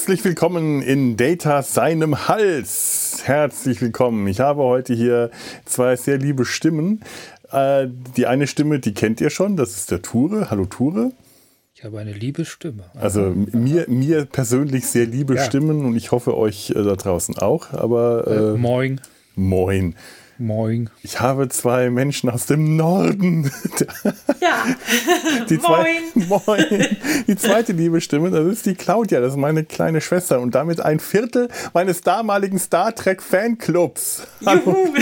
Herzlich willkommen in Data seinem Hals. Herzlich willkommen. Ich habe heute hier zwei sehr liebe Stimmen. Äh, die eine Stimme, die kennt ihr schon, das ist der Ture. Hallo Ture. Ich habe eine liebe Stimme. Also mir, mir persönlich sehr liebe ja. Stimmen und ich hoffe euch äh, da draußen auch. Aber äh, äh moin. Moin. Moin. Ich habe zwei Menschen aus dem Norden. Ja. Die zwei, moin. Moin. Die zweite liebe Stimme, das ist die Claudia, das ist meine kleine Schwester und damit ein Viertel meines damaligen Star Trek Fanclubs. Hallo.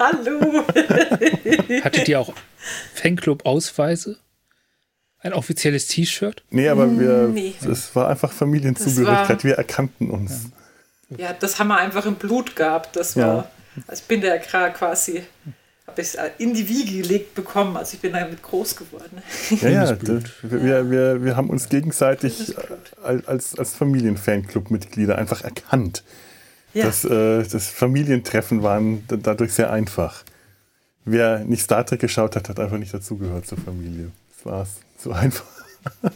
Hallo. Hattet ihr auch Fanclub-Ausweise? Ein offizielles T-Shirt? Nee, aber wir, nee. es war einfach Familienzugehörigkeit. Wir erkannten uns. Ja. ja. das haben wir einfach im Blut gehabt. Das war. Ja. Also ich bin da quasi, habe ich in die Wiege gelegt bekommen, also ich bin damit groß geworden. Ja, ja, wir, wir, wir haben uns gegenseitig als, als Familienfanclub-Mitglieder einfach erkannt. Ja. Das, äh, das Familientreffen waren dadurch sehr einfach. Wer nicht Star Trek geschaut hat, hat einfach nicht dazugehört zur Familie. Das war's. So einfach.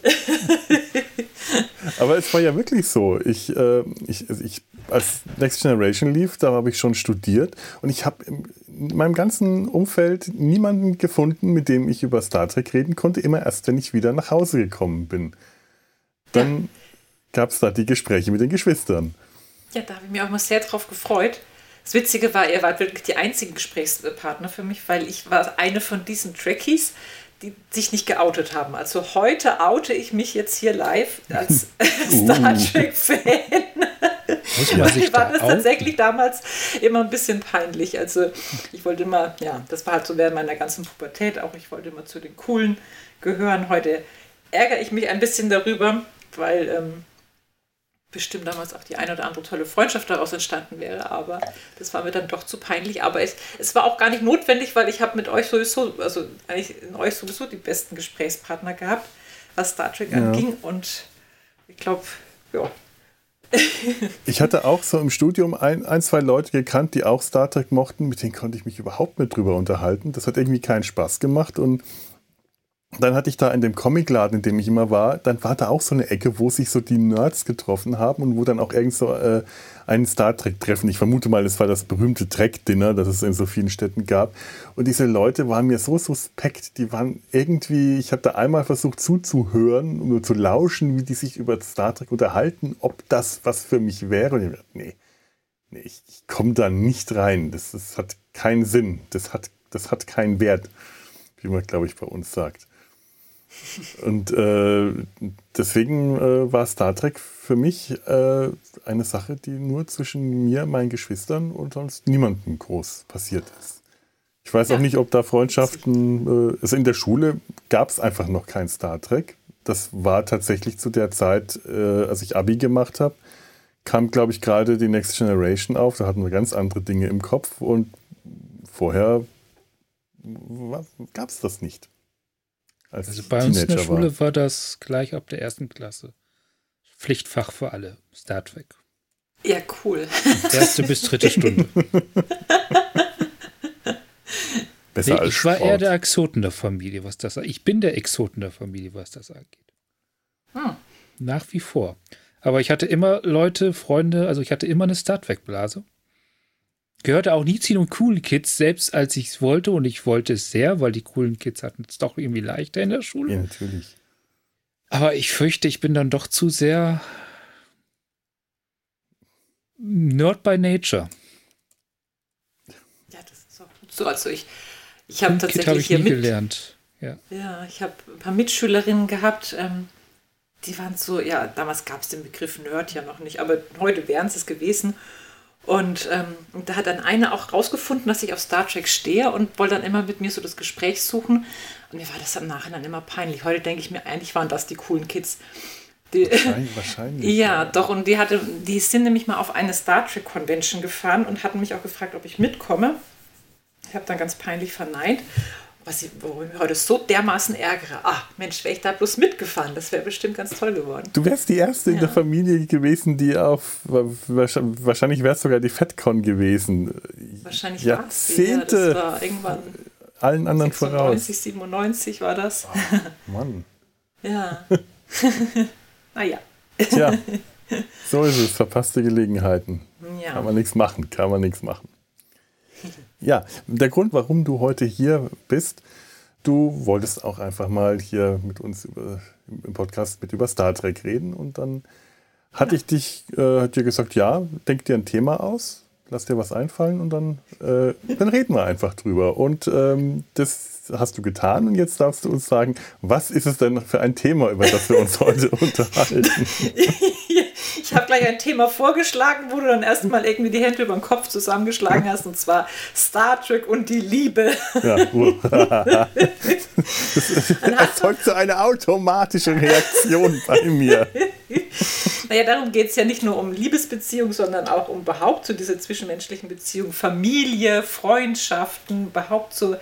Aber es war ja wirklich so. Ich, äh, ich, also ich, als Next Generation lief, da habe ich schon studiert und ich habe in meinem ganzen Umfeld niemanden gefunden, mit dem ich über Star Trek reden konnte, immer erst, wenn ich wieder nach Hause gekommen bin. Dann ja. gab es da die Gespräche mit den Geschwistern. Ja, da habe ich mich auch mal sehr drauf gefreut. Das Witzige war, ihr wart wirklich die einzigen Gesprächspartner für mich, weil ich war eine von diesen Trekkies, die sich nicht geoutet haben. Also heute oute ich mich jetzt hier live als Star Trek-Fan. Mir war das tatsächlich damals immer ein bisschen peinlich. Also ich wollte immer, ja, das war halt so während meiner ganzen Pubertät auch, ich wollte immer zu den Coolen gehören. Heute ärgere ich mich ein bisschen darüber, weil ähm, bestimmt damals auch die eine oder andere tolle Freundschaft daraus entstanden wäre, aber das war mir dann doch zu peinlich. Aber es, es war auch gar nicht notwendig, weil ich habe mit euch sowieso, also eigentlich in euch sowieso die besten Gesprächspartner gehabt, was Star Trek ja. anging. Und ich glaube, ja. Ich hatte auch so im Studium ein, ein, zwei Leute gekannt, die auch Star Trek mochten, mit denen konnte ich mich überhaupt nicht drüber unterhalten. Das hat irgendwie keinen Spaß gemacht und dann hatte ich da in dem Comicladen, in dem ich immer war, dann war da auch so eine Ecke, wo sich so die Nerds getroffen haben und wo dann auch irgend so äh, ein Star Trek-Treffen, ich vermute mal, es war das berühmte Trek-Dinner, das es in so vielen Städten gab. Und diese Leute waren mir so suspekt, die waren irgendwie, ich habe da einmal versucht zuzuhören, um zu lauschen, wie die sich über Star Trek unterhalten, ob das was für mich wäre. Und ich dachte, nee, nee ich, ich komme da nicht rein, das, das hat keinen Sinn, das hat, das hat keinen Wert, wie man, glaube ich, bei uns sagt. Und äh, deswegen äh, war Star Trek für mich äh, eine Sache, die nur zwischen mir, meinen Geschwistern und sonst niemandem groß passiert ist. Ich weiß ja. auch nicht, ob da Freundschaften, äh, also in der Schule gab es einfach noch kein Star Trek. Das war tatsächlich zu der Zeit, äh, als ich Abi gemacht habe, kam, glaube ich, gerade die Next Generation auf. Da hatten wir ganz andere Dinge im Kopf und vorher gab es das nicht also bei Teenager uns in der Schule war. war das gleich ab der ersten Klasse. Pflichtfach für alle, Star Trek. Ja, cool. Erste bis dritte Stunde. Besser nee, als ich war Sport. eher der Exoten der Familie, was das Ich bin der Exoten der Familie, was das angeht. Hm. Nach wie vor. Aber ich hatte immer Leute, Freunde, also ich hatte immer eine Star Trek-Blase gehörte auch nie zu den coolen Kids, selbst als ich es wollte und ich wollte es sehr, weil die coolen Kids hatten es doch irgendwie leichter in der Schule. Ja, natürlich. Aber ich fürchte, ich bin dann doch zu sehr Nerd by Nature. Ja, das ist auch gut so. Also ich, ich habe tatsächlich hab ich hier mit, gelernt. Ja, ja ich habe ein paar Mitschülerinnen gehabt, ähm, die waren so, ja, damals gab es den Begriff Nerd ja noch nicht, aber heute wären es gewesen. Und, ähm, da hat dann eine auch rausgefunden, dass ich auf Star Trek stehe und wollte dann immer mit mir so das Gespräch suchen. Und mir war das im Nachhinein immer peinlich. Heute denke ich mir, eigentlich waren das die coolen Kids. Die, wahrscheinlich, wahrscheinlich. ja, doch. Und die, hatte, die sind nämlich mal auf eine Star Trek Convention gefahren und hatten mich auch gefragt, ob ich mitkomme. Ich habe dann ganz peinlich verneint was ich, worüber ich heute so dermaßen ärgere. Ach Mensch, wäre ich da bloß mitgefahren, das wäre bestimmt ganz toll geworden. Du wärst die Erste ja. in der Familie gewesen, die auf, wahrscheinlich wärst sogar die FedCon gewesen. Wahrscheinlich Jahrzehnte. Ja, das war irgendwann allen anderen 96, voraus. 97 war das. Oh, Mann. ja. naja. Tja, so ist es. Verpasste Gelegenheiten. Ja. Kann man nichts machen, kann man nichts machen. Ja, der Grund, warum du heute hier bist, du wolltest auch einfach mal hier mit uns über, im Podcast mit über Star Trek reden und dann hatte ich dich, äh, hat dir gesagt, ja, denk dir ein Thema aus, lass dir was einfallen und dann, äh, dann reden wir einfach drüber. Und ähm, das hast du getan und jetzt darfst du uns sagen, was ist es denn für ein Thema, über das wir uns heute unterhalten? Ich habe gleich ein Thema vorgeschlagen, wo du dann erstmal irgendwie die Hände über den Kopf zusammengeschlagen hast, und zwar Star Trek und die Liebe. Ja, das erzeugt so eine automatische Reaktion bei mir. Naja, darum geht es ja nicht nur um Liebesbeziehungen, sondern auch um überhaupt so diese zwischenmenschlichen Beziehungen, Familie, Freundschaften, überhaupt so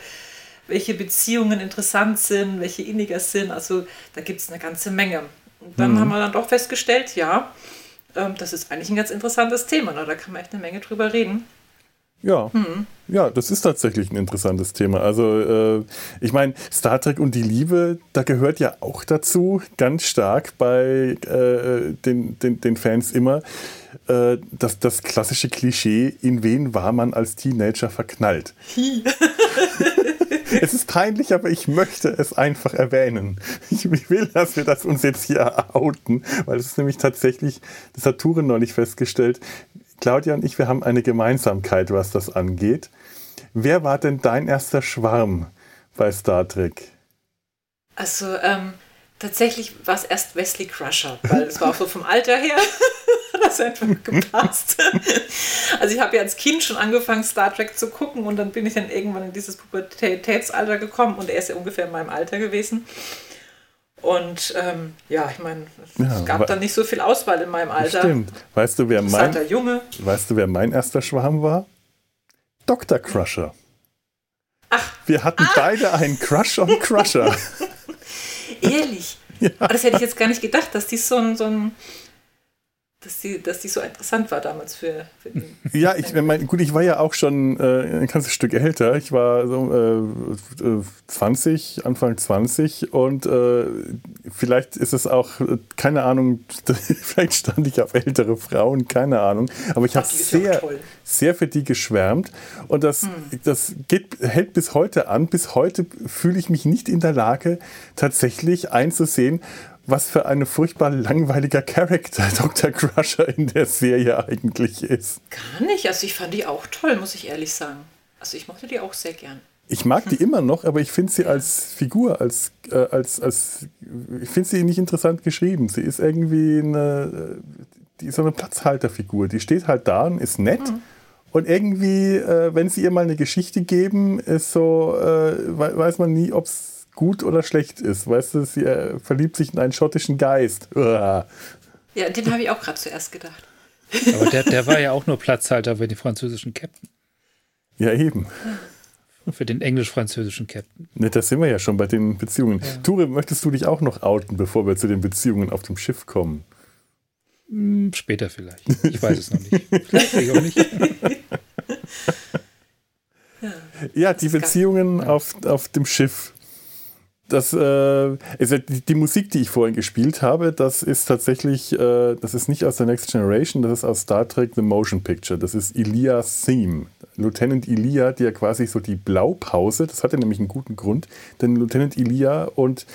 welche Beziehungen interessant sind, welche inniger sind. Also da gibt es eine ganze Menge. Und dann mhm. haben wir dann doch festgestellt, ja, ähm, das ist eigentlich ein ganz interessantes Thema. Ne? Da kann man echt eine Menge drüber reden. Ja, hm. ja, das ist tatsächlich ein interessantes Thema. Also äh, ich meine, Star Trek und die Liebe, da gehört ja auch dazu, ganz stark bei äh, den, den, den Fans immer, äh, das, das klassische Klischee, in wen war man als Teenager verknallt. es ist peinlich, aber ich möchte es einfach erwähnen. Ich will, dass wir das uns jetzt hier outen, weil es ist nämlich tatsächlich, das hat Ture neulich festgestellt, Claudia und ich, wir haben eine Gemeinsamkeit, was das angeht. Wer war denn dein erster Schwarm bei Star Trek? Also, ähm, tatsächlich war es erst Wesley Crusher, weil es war auch so vom Alter her, das einfach gepasst. also ich habe ja als Kind schon angefangen, Star Trek zu gucken und dann bin ich dann irgendwann in dieses Pubertätsalter gekommen und er ist ja ungefähr in meinem Alter gewesen. Und ähm, ja, ich meine, es ja, gab dann nicht so viel Auswahl in meinem Alter. Stimmt. Weißt du, wer mein, Junge. Weißt du, wer mein erster Schwarm war? Dr. Crusher. Ach. Wir hatten ah. beide einen Crush on Crusher. Ehrlich. Ja. Aber das hätte ich jetzt gar nicht gedacht, dass die so ein, so ein dass die, dass die so interessant war damals für, für den. Ja, ich mein, gut, ich war ja auch schon äh, ein ganzes Stück älter. Ich war so äh, 20, äh, Anfang 20 und äh, vielleicht ist es auch, keine Ahnung, vielleicht stand ich auf ältere Frauen, keine Ahnung. Aber ich habe sehr, sehr für die geschwärmt und das, hm. das geht, hält bis heute an. Bis heute fühle ich mich nicht in der Lage, tatsächlich einzusehen, was für ein furchtbar langweiliger Charakter Dr. Crusher in der Serie eigentlich ist. Gar nicht. Also ich fand die auch toll, muss ich ehrlich sagen. Also ich mochte die auch sehr gern. Ich mag die immer noch, aber ich finde sie als Figur, als, äh, als, als ich finde sie nicht interessant geschrieben. Sie ist irgendwie eine, die ist so eine Platzhalterfigur. Die steht halt da und ist nett. Mhm. Und irgendwie, äh, wenn sie ihr mal eine Geschichte geben, ist so, äh, weiß man nie, ob es gut oder schlecht ist. Weißt du, sie äh, verliebt sich in einen schottischen Geist. Uah. Ja, den habe ich auch gerade zuerst gedacht. Aber der, der war ja auch nur Platzhalter für den französischen Captain. Ja, eben. Für den englisch-französischen Captain. Ne, da sind wir ja schon bei den Beziehungen. Ja. Ture, möchtest du dich auch noch outen, bevor wir zu den Beziehungen auf dem Schiff kommen? Hm, später vielleicht. Ich weiß es noch nicht. Vielleicht auch nicht. ja, die Beziehungen auf, auf dem Schiff das, äh, also die, Musik, die ich vorhin gespielt habe, das ist tatsächlich, äh, das ist nicht aus der Next Generation, das ist aus Star Trek The Motion Picture. Das ist Elias Theme. Lieutenant Elia, der quasi so die Blaupause, das hatte nämlich einen guten Grund, denn Lieutenant Elia und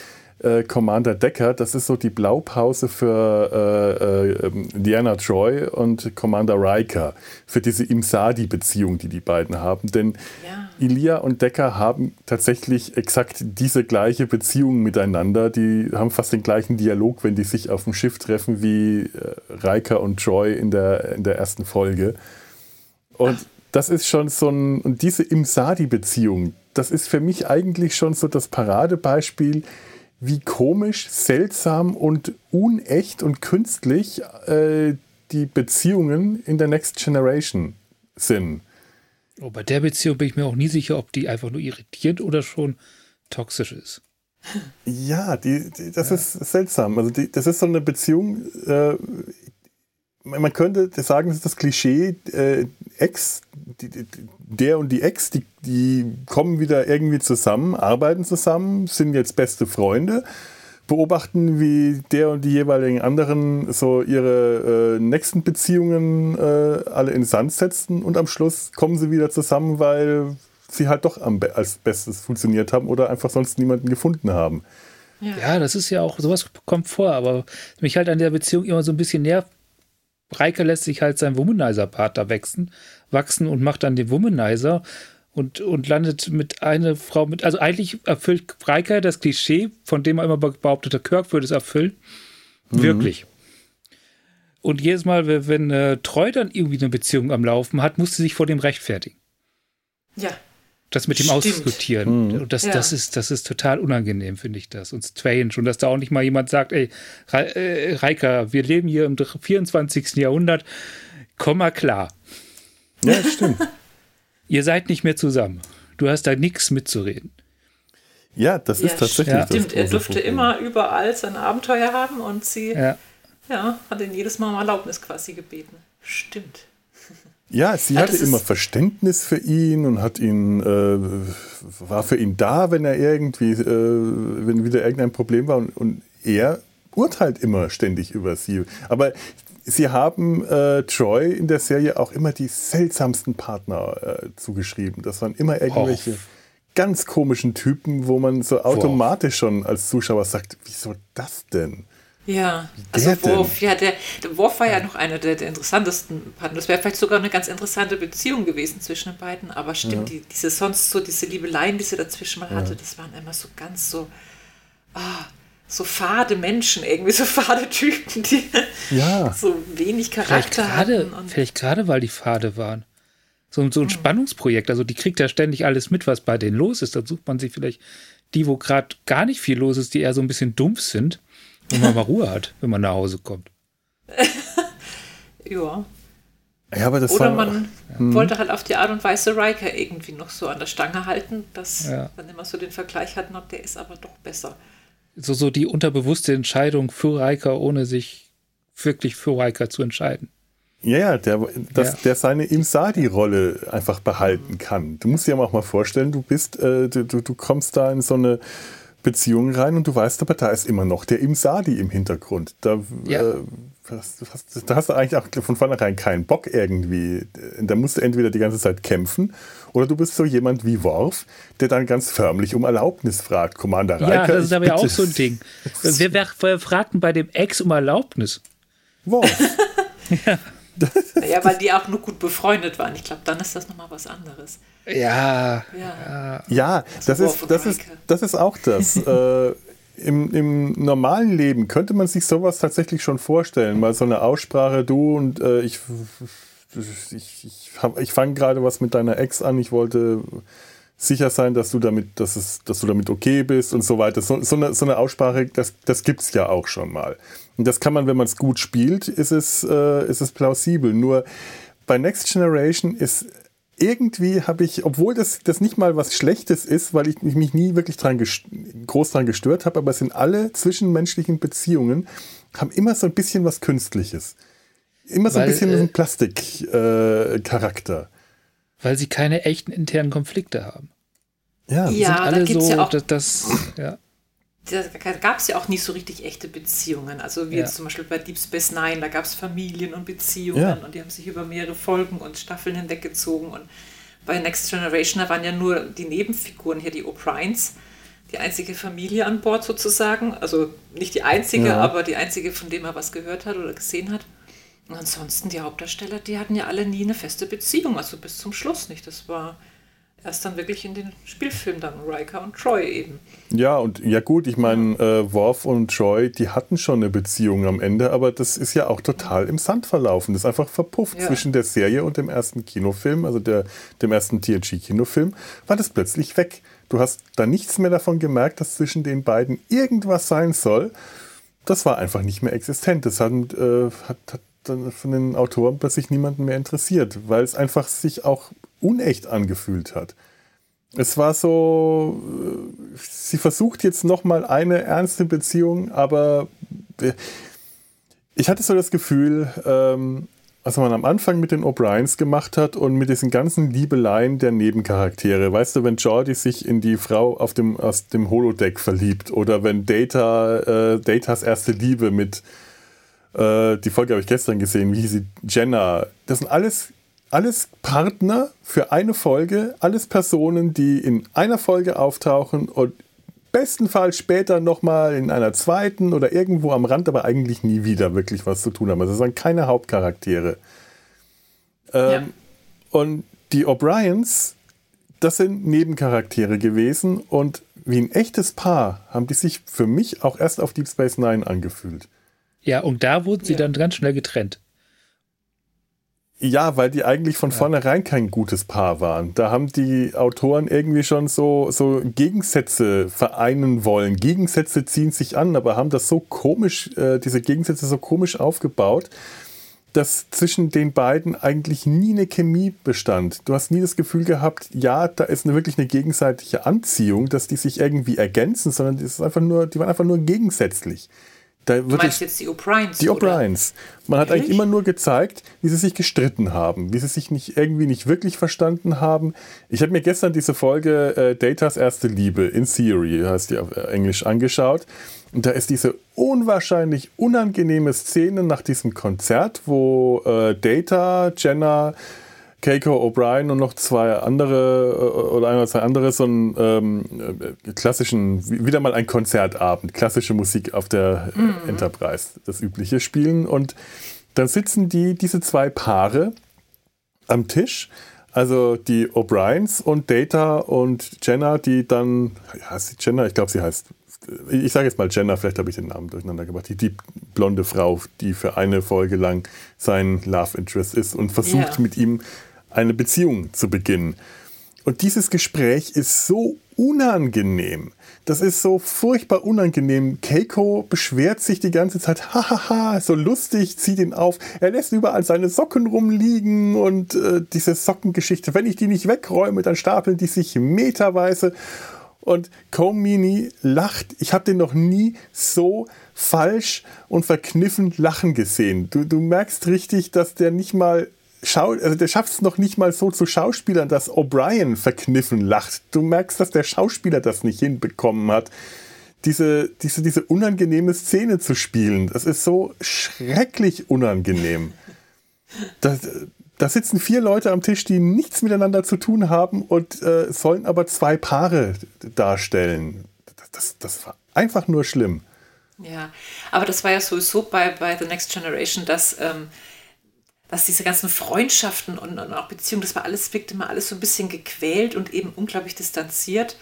äh, Commander Decker, das ist so die Blaupause für äh, äh, ähm, Diana Troy und Commander Riker, für diese Imsadi-Beziehung, die die beiden haben. Denn ja. Ilia und Decker haben tatsächlich exakt diese gleiche Beziehung miteinander. Die haben fast den gleichen Dialog, wenn die sich auf dem Schiff treffen, wie äh, Riker und Troy in der, in der ersten Folge. Und Ach. das ist schon so ein, und diese Imsadi-Beziehung, das ist für mich eigentlich schon so das Paradebeispiel, wie komisch, seltsam und unecht und künstlich äh, die Beziehungen in der Next Generation sind. Oh, bei der Beziehung bin ich mir auch nie sicher, ob die einfach nur irritiert oder schon toxisch ist. Ja, die, die das ja. ist seltsam. Also die, das ist so eine Beziehung, äh, man könnte sagen, das ist das Klischee, äh, Ex, die, die, der und die Ex, die, die kommen wieder irgendwie zusammen, arbeiten zusammen, sind jetzt beste Freunde, beobachten, wie der und die jeweiligen anderen so ihre äh, nächsten Beziehungen äh, alle in Sand setzen und am Schluss kommen sie wieder zusammen, weil sie halt doch am be als Bestes funktioniert haben oder einfach sonst niemanden gefunden haben. Ja. ja. das ist ja auch, sowas kommt vor, aber mich halt an der Beziehung immer so ein bisschen nervt. Reike lässt sich halt sein Womanizer-Part da wachsen, wachsen und macht dann den Womanizer und, und landet mit einer Frau mit, also eigentlich erfüllt Reike das Klischee, von dem er immer behauptet, der Kirk würde es erfüllen. Mhm. Wirklich. Und jedes Mal, wenn, wenn äh, Treu dann irgendwie eine Beziehung am Laufen hat, musste sie sich vor dem rechtfertigen. Ja das mit dem Stimmt. Ausdiskutieren. Mhm. Das, ja. das, ist, das ist total unangenehm, finde ich das. Und strange. Und dass da auch nicht mal jemand sagt, ey, äh, Reika, wir leben hier im 24. Jahrhundert, komm mal klar. Ja, stimmt. Ihr seid nicht mehr zusammen. Du hast da nichts mitzureden. Ja, das ja, ist tatsächlich ja. Stimmt, er durfte Problem. immer überall sein Abenteuer haben und sie ja. ja. hat ihn jedes Mal um Erlaubnis quasi gebeten. Stimmt. Ja, sie hatte immer Verständnis für ihn und hat ihn, äh, war für ihn da, wenn er irgendwie, äh, wenn wieder irgendein Problem war. Und, und, er urteilt immer ständig über sie. Aber sie haben äh, Troy in der Serie auch immer die seltsamsten Partner äh, zugeschrieben. Das waren immer irgendwelche. Oh ganz komischen Typen, wo man so automatisch schon als Zuschauer sagt, wieso das denn? Ja, also Worf, ja, der, der Worf war ja noch einer der, der interessantesten Partner. Das wäre vielleicht sogar eine ganz interessante Beziehung gewesen zwischen den beiden, aber stimmt, ja. die, diese sonst so, diese Liebeleien, die sie dazwischen mal ja. hatte, das waren immer so ganz so, ah, so fade Menschen, irgendwie so fade Typen, die ja. so wenig Charakter vielleicht grade, hatten. vielleicht gerade, weil die fade waren. So, so ein hm. Spannungsprojekt, also die kriegt ja ständig alles mit, was bei denen los ist. Dann sucht man sich vielleicht die, wo gerade gar nicht viel los ist, die eher so ein bisschen dumpf sind wenn man mal Ruhe hat, wenn man nach Hause kommt. ja. Ja, aber das Oder man auch, hm. wollte halt auf die Art und Weise Riker irgendwie noch so an der Stange halten, dass ja. dann immer so den Vergleich hatten, und der ist aber doch besser. So, so die unterbewusste Entscheidung für Riker, ohne sich wirklich für Riker zu entscheiden. Ja, ja, der, dass ja. der seine Imsadi-Rolle einfach behalten kann. Du musst dir aber auch mal vorstellen, du bist, äh, du, du kommst da in so eine Beziehung rein und du weißt aber, da ist immer noch der Imsadi im Hintergrund. Da, ja. äh, hast, hast, da hast du eigentlich auch von vornherein keinen Bock irgendwie. Da musst du entweder die ganze Zeit kämpfen oder du bist so jemand wie Worf, der dann ganz förmlich um Erlaubnis fragt. Commander Riker. Ja, das ist aber ja auch so ein Ding. wer, wer fragten bei dem Ex um Erlaubnis? Worf. ja. Ja, weil die auch nur gut befreundet waren. Ich glaube, dann ist das nochmal was anderes. Ja. Ja, ja das, ist, das, ist, das ist auch das. äh, im, Im normalen Leben könnte man sich sowas tatsächlich schon vorstellen. Mal so eine Aussprache, du und äh, ich, ich, ich, ich fange gerade was mit deiner Ex an, ich wollte sicher sein, dass du damit, dass es, dass du damit okay bist und so weiter. So, so eine, so eine Aussprache, das, das gibt es ja auch schon mal. Und das kann man, wenn man es gut spielt, ist es, äh, ist es plausibel. Nur bei Next Generation ist irgendwie habe ich, obwohl das, das nicht mal was Schlechtes ist, weil ich mich nie wirklich dran groß dran gestört habe, aber es sind alle zwischenmenschlichen Beziehungen, haben immer so ein bisschen was Künstliches. Immer so weil, ein bisschen äh, einen Plastikcharakter. Äh, weil sie keine echten internen Konflikte haben. Ja, ja sind alle so, ja auch, das, das ja da gab es ja auch nicht so richtig echte Beziehungen. Also wie ja. jetzt zum Beispiel bei Deep Space Nine, da gab es Familien und Beziehungen ja. und die haben sich über mehrere Folgen und Staffeln hinweggezogen. Und bei Next Generation, da waren ja nur die Nebenfiguren hier, die O'Briens, die einzige Familie an Bord sozusagen. Also nicht die einzige, ja. aber die einzige, von dem er was gehört hat oder gesehen hat. Und ansonsten die Hauptdarsteller, die hatten ja alle nie eine feste Beziehung, also bis zum Schluss nicht. Das war erst dann wirklich in den Spielfilm dann Riker und Troy eben. Ja, und ja gut, ich meine, äh, Worf und Troy, die hatten schon eine Beziehung am Ende, aber das ist ja auch total im Sand verlaufen. Das ist einfach verpufft ja. zwischen der Serie und dem ersten Kinofilm, also der, dem ersten TNG-Kinofilm, war das plötzlich weg. Du hast da nichts mehr davon gemerkt, dass zwischen den beiden irgendwas sein soll. Das war einfach nicht mehr existent. Das hat, äh, hat, hat dann von den Autoren plötzlich niemanden mehr interessiert, weil es einfach sich auch unecht angefühlt hat. Es war so, äh, sie versucht jetzt noch mal eine ernste Beziehung, aber ich hatte so das Gefühl, ähm, was man am Anfang mit den O'Briens gemacht hat und mit diesen ganzen Liebeleien der Nebencharaktere. Weißt du, wenn Jordi sich in die Frau auf dem, aus dem Holodeck verliebt oder wenn Data, äh, Datas erste Liebe mit, äh, die Folge habe ich gestern gesehen, wie sie Jenna, das sind alles, alles Partner für eine Folge, alles Personen, die in einer Folge auftauchen und bestenfalls später nochmal in einer zweiten oder irgendwo am Rand, aber eigentlich nie wieder wirklich was zu tun haben. Also es sind keine Hauptcharaktere. Ähm, ja. Und die O'Briens, das sind Nebencharaktere gewesen und wie ein echtes Paar haben die sich für mich auch erst auf Deep Space Nine angefühlt. Ja, und da wurden sie ja. dann ganz schnell getrennt. Ja, weil die eigentlich von ja. vornherein kein gutes Paar waren. Da haben die Autoren irgendwie schon so, so Gegensätze vereinen wollen. Gegensätze ziehen sich an, aber haben das so komisch, äh, diese Gegensätze so komisch aufgebaut, dass zwischen den beiden eigentlich nie eine Chemie bestand. Du hast nie das Gefühl gehabt, ja, da ist eine, wirklich eine gegenseitige Anziehung, dass die sich irgendwie ergänzen, sondern die, ist einfach nur, die waren einfach nur gegensätzlich. Da du meinst jetzt die O'Briens? Die O'Briens. Man hat Ehrlich? eigentlich immer nur gezeigt, wie sie sich gestritten haben, wie sie sich nicht irgendwie nicht wirklich verstanden haben. Ich habe mir gestern diese Folge äh, Datas erste Liebe in Theory, heißt die auf Englisch, angeschaut. Und da ist diese unwahrscheinlich unangenehme Szene nach diesem Konzert, wo äh, Data, Jenna, Keiko O'Brien und noch zwei andere äh, oder ein oder zwei andere so einen ähm, äh, klassischen, wieder mal ein Konzertabend, klassische Musik auf der mhm. Enterprise, das übliche spielen. Und dann sitzen die, diese zwei Paare am Tisch, also die O'Briens und Data und Jenna, die dann, ja, ist Jenna, ich glaube, sie heißt, ich sage jetzt mal Jenna, vielleicht habe ich den Namen durcheinander gebracht, die, die blonde Frau, die für eine Folge lang sein Love Interest ist und versucht yeah. mit ihm eine Beziehung zu beginnen. Und dieses Gespräch ist so unangenehm. Das ist so furchtbar unangenehm. Keiko beschwert sich die ganze Zeit, hahaha, so lustig, zieht ihn auf. Er lässt überall seine Socken rumliegen und äh, diese Sockengeschichte, wenn ich die nicht wegräume, dann stapeln die sich meterweise. Und Comini lacht. Ich habe den noch nie so falsch und verkniffen lachen gesehen. Du, du merkst richtig, dass der nicht mal Schau also der schafft es noch nicht mal so zu Schauspielern, dass O'Brien verkniffen lacht. Du merkst, dass der Schauspieler das nicht hinbekommen hat, diese, diese, diese unangenehme Szene zu spielen. Das ist so schrecklich unangenehm. Da, da sitzen vier Leute am Tisch, die nichts miteinander zu tun haben und äh, sollen aber zwei Paare darstellen. Das, das, das war einfach nur schlimm. Ja, aber das war ja sowieso bei, bei The Next Generation, dass. Ähm dass diese ganzen Freundschaften und, und auch Beziehungen, das war alles, wirkte immer alles so ein bisschen gequält und eben unglaublich distanziert.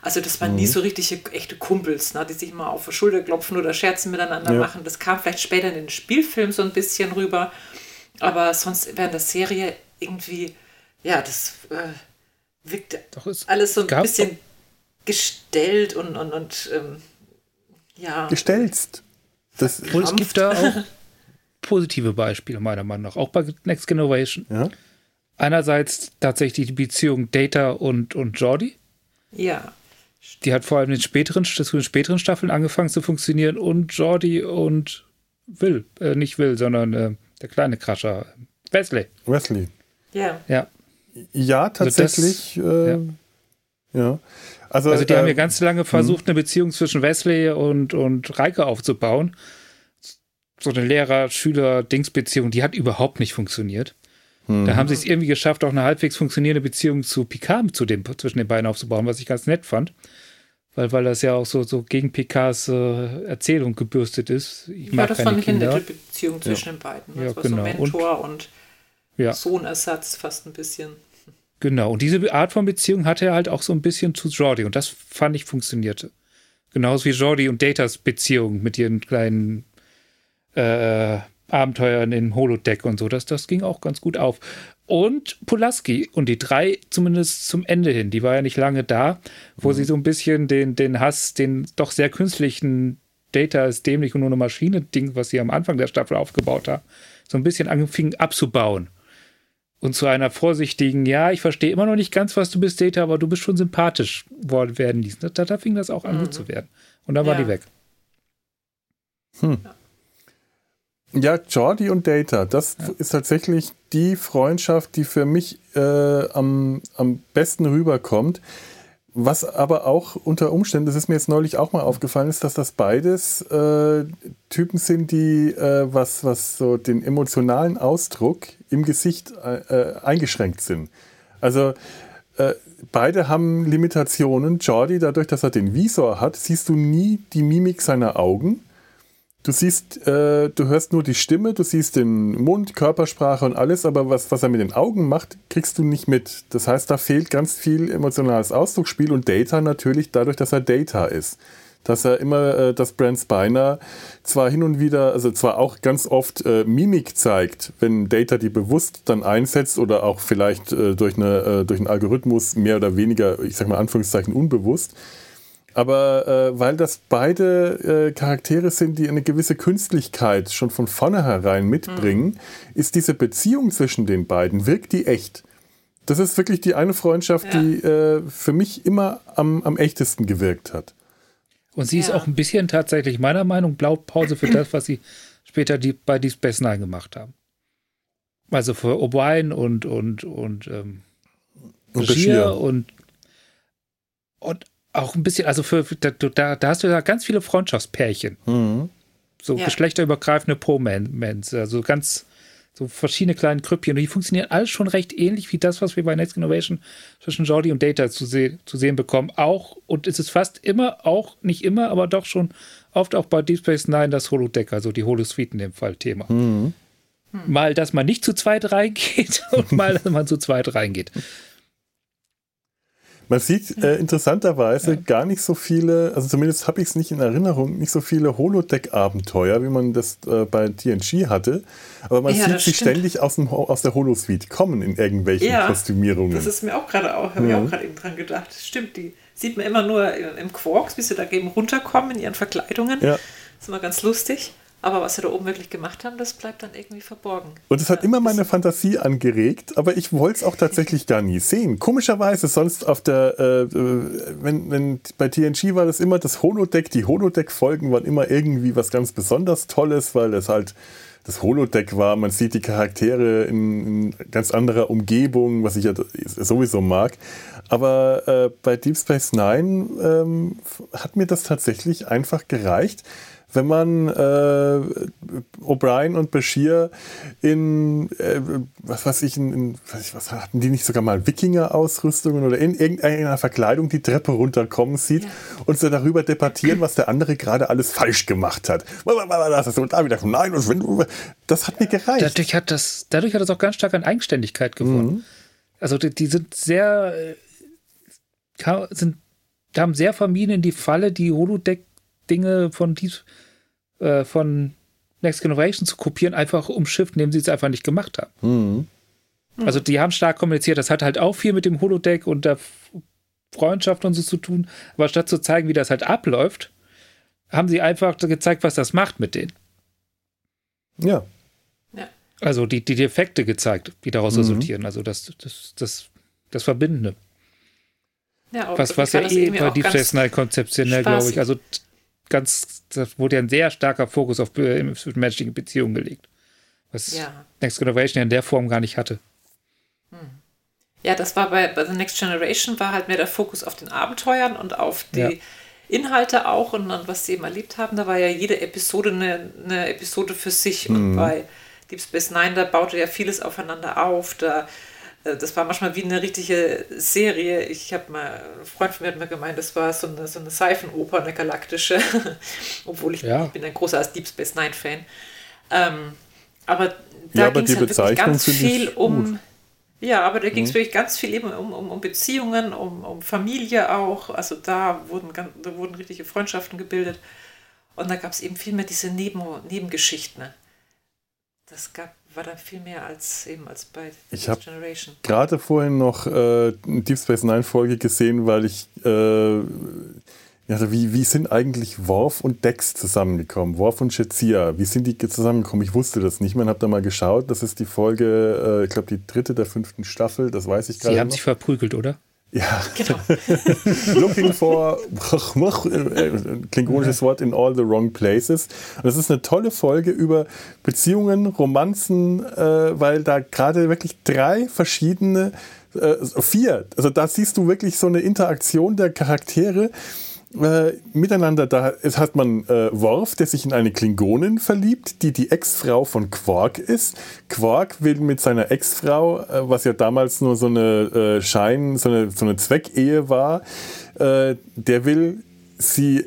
Also das waren mhm. nie so richtige echte Kumpels, ne, die sich immer auf die Schulter klopfen oder Scherzen miteinander ja. machen. Das kam vielleicht später in den Spielfilm so ein bisschen rüber. Aber sonst während der Serie irgendwie, ja, das äh, wirkte Doch, alles so ein bisschen gestellt und, und, und ähm, ja. Gestelzt. Das und es gibt da auch positive Beispiele, meiner Meinung nach, auch bei Next Generation. Ja. Einerseits tatsächlich die Beziehung Data und, und Jordi. Ja. Die hat vor allem in den späteren, in den späteren Staffeln angefangen zu funktionieren und Jordi und Will, äh, nicht Will, sondern äh, der kleine Crusher, Wesley. Wesley. Ja. Ja. Ja, tatsächlich. Also das, äh, ja. ja. Also, also die haben ja äh, ganz lange versucht, hm. eine Beziehung zwischen Wesley und, und Reike aufzubauen so eine Lehrer-Schüler-Dings-Beziehung, die hat überhaupt nicht funktioniert. Mhm. Da haben sie es irgendwie geschafft, auch eine halbwegs funktionierende Beziehung zu Picard zu dem, zwischen den beiden aufzubauen, was ich ganz nett fand. Weil, weil das ja auch so, so gegen Picards äh, Erzählung gebürstet ist. Ich ja, mag das fand ich eine nette Beziehung zwischen ja. den beiden. Das ja, war genau. so Mentor und, und ja. Sohnersatz fast ein bisschen. Genau, und diese Art von Beziehung hatte er halt auch so ein bisschen zu Jordi und das fand ich funktionierte. Genauso wie Jordi und Datas Beziehung mit ihren kleinen äh, Abenteuern im Holodeck und so. Das, das ging auch ganz gut auf. Und Pulaski und die drei zumindest zum Ende hin, die war ja nicht lange da, wo mhm. sie so ein bisschen den, den Hass, den doch sehr künstlichen Data ist dämlich und nur eine Maschine-Ding, was sie am Anfang der Staffel aufgebaut haben, so ein bisschen anfing abzubauen. Und zu einer vorsichtigen, ja, ich verstehe immer noch nicht ganz, was du bist, Data, aber du bist schon sympathisch werden ließen. Da, da fing das auch an, mhm. gut zu werden. Und dann ja. war die weg. Hm. Ja, Jordi und Data, das ja. ist tatsächlich die Freundschaft, die für mich äh, am, am besten rüberkommt. Was aber auch unter Umständen, das ist mir jetzt neulich auch mal aufgefallen, ist, dass das beides äh, Typen sind, die äh, was, was so den emotionalen Ausdruck im Gesicht äh, eingeschränkt sind. Also äh, beide haben Limitationen. Jordi, dadurch, dass er den Visor hat, siehst du nie die Mimik seiner Augen. Du siehst, äh, du hörst nur die Stimme, du siehst den Mund, Körpersprache und alles, aber was, was er mit den Augen macht, kriegst du nicht mit. Das heißt, da fehlt ganz viel emotionales Ausdrucksspiel und Data natürlich dadurch, dass er Data ist. Dass er immer, äh, dass Brent Spiner zwar hin und wieder, also zwar auch ganz oft äh, Mimik zeigt, wenn Data die bewusst dann einsetzt oder auch vielleicht äh, durch, eine, äh, durch einen Algorithmus mehr oder weniger, ich sag mal Anführungszeichen, unbewusst, aber äh, weil das beide äh, Charaktere sind, die eine gewisse Künstlichkeit schon von vornherein mitbringen, mhm. ist diese Beziehung zwischen den beiden, wirkt die echt. Das ist wirklich die eine Freundschaft, ja. die äh, für mich immer am, am echtesten gewirkt hat. Und sie ja. ist auch ein bisschen tatsächlich meiner Meinung Blaupause für das, was sie später die, bei Deep Space Nine gemacht haben. Also für O'Brien und und und ähm, und, Bashir und und auch ein bisschen, also für, da, da hast du ja ganz viele Freundschaftspärchen. Mhm. So ja. geschlechterübergreifende Pro-Mans, also ganz so verschiedene kleine Krüppchen. Und die funktionieren alles schon recht ähnlich wie das, was wir bei Next Innovation zwischen Jordi und Data zu, se zu sehen bekommen. Auch, und es ist fast immer, auch nicht immer, aber doch schon oft auch bei Deep Space Nine das Holodeck, also die Holosuite in dem Fall Thema. Mhm. Mal, dass man nicht zu zweit reingeht und mal, dass man zu zweit reingeht. Man sieht äh, interessanterweise ja. gar nicht so viele, also zumindest habe ich es nicht in Erinnerung, nicht so viele Holodeck-Abenteuer, wie man das äh, bei TNG hatte. Aber man ja, sieht sie ständig aus, dem, aus der Holosuite kommen in irgendwelchen ja, Kostümierungen. Das ist mir auch gerade auch, habe ich auch gerade eben dran gedacht. Stimmt, die sieht man immer nur im Quarks, bis sie da eben runterkommen in ihren Verkleidungen. Ja. Das ist immer ganz lustig. Aber was sie da oben wirklich gemacht haben, das bleibt dann irgendwie verborgen. Und es hat immer meine Fantasie angeregt, aber ich wollte es auch tatsächlich gar nie sehen. Komischerweise, sonst auf der, äh, äh wenn, wenn bei TNG war das immer das Holodeck, die Holodeck-Folgen waren immer irgendwie was ganz besonders Tolles, weil es halt das Holodeck war. Man sieht die Charaktere in, in ganz anderer Umgebung, was ich ja sowieso mag. Aber äh, bei Deep Space Nine ähm, hat mir das tatsächlich einfach gereicht wenn man äh, O'Brien und Bashir in, äh, was weiß ich, in, in was, was, hatten die nicht sogar mal Wikinger-Ausrüstungen oder in irgendeiner Verkleidung die Treppe runterkommen sieht ja. und so darüber debattieren, was der andere gerade alles falsch gemacht hat. Das ist und da wieder, nein, das hat mir gereicht. Dadurch hat das, dadurch hat das auch ganz stark an Eigenständigkeit gewonnen. Mhm. Also die, die, sind sehr, äh, sind, haben sehr vermieden in die Falle, die Holodeck Dinge von dies, äh, von Next Generation zu kopieren, einfach umschifft, indem sie es einfach nicht gemacht haben. Mhm. Also die haben stark kommuniziert, das hat halt auch viel mit dem Holodeck und der Freundschaft und so zu tun, aber statt zu zeigen, wie das halt abläuft, haben sie einfach gezeigt, was das macht mit denen. Ja. ja. Also die, die Defekte gezeigt, die daraus mhm. resultieren, also das, das, das, das Verbindende. Ja, was, was ja eh bei Deep Space Nine konzeptionell, glaube ich, also ganz, das wurde ja ein sehr starker Fokus auf äh, menschliche Beziehungen gelegt. Was ja. Next Generation ja in der Form gar nicht hatte. Hm. Ja, das war bei, bei The Next Generation war halt mehr der Fokus auf den Abenteuern und auf die ja. Inhalte auch und dann, was sie eben erlebt haben. Da war ja jede Episode eine, eine Episode für sich. Mhm. Und bei Deep Space Nine, da baute ja vieles aufeinander auf. Da äh, das war manchmal wie eine richtige Serie. Ich habe mal, ein Freund von mir hat mir gemeint, das war so eine, so eine Seifenoper, eine galaktische, obwohl ich, ja. ich, bin ein großer Deep Space Nine Fan. Ähm, aber da ja, ging es halt wirklich ganz viel um. Ja, aber da ging es mhm. wirklich ganz viel eben um, um, um Beziehungen, um, um Familie auch. Also da wurden, da wurden richtige Freundschaften gebildet. Und da gab es eben viel mehr diese Neben Nebengeschichten. Das gab war da viel mehr als eben als bei ich Generation. Gerade vorhin noch äh, Deep Space Nine Folge gesehen, weil ich äh, ja, wie, wie sind eigentlich Worf und Dex zusammengekommen? Worf und Shazia, wie sind die zusammengekommen? Ich wusste das nicht mehr und habe da mal geschaut. Das ist die Folge, äh, ich glaube, die dritte der fünften Staffel, das weiß ich gerade. Sie haben noch. sich verprügelt, oder? Ja, genau. Looking for klingonisches Wort in all the wrong places. Und das ist eine tolle Folge über Beziehungen, Romanzen, äh, weil da gerade wirklich drei verschiedene, äh, vier, also da siehst du wirklich so eine Interaktion der Charaktere äh, miteinander. Da hat man äh, Worf, der sich in eine Klingonin verliebt, die die Ex-Frau von Quark ist. Quark will mit seiner Ex-Frau, äh, was ja damals nur so eine äh, Schein, so eine, so eine Zweckehe war, äh, der will sie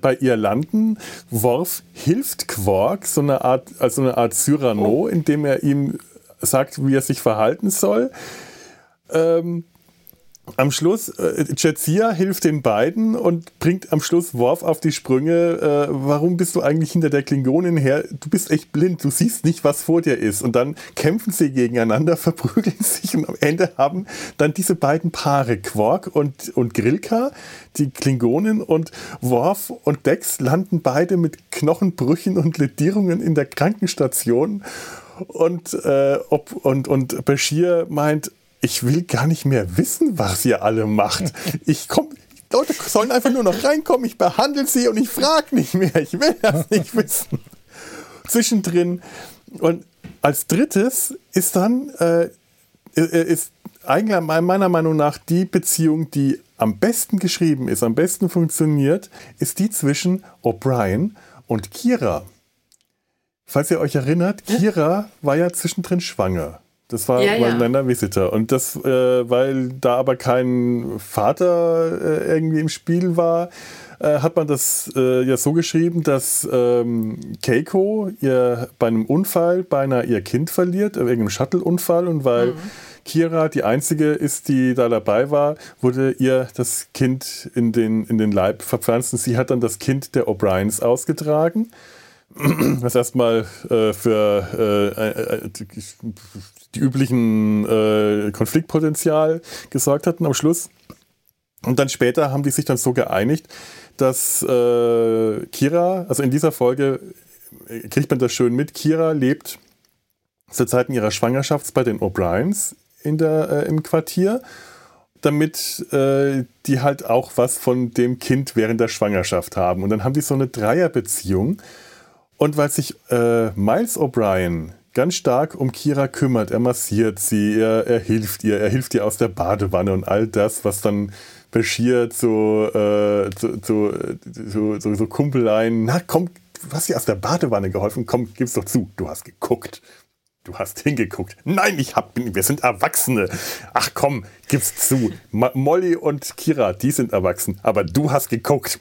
bei ihr landen. Worf hilft Quark, so eine Art, also eine Art Cyrano, oh. indem er ihm sagt, wie er sich verhalten soll. Ähm, am Schluss, äh, Jetsia hilft den beiden und bringt am Schluss Worf auf die Sprünge. Äh, warum bist du eigentlich hinter der Klingonin her? Du bist echt blind, du siehst nicht, was vor dir ist. Und dann kämpfen sie gegeneinander, verprügeln sich und am Ende haben dann diese beiden Paare, Quark und, und Grilka, die Klingonin und Worf und Dex landen beide mit Knochenbrüchen und Ledierungen in der Krankenstation. Und, äh, ob, und, und Bashir meint, ich will gar nicht mehr wissen, was ihr alle macht. Ich komme, Leute sollen einfach nur noch reinkommen, ich behandle sie und ich frage nicht mehr. Ich will das nicht wissen. Zwischendrin. Und als drittes ist dann, äh, äh, ist eigentlich meiner Meinung nach die Beziehung, die am besten geschrieben ist, am besten funktioniert, ist die zwischen O'Brien und Kira. Falls ihr euch erinnert, Kira war ja zwischendrin schwanger. Das war ja, ja. Länder Visitor. Und das, äh, weil da aber kein Vater äh, irgendwie im Spiel war, äh, hat man das äh, ja so geschrieben, dass ähm, Keiko ihr bei einem Unfall beinahe ihr Kind verliert, wegen einem Shuttle-Unfall. Und weil mhm. Kira die einzige ist, die da dabei war, wurde ihr das Kind in den, in den Leib verpflanzt. Und sie hat dann das Kind der O'Briens ausgetragen was erstmal äh, für äh, die üblichen äh, Konfliktpotenzial gesorgt hatten am Schluss. Und dann später haben die sich dann so geeinigt, dass äh, Kira, also in dieser Folge äh, kriegt man das schön mit, Kira lebt zu Zeiten ihrer Schwangerschaft bei den O'Briens äh, im Quartier, damit äh, die halt auch was von dem Kind während der Schwangerschaft haben. Und dann haben die so eine Dreierbeziehung. Und weil sich äh, Miles O'Brien ganz stark um Kira kümmert. Er massiert sie, er, er hilft ihr, er hilft ihr aus der Badewanne und all das, was dann Bashir zu, äh, zu, zu, zu, so, so Kumpeleien, na komm, du hast dir aus der Badewanne geholfen, komm, gib's doch zu, du hast geguckt. Du hast hingeguckt. Nein, ich hab, wir sind Erwachsene. Ach komm, gib's zu. Ma Molly und Kira, die sind erwachsen, aber du hast geguckt.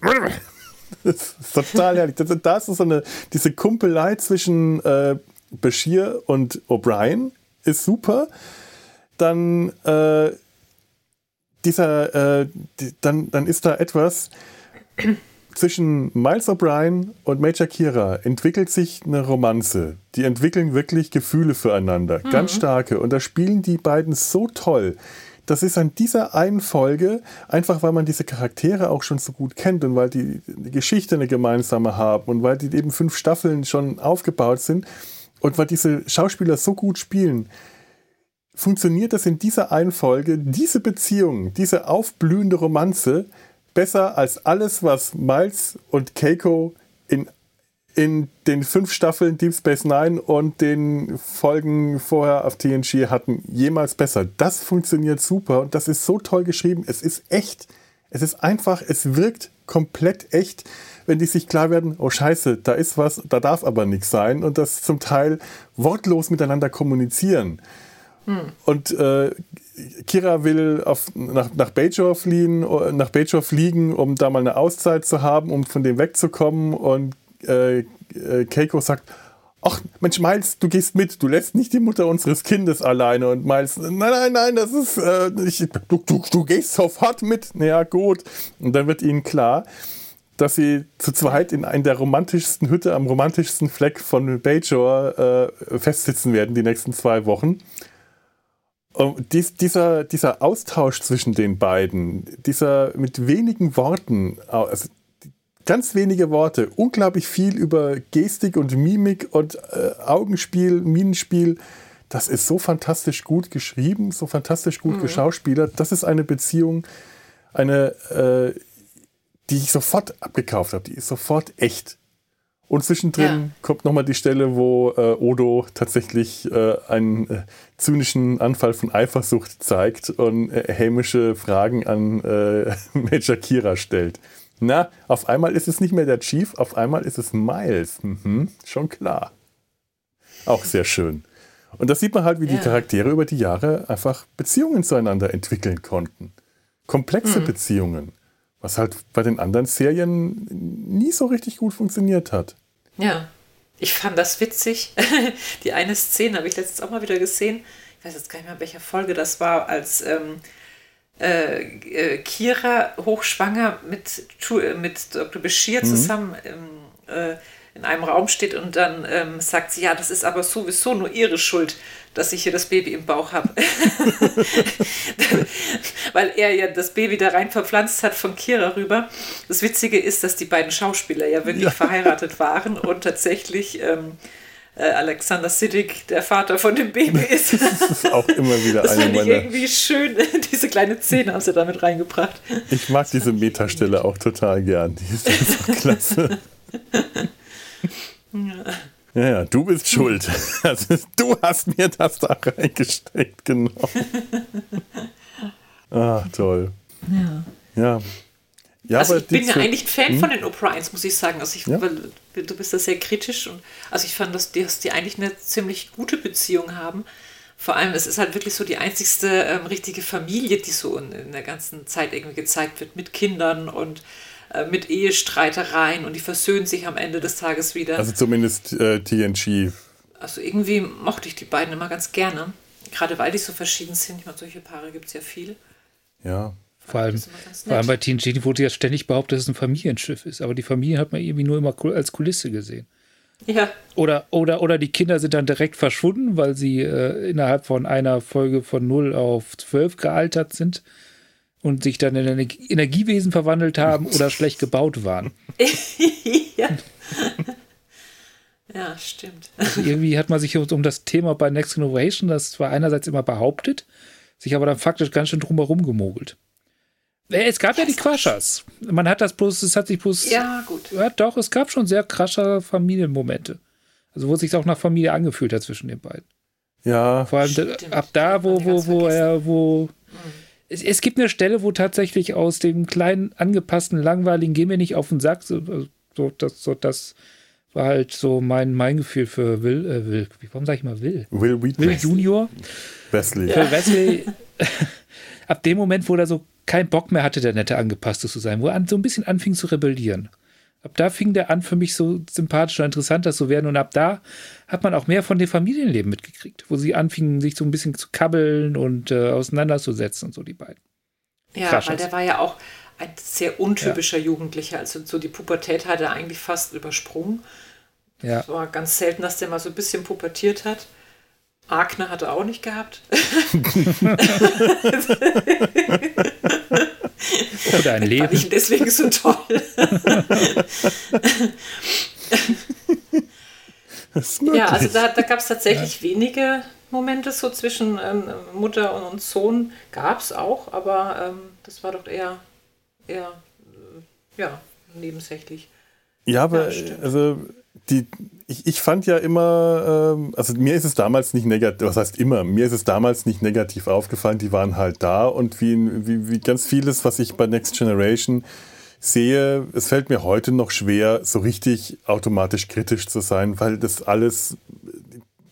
Das ist total herrlich. Das, das ist so eine, diese Kumpelei zwischen äh, Bashir und O'Brien ist super. Dann äh, dieser, äh, die, dann, dann ist da etwas zwischen Miles O'Brien und Major Kira entwickelt sich eine Romanze. Die entwickeln wirklich Gefühle füreinander, mhm. ganz starke. Und da spielen die beiden so toll. Das ist an dieser einen Folge, einfach weil man diese Charaktere auch schon so gut kennt und weil die, die Geschichte eine gemeinsame haben und weil die eben fünf Staffeln schon aufgebaut sind, und weil diese Schauspieler so gut spielen, funktioniert das in dieser einen Folge, diese Beziehung, diese aufblühende Romanze, besser als alles, was Miles und Keiko in, in den fünf Staffeln Deep Space Nine und den Folgen vorher auf TNG hatten, jemals besser. Das funktioniert super und das ist so toll geschrieben. Es ist echt. Es ist einfach, es wirkt komplett echt wenn die sich klar werden, oh scheiße, da ist was, da darf aber nichts sein und das zum Teil wortlos miteinander kommunizieren. Hm. Und äh, Kira will auf, nach, nach Bajor fliehen, nach Bajor fliegen, um da mal eine Auszeit zu haben, um von dem wegzukommen. Und äh, äh, Keiko sagt, ach Mensch, Miles, du gehst mit, du lässt nicht die Mutter unseres Kindes alleine. Und Miles, nein, nein, nein, das ist, äh, ich, du, du, du gehst sofort mit. Naja, gut. Und dann wird ihnen klar, dass sie zu zweit in einer der romantischsten Hütte am romantischsten Fleck von Bajor äh, festsitzen werden die nächsten zwei Wochen. Und dies, dieser, dieser Austausch zwischen den beiden, dieser mit wenigen Worten, also ganz wenige Worte, unglaublich viel über Gestik und Mimik und äh, Augenspiel, Minenspiel, das ist so fantastisch gut geschrieben, so fantastisch gut mhm. geschauspielert. Das ist eine Beziehung, eine, äh, die ich sofort abgekauft habe. Die ist sofort echt. Und zwischendrin ja. kommt nochmal die Stelle, wo äh, Odo tatsächlich äh, einen äh, zynischen Anfall von Eifersucht zeigt und äh, hämische Fragen an äh, Major Kira stellt. Na, auf einmal ist es nicht mehr der Chief, auf einmal ist es Miles. Mhm, schon klar. Auch sehr schön. Und das sieht man halt, wie ja. die Charaktere über die Jahre einfach Beziehungen zueinander entwickeln konnten. Komplexe mhm. Beziehungen. Was halt bei den anderen Serien nie so richtig gut funktioniert hat. Ja, ich fand das witzig. die eine Szene habe ich letztens auch mal wieder gesehen. Ich weiß jetzt gar nicht mehr, welcher Folge das war, als ähm, äh, äh, Kira hochschwanger mit, mit Dr. Bashir mhm. zusammen im, äh, in einem Raum steht und dann ähm, sagt sie, ja, das ist aber sowieso nur ihre Schuld, dass ich hier das Baby im Bauch habe. Weil er ja das Baby da rein verpflanzt hat von Kira rüber. Das Witzige ist, dass die beiden Schauspieler ja wirklich ja. verheiratet waren und tatsächlich ähm, äh, Alexander Siddig der Vater von dem Baby ist. das ist auch immer wieder das eine meiner... irgendwie schön, diese kleine Szene haben sie damit reingebracht. Ich mag diese Metastelle auch total gern. Die ist einfach klasse. Ja. ja, du bist schuld. Also, du hast mir das da reingesteckt, genau. Ah, toll. Ja. Ja. Ja also ich bin ja eigentlich Fan hm? von den O'Briens, muss ich sagen. Also ich, ja? weil, du bist da sehr kritisch und also ich fand, dass die, dass die eigentlich eine ziemlich gute Beziehung haben. Vor allem, es ist halt wirklich so die einzigste ähm, richtige Familie, die so in, in, der ganzen Zeit irgendwie gezeigt wird, mit Kindern und äh, mit Ehestreitereien und die versöhnen sich am Ende des Tages wieder. Also zumindest äh, TNG. Also irgendwie mochte ich die beiden immer ganz gerne. Gerade weil die so verschieden sind. Ich meine, solche Paare gibt es ja viel. Ja. Vor allem, vor allem bei TNG wurde ja ständig behauptet, dass es ein Familienschiff ist. Aber die Familie hat man irgendwie nur immer als Kulisse gesehen. Ja. Oder, oder, oder die Kinder sind dann direkt verschwunden, weil sie äh, innerhalb von einer Folge von 0 auf 12 gealtert sind und sich dann in ein Energiewesen verwandelt haben oder schlecht gebaut waren. ja. ja, stimmt. Also irgendwie hat man sich um das Thema bei Next Generation, das zwar einerseits immer behauptet, sich aber dann faktisch ganz schön drumherum gemogelt. Äh, es gab ja, die Quaschers. Man hat das bloß, es hat sich bloß. Ja, gut. Ja, doch, es gab schon sehr krasche Familienmomente. Also, wo es sich auch nach Familie angefühlt hat zwischen den beiden. Ja. Vor allem Stimmt. ab da, wo, wo, wo er, wo. Mhm es, es, gibt eine Stelle, wo tatsächlich aus dem kleinen, angepassten, langweiligen Geh mir nicht auf den Sack, so, so, das, so, das war halt so mein, mein Gefühl für Will, äh, Will, warum sage ich mal Will? Will, Will Junior. Wesley. Für Wesley. ab dem Moment, wo er so keinen Bock mehr hatte, der nette Angepasste zu sein, wo er so ein bisschen anfing zu rebellieren. Ab da fing der an, für mich so sympathischer, interessanter zu werden. Und ab da hat man auch mehr von dem Familienleben mitgekriegt, wo sie anfingen, sich so ein bisschen zu kabbeln und äh, auseinanderzusetzen und so die beiden. Ja, Kraschers. weil der war ja auch ein sehr untypischer ja. Jugendlicher. Also so die Pubertät hat er eigentlich fast übersprungen. Ja. Es war ganz selten, dass der mal so ein bisschen pubertiert hat. Agner hat er auch nicht gehabt. Oder ein Leben. Fand ich deswegen so toll. ja, also da, da gab es tatsächlich ja. wenige Momente so zwischen ähm, Mutter und Sohn. Gab es auch, aber ähm, das war doch eher, eher äh, ja, nebensächlich. Ja, aber ja, also die, ich, ich fand ja immer, ähm, also mir ist es damals nicht negativ, was heißt immer, mir ist es damals nicht negativ aufgefallen, die waren halt da und wie, wie, wie ganz vieles, was ich bei Next Generation sehe, es fällt mir heute noch schwer, so richtig automatisch kritisch zu sein, weil das alles,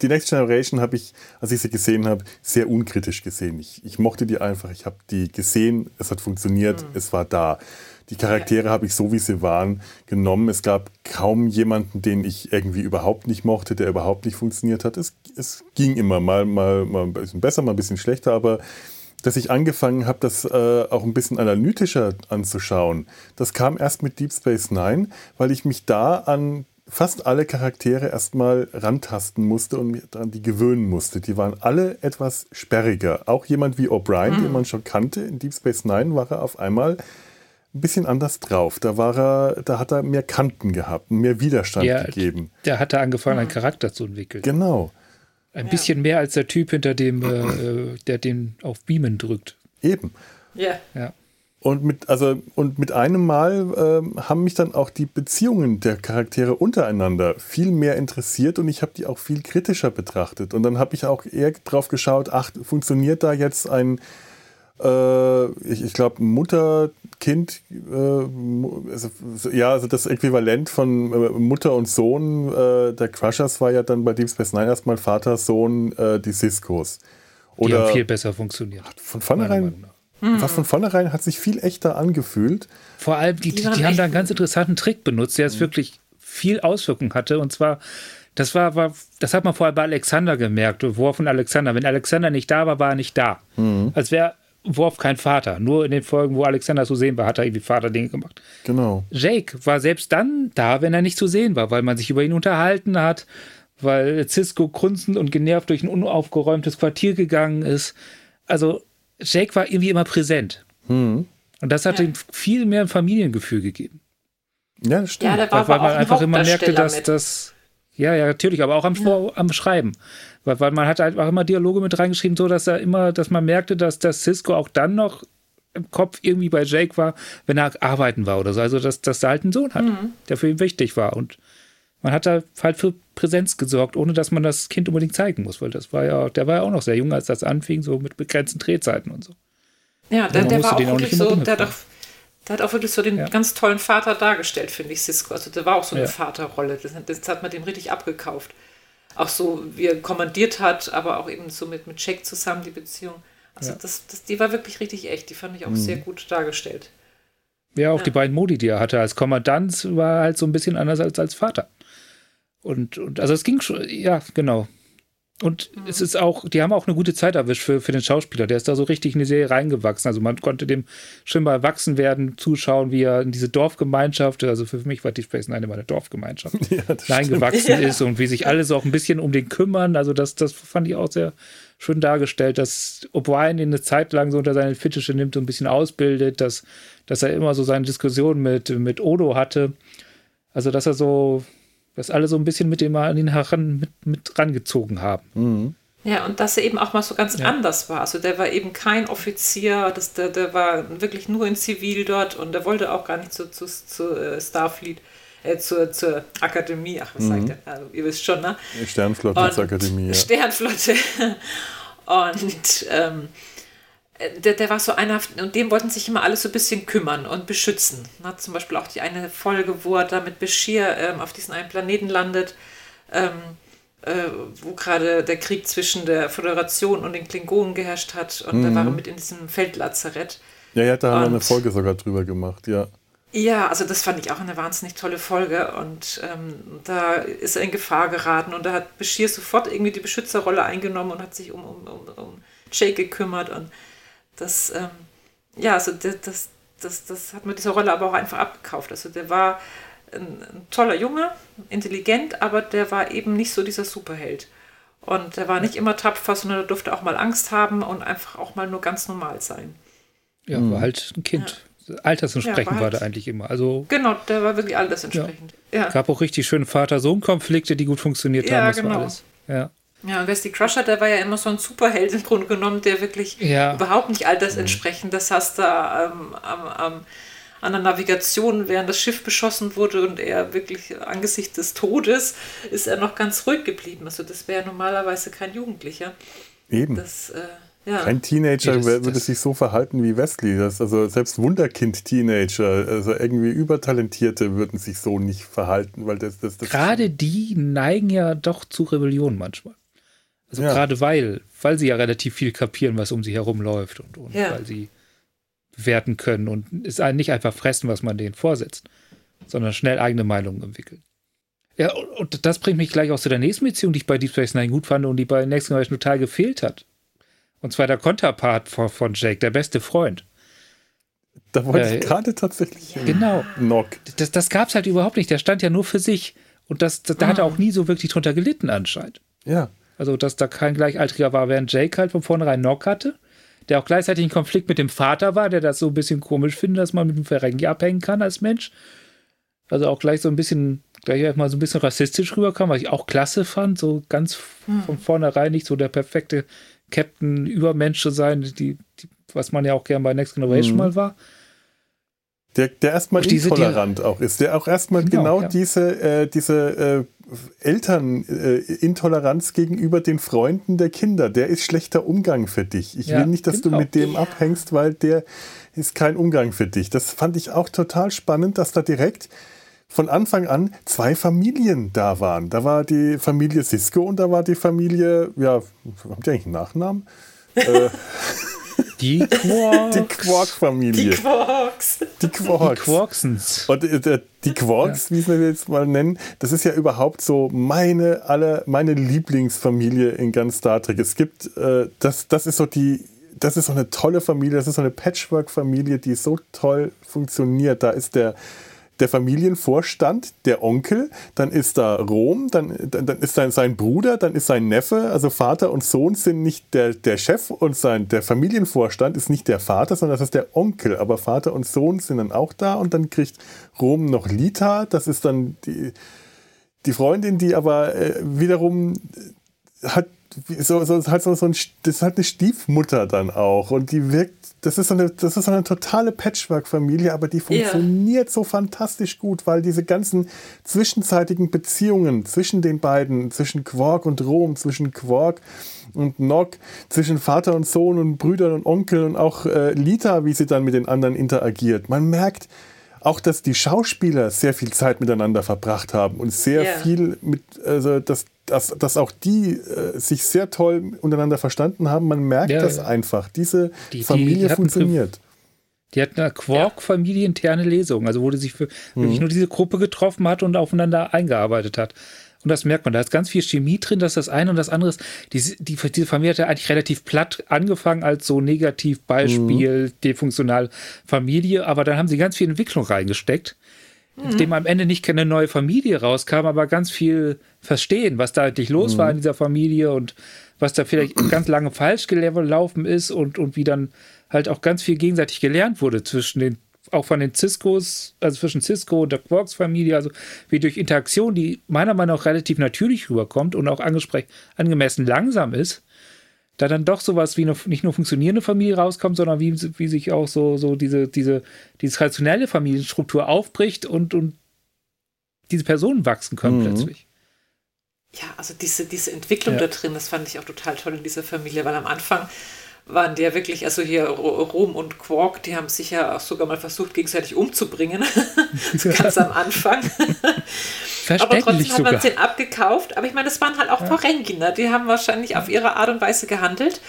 die Next Generation habe ich, als ich sie gesehen habe, sehr unkritisch gesehen. Ich, ich mochte die einfach, ich habe die gesehen, es hat funktioniert, mhm. es war da. Die Charaktere habe ich so, wie sie waren, genommen. Es gab kaum jemanden, den ich irgendwie überhaupt nicht mochte, der überhaupt nicht funktioniert hat. Es, es ging immer mal, mal, mal ein bisschen besser, mal ein bisschen schlechter, aber dass ich angefangen habe, das äh, auch ein bisschen analytischer anzuschauen, das kam erst mit Deep Space Nine, weil ich mich da an fast alle Charaktere erstmal rantasten musste und mich daran die gewöhnen musste. Die waren alle etwas sperriger. Auch jemand wie O'Brien, mhm. den man schon kannte, in Deep Space Nine war er auf einmal ein bisschen anders drauf. Da war er, da hat er mehr Kanten gehabt, mehr Widerstand ja, gegeben. Der hatte angefangen, einen Charakter zu entwickeln. Genau. Ein ja. bisschen mehr als der Typ hinter dem, äh, äh, der den auf Beamen drückt. Eben. Ja. Ja. Und mit, also, und mit einem Mal äh, haben mich dann auch die Beziehungen der Charaktere untereinander viel mehr interessiert und ich habe die auch viel kritischer betrachtet. Und dann habe ich auch eher drauf geschaut, ach, funktioniert da jetzt ein, äh, ich, ich glaube, Mutter-Kind, äh, also, ja, also das Äquivalent von äh, Mutter und Sohn äh, der Crushers war ja dann bei Deep Space Nine erstmal Vater, Sohn, äh, die Ciscos. Oder die haben viel besser funktioniert. Von vornherein Mhm. Von vornherein hat sich viel echter angefühlt. Vor allem, die, die, die haben da einen ganz interessanten Trick benutzt, der jetzt mhm. wirklich viel Auswirkungen hatte. Und zwar, das war, war, das hat man vorher bei Alexander gemerkt, Worf und Alexander. Wenn Alexander nicht da war, war er nicht da. Mhm. Als wäre Worf kein Vater. Nur in den Folgen, wo Alexander zu sehen war, hat er irgendwie Vaterdinge gemacht. Genau. Jake war selbst dann da, wenn er nicht zu sehen war, weil man sich über ihn unterhalten hat, weil Cisco grunzend und genervt durch ein unaufgeräumtes Quartier gegangen ist. Also Jake war irgendwie immer präsent. Hm. Und das hat ja. ihm viel mehr ein Familiengefühl gegeben. Ja, das stimmt. Ja, weil, weil man einfach immer merkte, dass das. Ja, ja, natürlich, aber auch am, ja. am Schreiben. Weil, weil man hat halt auch immer Dialoge mit reingeschrieben, so dass er immer, dass man merkte, dass das Cisco auch dann noch im Kopf irgendwie bei Jake war, wenn er arbeiten war oder so. Also, dass, dass er halt einen Sohn hat, mhm. der für ihn wichtig war. Und man hat da halt für Präsenz gesorgt, ohne dass man das Kind unbedingt zeigen muss, weil das war ja, der war ja auch noch sehr jung, als das anfing, so mit begrenzten Drehzeiten und so. Ja, der, der war auch wirklich so, der hat, auch, der hat auch wirklich so den ja. ganz tollen Vater dargestellt, finde ich, Cisco. Also der war auch so eine ja. Vaterrolle. Das, das, hat man dem richtig abgekauft. Auch so, wie er kommandiert hat, aber auch eben so mit, mit Jack zusammen die Beziehung. Also ja. das, das, die war wirklich richtig echt. Die fand ich auch mhm. sehr gut dargestellt. Ja, auch ja. die beiden Modi, die er hatte als Kommandant, war halt so ein bisschen anders als als Vater. Und, und also es ging schon, ja, genau. Und mhm. es ist auch, die haben auch eine gute Zeit erwischt für, für den Schauspieler. Der ist da so richtig in die Serie reingewachsen. Also man konnte dem schön mal erwachsen werden, zuschauen, wie er in diese Dorfgemeinschaft, also für mich war die Space Nine immer eine Dorfgemeinschaft, ja, reingewachsen stimmt. ist und wie sich alle so auch ein bisschen um den kümmern. Also das, das fand ich auch sehr schön dargestellt, dass O'Brien ihn eine Zeit lang so unter seine Fittiche nimmt und ein bisschen ausbildet, dass, dass er immer so seine Diskussion mit, mit Odo hatte. Also dass er so dass alle so ein bisschen mit dem an ihn heran mit, mit rangezogen haben. Mhm. Ja, und dass er eben auch mal so ganz ja. anders war. Also der war eben kein Offizier, das, der, der war wirklich nur in Zivil dort und der wollte auch gar nicht zu, zu, zu uh, Starfleet, äh, zur, zur Akademie, ach, was mhm. sagt er? Also, ihr wisst schon, ne? Sternflotte Akademie, ja. Sternflotte. und ähm, der, der war so einer, und dem wollten sich immer alle so ein bisschen kümmern und beschützen. Na, zum Beispiel auch die eine Folge, wo er da mit Bashir ähm, auf diesen einen Planeten landet, ähm, äh, wo gerade der Krieg zwischen der Föderation und den Klingonen geherrscht hat. Und mhm. da war er mit in diesem Feldlazarett. Ja, ja, da haben wir eine Folge sogar drüber gemacht, ja. Ja, also das fand ich auch eine wahnsinnig tolle Folge und ähm, da ist er in Gefahr geraten und da hat Bashir sofort irgendwie die Beschützerrolle eingenommen und hat sich um, um, um, um Jake gekümmert und das, ähm, ja, also das, das, das, das hat mir diese Rolle aber auch einfach abgekauft. Also der war ein, ein toller Junge, intelligent, aber der war eben nicht so dieser Superheld. Und der war nicht immer tapfer, sondern er durfte auch mal Angst haben und einfach auch mal nur ganz normal sein. Ja, war mhm. halt ein Kind. Ja. Altersentsprechend ja, war, halt, war, der eigentlich immer. Also, genau, der war wirklich altersentsprechend. Ja. Gab auch richtig schöne Vater-Sohn-Konflikte, die gut funktioniert haben. Das genau. war alles. Ja. Ja, und Wesley Crusher, der war ja immer so ein Superheld im Grunde genommen, der wirklich ja. überhaupt nicht altersentsprechend. Das heißt, da ähm, am, am, an der Navigation, während das Schiff beschossen wurde und er wirklich angesichts des Todes, ist er noch ganz ruhig geblieben. Also das wäre normalerweise kein Jugendlicher. Eben. Das, äh, ja. Kein Teenager das, würde das sich so verhalten wie Wesley. Das, also selbst Wunderkind-Teenager, also irgendwie Übertalentierte würden sich so nicht verhalten, weil das, das, das Gerade die neigen ja doch zu Rebellion manchmal. Also ja. gerade weil, weil sie ja relativ viel kapieren, was um sie herum läuft und, und ja. weil sie bewerten können und es nicht einfach fressen, was man denen vorsetzt, sondern schnell eigene Meinungen entwickeln. Ja, und das bringt mich gleich auch zu der nächsten Beziehung, die ich bei Deep Space Nine gut fand und die bei Next Generation total gefehlt hat. Und zwar der Konterpart von Jake, der beste Freund. Da wollte äh, ich gerade tatsächlich. Genau. Knock. Das, das gab es halt überhaupt nicht. Der stand ja nur für sich. Und das, das da hat er auch nie so wirklich drunter gelitten, anscheinend. Ja. Also, dass da kein Gleichaltriger war, während Jake halt von vornherein Nock hatte, der auch gleichzeitig ein Konflikt mit dem Vater war, der das so ein bisschen komisch findet, dass man mit dem Ferengi abhängen kann als Mensch. Also auch gleich so ein bisschen gleich mal so ein bisschen rassistisch rüberkam, was ich auch klasse fand, so ganz hm. von vornherein nicht so der perfekte Captain Übermensch zu sein, die, die, was man ja auch gern bei Next Generation hm. mal war. Der, der erstmal diese, intolerant die, auch ist, der auch erstmal genau, genau ja. diese, äh, diese äh, Elternintoleranz äh, gegenüber den Freunden der Kinder, der ist schlechter Umgang für dich. Ich ja, will nicht, dass genau. du mit dem abhängst, weil der ist kein Umgang für dich. Das fand ich auch total spannend, dass da direkt von Anfang an zwei Familien da waren. Da war die Familie Cisco und da war die Familie, ja, haben die eigentlich einen Nachnamen? äh, die Quarks. Die Quark-Familie. Die Quarks. Die Quarks. Die Quarksens. Und äh, die Quarks, ja. wie wir jetzt mal nennen, das ist ja überhaupt so meine, alle, meine Lieblingsfamilie in ganz Star Trek. Es gibt, äh, das, das ist so die, das ist so eine tolle Familie, das ist so eine Patchwork-Familie, die so toll funktioniert. Da ist der, der Familienvorstand, der Onkel, dann ist da Rom, dann, dann, dann ist dann sein Bruder, dann ist sein Neffe, also Vater und Sohn sind nicht der, der Chef und sein, der Familienvorstand ist nicht der Vater, sondern das ist der Onkel. Aber Vater und Sohn sind dann auch da und dann kriegt Rom noch Lita, das ist dann die, die Freundin, die aber äh, wiederum hat so, so, halt so, so ein, das ist halt eine Stiefmutter dann auch und die wirkt, das ist so eine, das ist so eine totale Patchwork-Familie, aber die funktioniert yeah. so fantastisch gut, weil diese ganzen zwischenzeitigen Beziehungen zwischen den beiden, zwischen Quark und Rom, zwischen Quark und Nock, zwischen Vater und Sohn und Brüdern und Onkel und auch äh, Lita, wie sie dann mit den anderen interagiert. Man merkt, auch, dass die Schauspieler sehr viel Zeit miteinander verbracht haben und sehr yeah. viel mit, also dass, dass, dass auch die äh, sich sehr toll untereinander verstanden haben. Man merkt ja, das ja. einfach. Diese die, Familie die funktioniert. Die hatten eine Quark-Familie interne Lesung, also wo die sich für, mhm. wirklich nur diese Gruppe getroffen hat und aufeinander eingearbeitet hat. Und das merkt man. Da ist ganz viel Chemie drin, dass das eine und das andere ist. Die, die, diese Familie hat ja eigentlich relativ platt angefangen als so Negativbeispiel, mhm. defunktional Familie, aber dann haben sie ganz viel Entwicklung reingesteckt, mhm. indem am Ende nicht keine neue Familie rauskam, aber ganz viel verstehen, was da eigentlich los mhm. war in dieser Familie und was da vielleicht ganz lange falsch gelaufen ist und, und wie dann halt auch ganz viel gegenseitig gelernt wurde zwischen den auch von den Ciscos, also zwischen Cisco und der Quarks-Familie, also wie durch Interaktion, die meiner Meinung nach relativ natürlich rüberkommt und auch angemessen langsam ist, da dann doch sowas wie eine nicht nur funktionierende Familie rauskommt, sondern wie, wie sich auch so, so diese, diese, diese traditionelle Familienstruktur aufbricht und, und diese Personen wachsen können mhm. plötzlich. Ja, also diese, diese Entwicklung ja. da drin, das fand ich auch total toll in dieser Familie, weil am Anfang waren die ja wirklich, also hier Rom und Quark, die haben sich ja auch sogar mal versucht, gegenseitig umzubringen. ganz am Anfang. aber trotzdem hat man es den abgekauft. Aber ich meine, das waren halt auch ja. Ferenginer, die haben wahrscheinlich auf ihre Art und Weise gehandelt.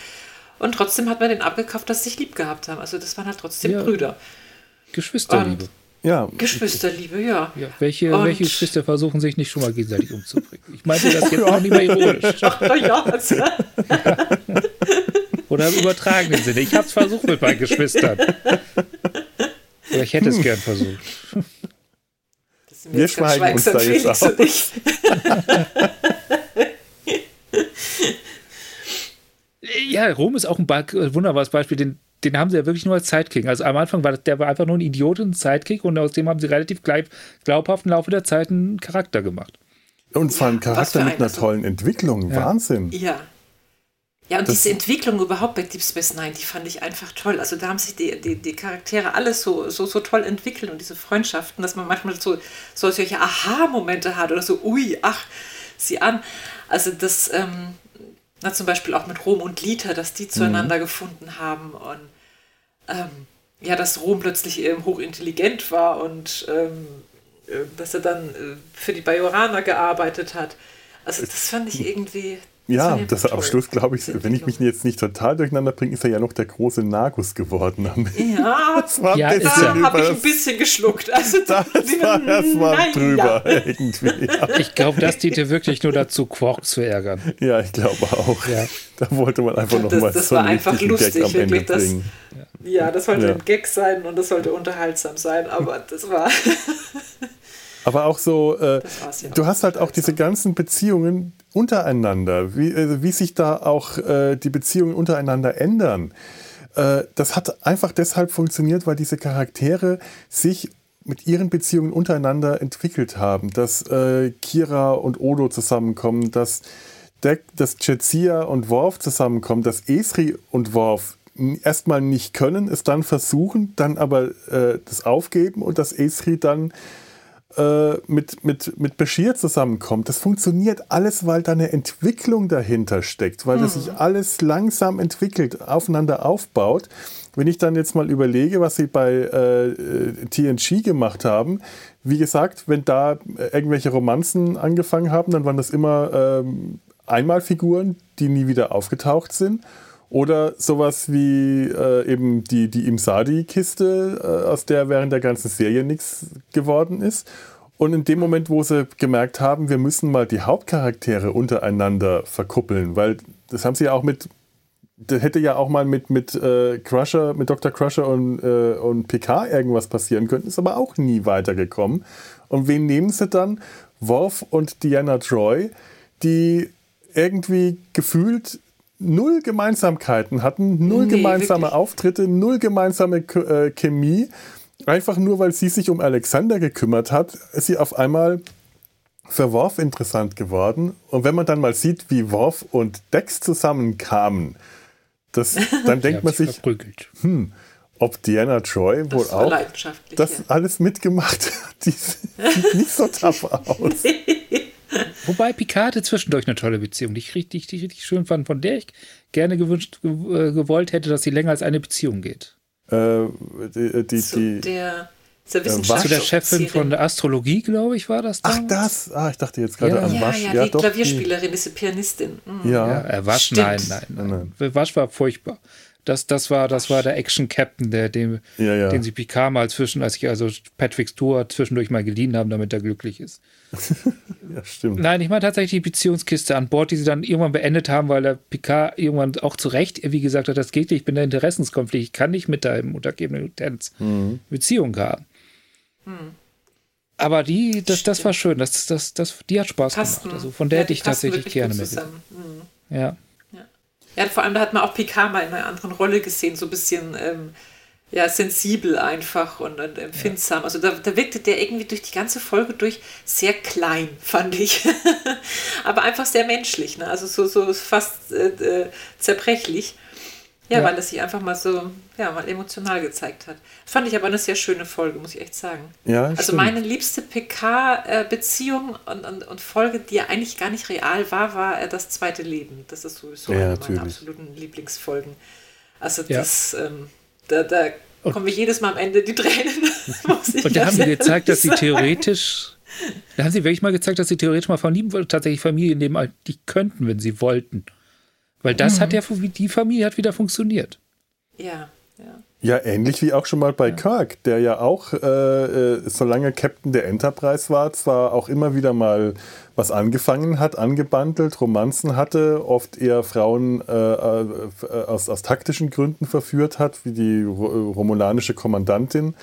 Und trotzdem hat man den abgekauft, dass sie sich lieb gehabt haben. Also das waren halt trotzdem ja. Brüder. Geschwisterliebe. Und ja. Geschwisterliebe, ja. ja welche, welche Geschwister versuchen sich nicht schon mal gegenseitig umzubringen? Ich meinte das jetzt auch nicht mehr ironisch. Ach, ja, also. Oder im übertragenen Sinne. Ich habe es versucht mit meinen Geschwistern. Oder ich hätte es hm. gern versucht. Wir schweigen uns da jetzt aus. ja, Rom ist auch ein wunderbares Beispiel. Den, den haben sie ja wirklich nur als Sidekick. Also am Anfang war der war einfach nur ein Idiot und ein Sidekick und aus dem haben sie relativ glaubhaft im Laufe der Zeit einen Charakter gemacht. Und zwar einen Charakter mit einer tollen Entwicklung. Ja. Wahnsinn. Ja. Ja, und das diese Entwicklung überhaupt bei Deep Space Nine, die fand ich einfach toll. Also da haben sich die, die, die Charaktere alles so, so, so toll entwickelt und diese Freundschaften, dass man manchmal so, so solche Aha-Momente hat oder so, ui, ach, sieh an. Also das, ähm, na, zum Beispiel auch mit Rom und Lita, dass die zueinander mhm. gefunden haben und ähm, ja, dass Rom plötzlich ähm, hochintelligent war und ähm, äh, dass er dann äh, für die Bajoraner gearbeitet hat. Also das fand ich irgendwie, ja, das am Schluss, glaube ich, wenn ich mich jetzt nicht total durcheinander bringe, ist er ja noch der große Nagus geworden. Ja, das war ja, da habe ich ein bisschen geschluckt. Also das, war erstmal drüber ja. irgendwie. Ja. Ich glaube, das diente wirklich nur dazu, Quark zu ärgern. Ja, ich glaube auch. Ja. Da wollte man einfach noch mal das so einen war einfach lustig, Gag am Ende wirklich, bringen. Das, ja, das sollte ein Gag sein und das sollte unterhaltsam sein, aber das war... Aber auch so, äh, du hast halt auch diese ganzen Beziehungen untereinander, wie, äh, wie sich da auch äh, die Beziehungen untereinander ändern. Äh, das hat einfach deshalb funktioniert, weil diese Charaktere sich mit ihren Beziehungen untereinander entwickelt haben, dass äh, Kira und Odo zusammenkommen, dass, Deck, dass Jetsia und Worf zusammenkommen, dass Esri und Worf erstmal nicht können, es dann versuchen, dann aber äh, das aufgeben und dass Esri dann äh, mit, mit, mit Bashir zusammenkommt. Das funktioniert alles, weil da eine Entwicklung dahinter steckt, weil mhm. das sich alles langsam entwickelt, aufeinander aufbaut. Wenn ich dann jetzt mal überlege, was sie bei äh, TNG gemacht haben, wie gesagt, wenn da irgendwelche Romanzen angefangen haben, dann waren das immer ähm, Einmalfiguren, die nie wieder aufgetaucht sind. Oder sowas wie äh, eben die, die Imsadi-Kiste, äh, aus der während der ganzen Serie nichts geworden ist. Und in dem Moment, wo sie gemerkt haben, wir müssen mal die Hauptcharaktere untereinander verkuppeln, weil das haben sie ja auch mit, das hätte ja auch mal mit, mit äh, Crusher, mit Dr. Crusher und, äh, und Picard irgendwas passieren können, ist aber auch nie weitergekommen. Und wen nehmen sie dann? Worf und Diana Troy, die irgendwie gefühlt null Gemeinsamkeiten hatten, null nee, gemeinsame wirklich. Auftritte, null gemeinsame äh, Chemie. Einfach nur, weil sie sich um Alexander gekümmert hat, ist sie auf einmal für Worf interessant geworden. Und wenn man dann mal sieht, wie Worf und Dex zusammenkamen, das, dann denkt man sich, hm, ob Diana Troy das wohl auch das ja. alles mitgemacht hat. Die sieht nicht so tough aus. Wobei Picard hatte zwischendurch eine tolle Beziehung, die ich richtig, die richtig schön fand, von der ich gerne gewünscht, äh, gewollt hätte, dass sie länger als eine Beziehung geht. Äh, die, die, Zu die, der, der Zu der Chefin von der Astrologie, glaube ich, war das damals? Ach, das? Ah, ich dachte jetzt gerade ja. an Wasch. Ja, ja, die doch, Klavierspielerin, diese Pianistin. Mhm. Ja. ja, Wasch, nein, nein, nein, nein. Wasch war furchtbar. Das, das, war, das war der Action-Captain, der, dem, ja, ja. den sie Picard mal zwischen, als ich also Patrick Stewart zwischendurch mal geliehen haben, damit er glücklich ist. ja, stimmt. Nein, ich meine tatsächlich die Beziehungskiste an Bord, die sie dann irgendwann beendet haben, weil der Picard irgendwann auch zu Recht, wie gesagt hat, das geht nicht, ich bin der Interessenskonflikt, ich kann nicht mit deinem untergebenen Lieutenant mhm. Beziehung haben. Mhm. Aber die, das, das war schön, das, das, das, die hat Spaß Pasten. gemacht. Also von der ja, hätte ich tatsächlich gerne mit. Mhm. Ja. Ja, vor allem da hat man auch Picard mal in einer anderen Rolle gesehen, so ein bisschen ähm, ja, sensibel einfach und, und empfindsam. Ja. Also da, da wirkte der irgendwie durch die ganze Folge durch sehr klein, fand ich. Aber einfach sehr menschlich, ne? also so, so fast äh, äh zerbrechlich. Ja, ja, weil es sich einfach mal so, ja, mal emotional gezeigt hat. Fand ich aber eine sehr schöne Folge, muss ich echt sagen. Ja, also stimmt. meine liebste PK-Beziehung und, und, und, Folge, die ja eigentlich gar nicht real war, war äh, das zweite Leben. Das ist sowieso ja, eine meiner absoluten Lieblingsfolgen. Also das, ähm, da, da kommen wir jedes Mal am Ende die Tränen. und da haben sie gezeigt, dass sie theoretisch da haben sie wirklich mal gezeigt, dass sie theoretisch mal verlieben tatsächlich Familien nehmen, die könnten, wenn sie wollten. Weil das mhm. hat ja, die Familie hat wieder funktioniert. Ja, ja. Ja, ähnlich wie auch schon mal bei ja. Kirk, der ja auch, äh, äh, solange Captain der Enterprise war, zwar auch immer wieder mal was angefangen hat, angebandelt, Romanzen hatte, oft eher Frauen äh, äh, aus, aus taktischen Gründen verführt hat, wie die romulanische Kommandantin,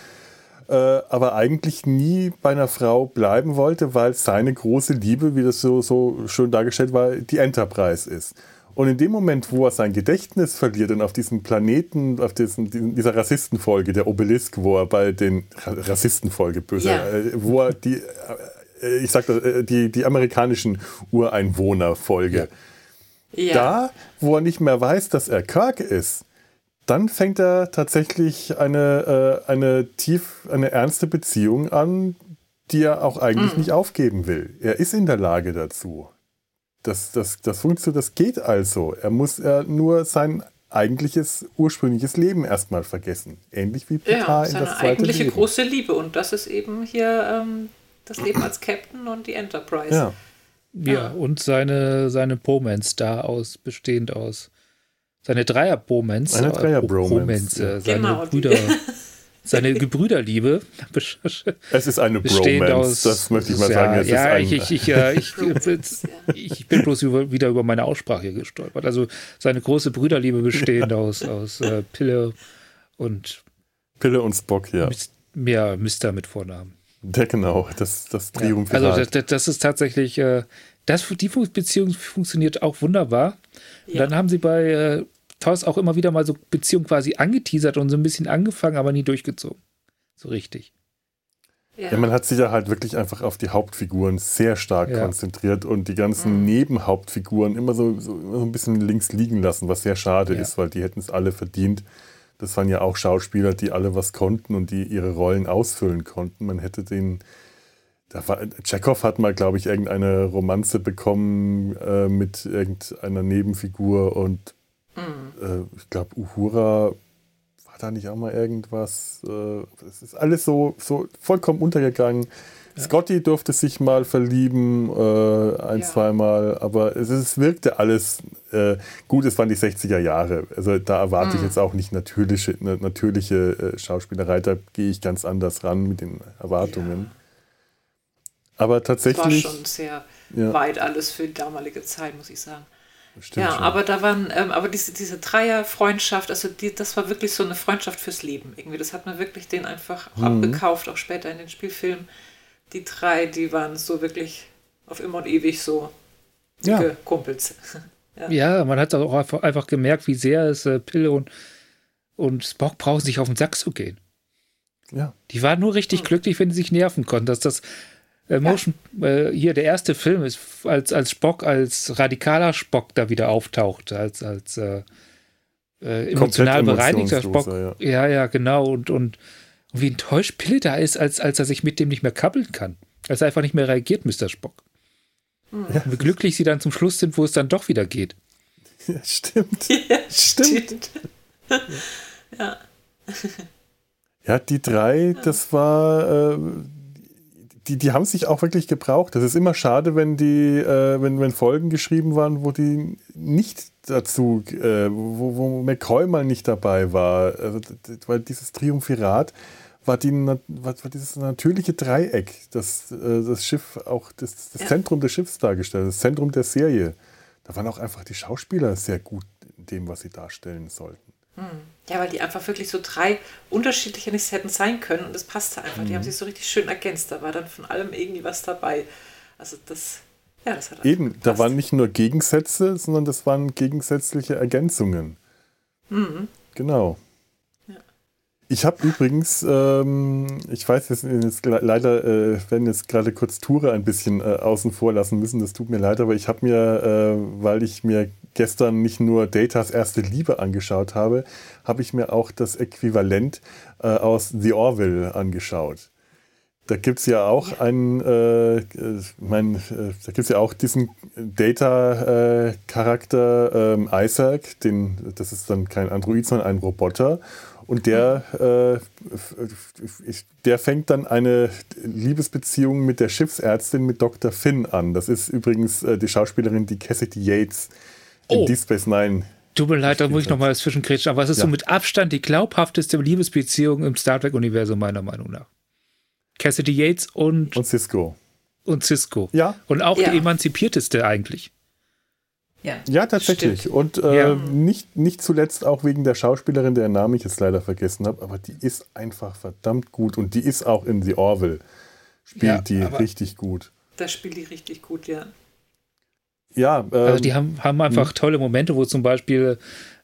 äh, aber eigentlich nie bei einer Frau bleiben wollte, weil seine große Liebe, wie das so, so schön dargestellt war, die Enterprise ist. Und in dem Moment, wo er sein Gedächtnis verliert und auf diesem Planeten, auf diesen, dieser Rassistenfolge, der Obelisk, wo er bei den Rassistenfolge böse, ja. äh, wo er die, äh, ich sag das, äh, die, die amerikanischen Ureinwohnerfolge, ja. da, wo er nicht mehr weiß, dass er Kirk ist, dann fängt er tatsächlich eine, eine tief, eine ernste Beziehung an, die er auch eigentlich mhm. nicht aufgeben will. Er ist in der Lage dazu. Das, das, das funktioniert, das geht also. Er muss er nur sein eigentliches, ursprüngliches Leben erstmal vergessen. Ähnlich wie Picard ja, in das zweite eigentliche Leben. große Liebe. Und das ist eben hier ähm, das Leben als Captain und die Enterprise. Ja. Ja, ja. und seine, seine Pomance da aus, bestehend aus seine Dreier-Pomance. Eine Dreier-Bromance. Äh, seine genau, Brüder. seine Gebrüderliebe. Es ist eine Bromance, aus, das möchte ich mal sagen. Es ja, ich, ich, ich, ich, ich, bin bloß über, wieder über meine Aussprache gestolpert. Also seine große Brüderliebe bestehend aus, aus äh, Pille und Pille und Spock, ja. Mehr Mister mit Vornamen. Der genau, das, das Triumvirat. Ja, also das, das, ist tatsächlich, äh, das, die Beziehung funktioniert auch wunderbar. Und ja. dann haben sie bei Taus auch immer wieder mal so Beziehungen quasi angeteasert und so ein bisschen angefangen, aber nie durchgezogen. So richtig. Ja. ja. man hat sich ja halt wirklich einfach auf die Hauptfiguren sehr stark ja. konzentriert und die ganzen mhm. Nebenhauptfiguren immer so, so, immer so ein bisschen links liegen lassen, was sehr schade ja. ist, weil die hätten es alle verdient. Das waren ja auch Schauspieler, die alle was konnten und die ihre Rollen ausfüllen konnten. Man hätte den. Da war, Chekhov hat mal, glaube ich, irgendeine Romanze bekommen äh, mit irgendeiner Nebenfigur und mhm. äh, ich glaube, Uhura da nicht auch mal irgendwas? Es äh, ist alles so, so vollkommen untergegangen. Ja. Scotty durfte sich mal verlieben, äh, ein, ja. zweimal, aber es, es wirkte alles gut. Es waren die 60er Jahre. Also da erwarte mhm. ich jetzt auch nicht natürliche, natürliche Schauspielerei. Da gehe ich ganz anders ran mit den Erwartungen. Ja. Aber tatsächlich. Das war schon sehr weit alles für die damalige Zeit, muss ich sagen. Stimmt ja, schon. aber da waren, ähm, aber diese, diese Dreier-Freundschaft, also die, das war wirklich so eine Freundschaft fürs Leben. Irgendwie, das hat man wirklich den einfach mhm. abgekauft, auch später in den Spielfilmen. Die drei, die waren so wirklich auf immer und ewig so dicke ja. Kumpels. ja. ja. man hat auch einfach, einfach gemerkt, wie sehr es äh, Pille und, und Spock brauchen, sich auf den Sack zu gehen. Ja. Die waren nur richtig mhm. glücklich, wenn sie sich nerven konnten. Dass das äh, Motion, ja. äh, hier der erste Film ist, als, als Spock, als radikaler Spock da wieder auftaucht, als, als äh, äh emotional bereinigter Spock. Ja. ja, ja, genau. Und, und, und wie enttäuscht Pille da ist, als, als er sich mit dem nicht mehr kappeln kann. Als er einfach nicht mehr reagiert, Mr. Spock. Ja. Und wie glücklich sie dann zum Schluss sind, wo es dann doch wieder geht. Ja, stimmt. Ja, stimmt. ja. Ja, die drei, das war, äh, die, die haben sich auch wirklich gebraucht. Das ist immer schade, wenn die, äh, wenn, wenn Folgen geschrieben waren, wo die nicht dazu, äh, wo, wo McCoy mal nicht dabei war. Also, weil dieses Triumphirat war, die, war, war dieses natürliche Dreieck, das äh, das Schiff auch das, das. Zentrum des Schiffs dargestellt, das Zentrum der Serie. Da waren auch einfach die Schauspieler sehr gut in dem, was sie darstellen sollten. Ja, weil die einfach wirklich so drei unterschiedliche nichts hätten sein können und das passte einfach. Mhm. Die haben mhm. sich so richtig schön ergänzt. Da war dann von allem irgendwie was dabei. Also das, ja, das hat Eben, da waren nicht nur Gegensätze, sondern das waren gegensätzliche Ergänzungen. Mhm. Genau. Ich habe übrigens, ähm, ich weiß jetzt, jetzt leider, äh, werden jetzt gerade kurz Ture ein bisschen äh, außen vor lassen müssen, das tut mir leid, aber ich habe mir, äh, weil ich mir gestern nicht nur Datas erste Liebe angeschaut habe, habe ich mir auch das Äquivalent äh, aus The Orville angeschaut. Da gibt es ja auch einen, äh, mein, äh, da gibt es ja auch diesen Data-Charakter ähm, Isaac, den, das ist dann kein Android, sondern ein Roboter. Und der, äh, der fängt dann eine Liebesbeziehung mit der Schiffsärztin, mit Dr. Finn an. Das ist übrigens äh, die Schauspielerin, die Cassidy Yates in oh. Deep Space Nine. Tut mir leid, da muss ich nochmal dazwischen kretschen, aber es ist ja. so mit Abstand die glaubhafteste Liebesbeziehung im Star Trek-Universum, meiner Meinung nach. Cassidy Yates und. Und Cisco. Und Cisco. Ja. Und auch ja. die emanzipierteste eigentlich. Ja, ja tatsächlich. Stimmt. Und äh, ja. Nicht, nicht zuletzt auch wegen der Schauspielerin, deren Namen ich jetzt leider vergessen habe, aber die ist einfach verdammt gut und die ist auch in The Orville. Spielt ja, die richtig gut. Das spielt die richtig gut, ja. Ja, ähm, also die haben, haben einfach hm. tolle Momente, wo zum Beispiel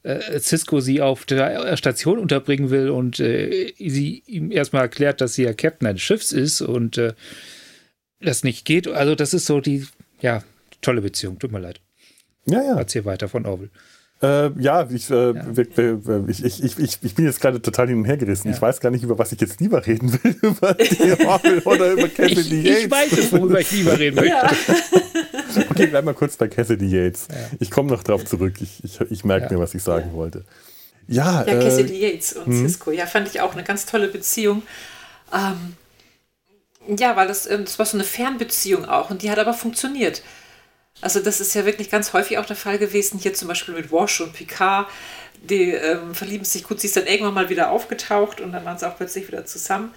äh, Cisco sie auf der Station unterbringen will und äh, sie ihm erstmal erklärt, dass sie ja Captain eines Schiffs ist und äh, das nicht geht. Also das ist so die, ja, tolle Beziehung. Tut mir leid. Ja, ja. Erzähl weiter von Orwell. Äh, ja, ich, äh, ja. Ich, ich, ich, ich, bin jetzt gerade total hin und her gerissen. Ja. Ich weiß gar nicht, über was ich jetzt lieber reden will. über die Orwell oder über Cassidy Yates. Ich weiß es, worüber ich lieber reden möchte. Ja. okay, bleib mal kurz bei Cassidy Yates. Ich komme noch drauf zurück. Ich, ich, ich merke mir, was ich sagen wollte. Ja, ja Cassidy äh, Yates und hm? Cisco. Ja, fand ich auch eine ganz tolle Beziehung. Ähm, ja, weil das, ähm, das war so eine Fernbeziehung auch und die hat aber funktioniert. Also das ist ja wirklich ganz häufig auch der Fall gewesen, hier zum Beispiel mit Wash und Picard, die ähm, verlieben sich gut, sie ist dann irgendwann mal wieder aufgetaucht und dann waren sie auch plötzlich wieder zusammen.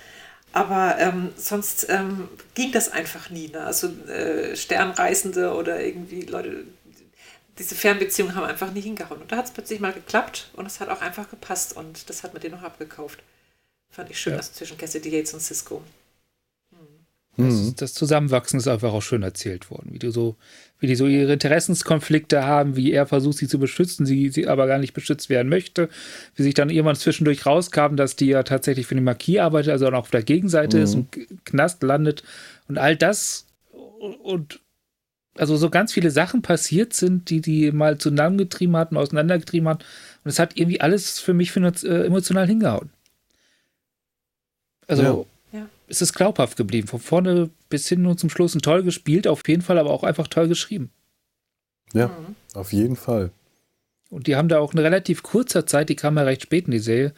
Aber ähm, sonst ähm, ging das einfach nie. Ne? Also äh, Sternreisende oder irgendwie Leute, diese Fernbeziehungen haben einfach nie hingehauen. Und da hat es plötzlich mal geklappt und es hat auch einfach gepasst und das hat man denen noch abgekauft. Fand ich schön, ja. das zwischen Cassidy Yates und Cisco. Mhm. Das, das, Zusammenwachsen ist einfach auch schön erzählt worden, wie du so, wie die so ihre Interessenskonflikte haben, wie er versucht, sie zu beschützen, sie, sie aber gar nicht beschützt werden möchte, wie sich dann irgendwann zwischendurch rauskam, dass die ja tatsächlich für den Marquis arbeitet, also auch auf der Gegenseite mhm. ist und Knast landet und all das und also so ganz viele Sachen passiert sind, die die mal zusammengetrieben hatten, auseinandergetrieben hatten und es hat irgendwie alles für mich für, äh, emotional hingehauen. Also ja ist es glaubhaft geblieben. Von vorne bis hin und zum Schluss ein toll gespielt, auf jeden Fall, aber auch einfach toll geschrieben. Ja, mhm. auf jeden Fall. Und die haben da auch in relativ kurzer Zeit, die kam ja recht spät in die Serie,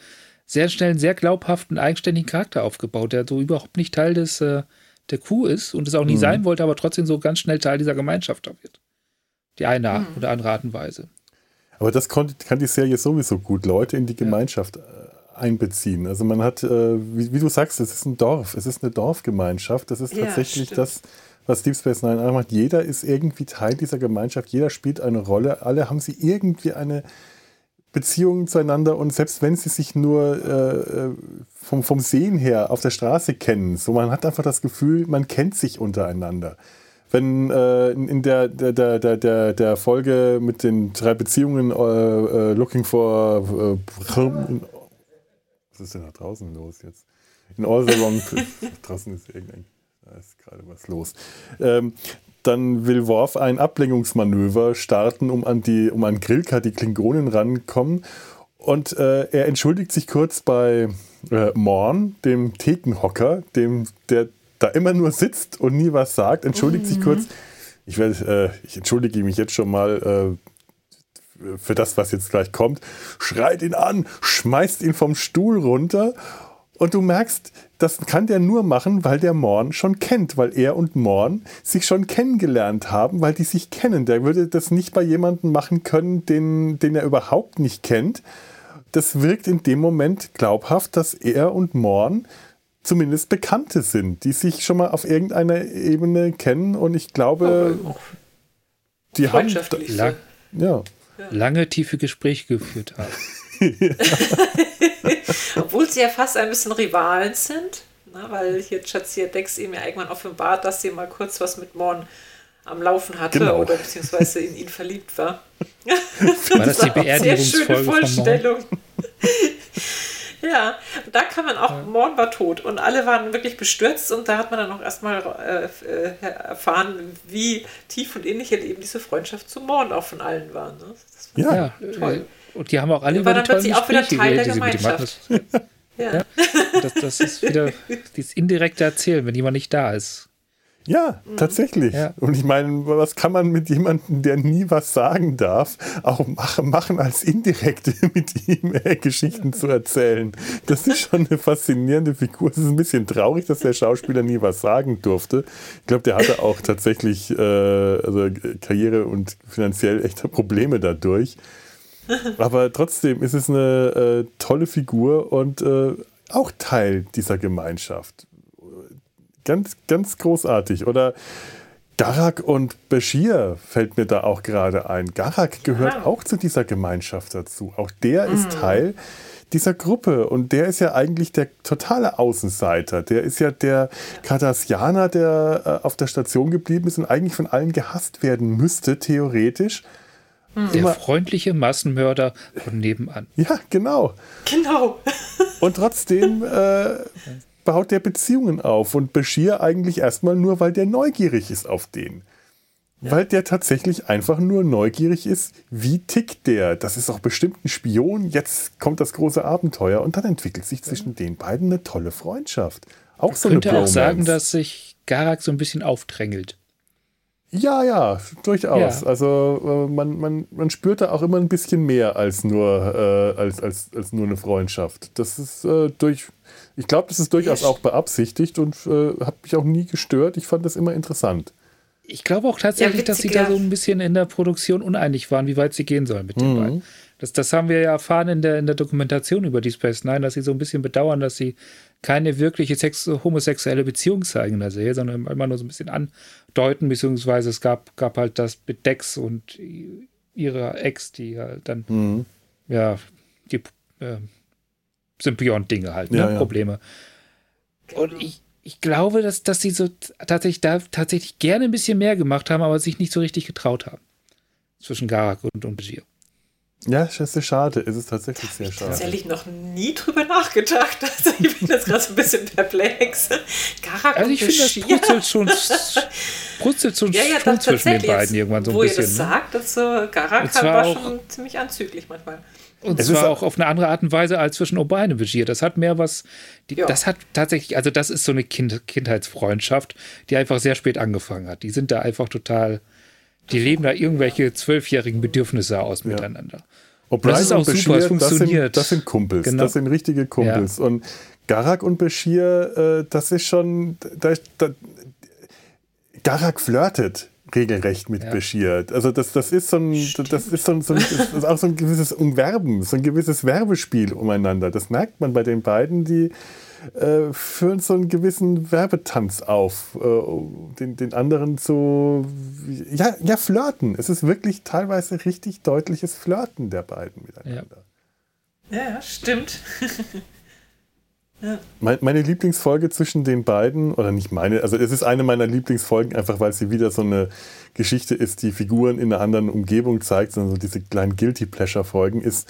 sehr schnell einen sehr glaubhaften, eigenständigen Charakter aufgebaut, der so überhaupt nicht Teil des, äh, der Crew ist und es auch nie mhm. sein wollte, aber trotzdem so ganz schnell Teil dieser Gemeinschaft wird. Die eine mhm. oder andere Art und Weise. Aber das konnte, kann die Serie sowieso gut, Leute in die Gemeinschaft ja. Äh, einbeziehen. Also man hat, äh, wie, wie, du sagst, es ist ein Dorf, es ist eine Dorfgemeinschaft. Das ist tatsächlich ja, das, was Deep Space Nine macht. Jeder ist irgendwie Teil dieser Gemeinschaft, jeder spielt eine Rolle, alle haben sie irgendwie eine Beziehung zueinander und selbst wenn sie sich nur äh, vom, vom Sehen her auf der Straße kennen, so man hat einfach das Gefühl, man kennt sich untereinander wenn äh, in der, der, der, der, der Folge mit den drei Beziehungen äh, äh Looking for äh, ist denn da draußen los jetzt? In All the Wrong draußen ist irgendein, da ist gerade was los. Ähm, dann will Worf ein Ablenkungsmanöver starten, um an die, um an Grilka, die Klingonen, rankommen. Und äh, er entschuldigt sich kurz bei äh, Morn, dem Thekenhocker, dem, der da immer nur sitzt und nie was sagt, entschuldigt mhm. sich kurz. Ich, werde, äh, ich entschuldige mich jetzt schon mal äh, für das, was jetzt gleich kommt, schreit ihn an, schmeißt ihn vom Stuhl runter und du merkst, das kann der nur machen, weil der Morn schon kennt, weil er und Morn sich schon kennengelernt haben, weil die sich kennen. Der würde das nicht bei jemandem machen können, den, den er überhaupt nicht kennt. Das wirkt in dem Moment glaubhaft, dass er und Morn zumindest Bekannte sind, die sich schon mal auf irgendeiner Ebene kennen und ich glaube, die haben. Ja lange tiefe Gespräche geführt haben. Obwohl sie ja fast ein bisschen Rivalen sind, ne, weil hier Chatzia Dex ihm ja irgendwann offenbart, dass sie mal kurz was mit Morn am Laufen hatte genau. oder beziehungsweise in ihn verliebt war. War das, das die Beerdigungsfolge von Morn? Ja, da kann man auch, ja. Morn war tot und alle waren wirklich bestürzt und da hat man dann auch erstmal äh, äh, erfahren, wie tief und innig eben diese Freundschaft zu Morn auch von allen war. Ne? war ja, toll. Und die haben auch alle über dann plötzlich auch wieder Teil der Gemeinschaft. ja. ja. Das, das ist wieder dieses indirekte Erzählen, wenn jemand nicht da ist. Ja, mhm. tatsächlich. Ja. Und ich meine, was kann man mit jemandem, der nie was sagen darf, auch machen, als indirekte mit ihm äh, Geschichten zu erzählen? Das ist schon eine faszinierende Figur. Es ist ein bisschen traurig, dass der Schauspieler nie was sagen durfte. Ich glaube, der hatte auch tatsächlich äh, also Karriere und finanziell echte Probleme dadurch. Aber trotzdem ist es eine äh, tolle Figur und äh, auch Teil dieser Gemeinschaft ganz, ganz großartig. Oder Garak und Bashir fällt mir da auch gerade ein. Garak gehört ja. auch zu dieser Gemeinschaft dazu. Auch der mhm. ist Teil dieser Gruppe und der ist ja eigentlich der totale Außenseiter. Der ist ja der Cardassianer, der äh, auf der Station geblieben ist und eigentlich von allen gehasst werden müsste, theoretisch. Mhm. Der Immer, freundliche Massenmörder von nebenan. Ja, genau. Genau. Und trotzdem äh, baut der Beziehungen auf und Bashir eigentlich erstmal nur, weil der neugierig ist auf den. Ja. Weil der tatsächlich einfach nur neugierig ist, wie tickt der? Das ist auch bestimmt ein Spion, jetzt kommt das große Abenteuer und dann entwickelt sich zwischen den beiden eine tolle Freundschaft. Auch so könnte eine auch sagen, dass sich Garak so ein bisschen aufdrängelt. Ja, ja, durchaus. Ja. Also äh, man, man, man spürt da auch immer ein bisschen mehr als nur, äh, als, als, als nur eine Freundschaft. Das ist äh, durch, ich glaube, das ist durchaus auch beabsichtigt und äh, hat mich auch nie gestört. Ich fand das immer interessant. Ich glaube auch tatsächlich, ja, dass sie da so ein bisschen in der Produktion uneinig waren, wie weit sie gehen sollen mit den mhm. beiden. Das, das haben wir ja erfahren in der, in der Dokumentation über Deep Space Nine, dass sie so ein bisschen bedauern, dass sie keine wirkliche Sex homosexuelle Beziehung zeigen in der Serie, sondern immer nur so ein bisschen andeuten, beziehungsweise es gab, gab halt das mit Dex und ihrer Ex, die halt dann, mhm. ja, die äh, Symbiont-Dinge halt, ne? Ja, ja. Probleme. Und ich, ich glaube, dass, dass sie so tatsächlich da tatsächlich gerne ein bisschen mehr gemacht haben, aber sich nicht so richtig getraut haben. Zwischen Garak und, und Bashir. Ja, es ist schade. Es ist tatsächlich sehr ich schade. Tatsächlich noch nie drüber nachgedacht. Also ich bin jetzt gerade so ein bisschen perplex. Garak also ich finde, das brutzelt schon, brutzelt schon, ja, ja, schon zwischen den beiden irgendwann so ein wo bisschen. Wo ihr das ne? sagt, dass so Garak war schon ziemlich anzüglich manchmal. Und es zwar auch auf eine andere Art und Weise als zwischen O'Brien und Bashir. Das hat mehr was, die, ja. das hat tatsächlich, also das ist so eine kind, Kindheitsfreundschaft, die einfach sehr spät angefangen hat. Die sind da einfach total, die leben da irgendwelche zwölfjährigen Bedürfnisse aus ja. miteinander. O'Brien das ist auch super, es funktioniert. Das sind, das sind Kumpels, genau. das sind richtige Kumpels. Ja. Und Garak und Bashir, äh, das ist schon, da, da, Garak flirtet regelrecht mit ja. Bashir. Also das, das ist so ein, das ist so ein, so ein das ist auch so ein gewisses Umwerben, so ein gewisses Werbespiel umeinander. Das merkt man bei den beiden, die äh, führen so einen gewissen Werbetanz auf, äh, den, den anderen zu ja, ja, flirten. Es ist wirklich teilweise richtig deutliches Flirten der beiden miteinander. Ja, ja stimmt. Meine Lieblingsfolge zwischen den beiden, oder nicht meine, also es ist eine meiner Lieblingsfolgen, einfach weil sie wieder so eine Geschichte ist, die Figuren in einer anderen Umgebung zeigt, sondern so diese kleinen Guilty Pleasure-Folgen, ist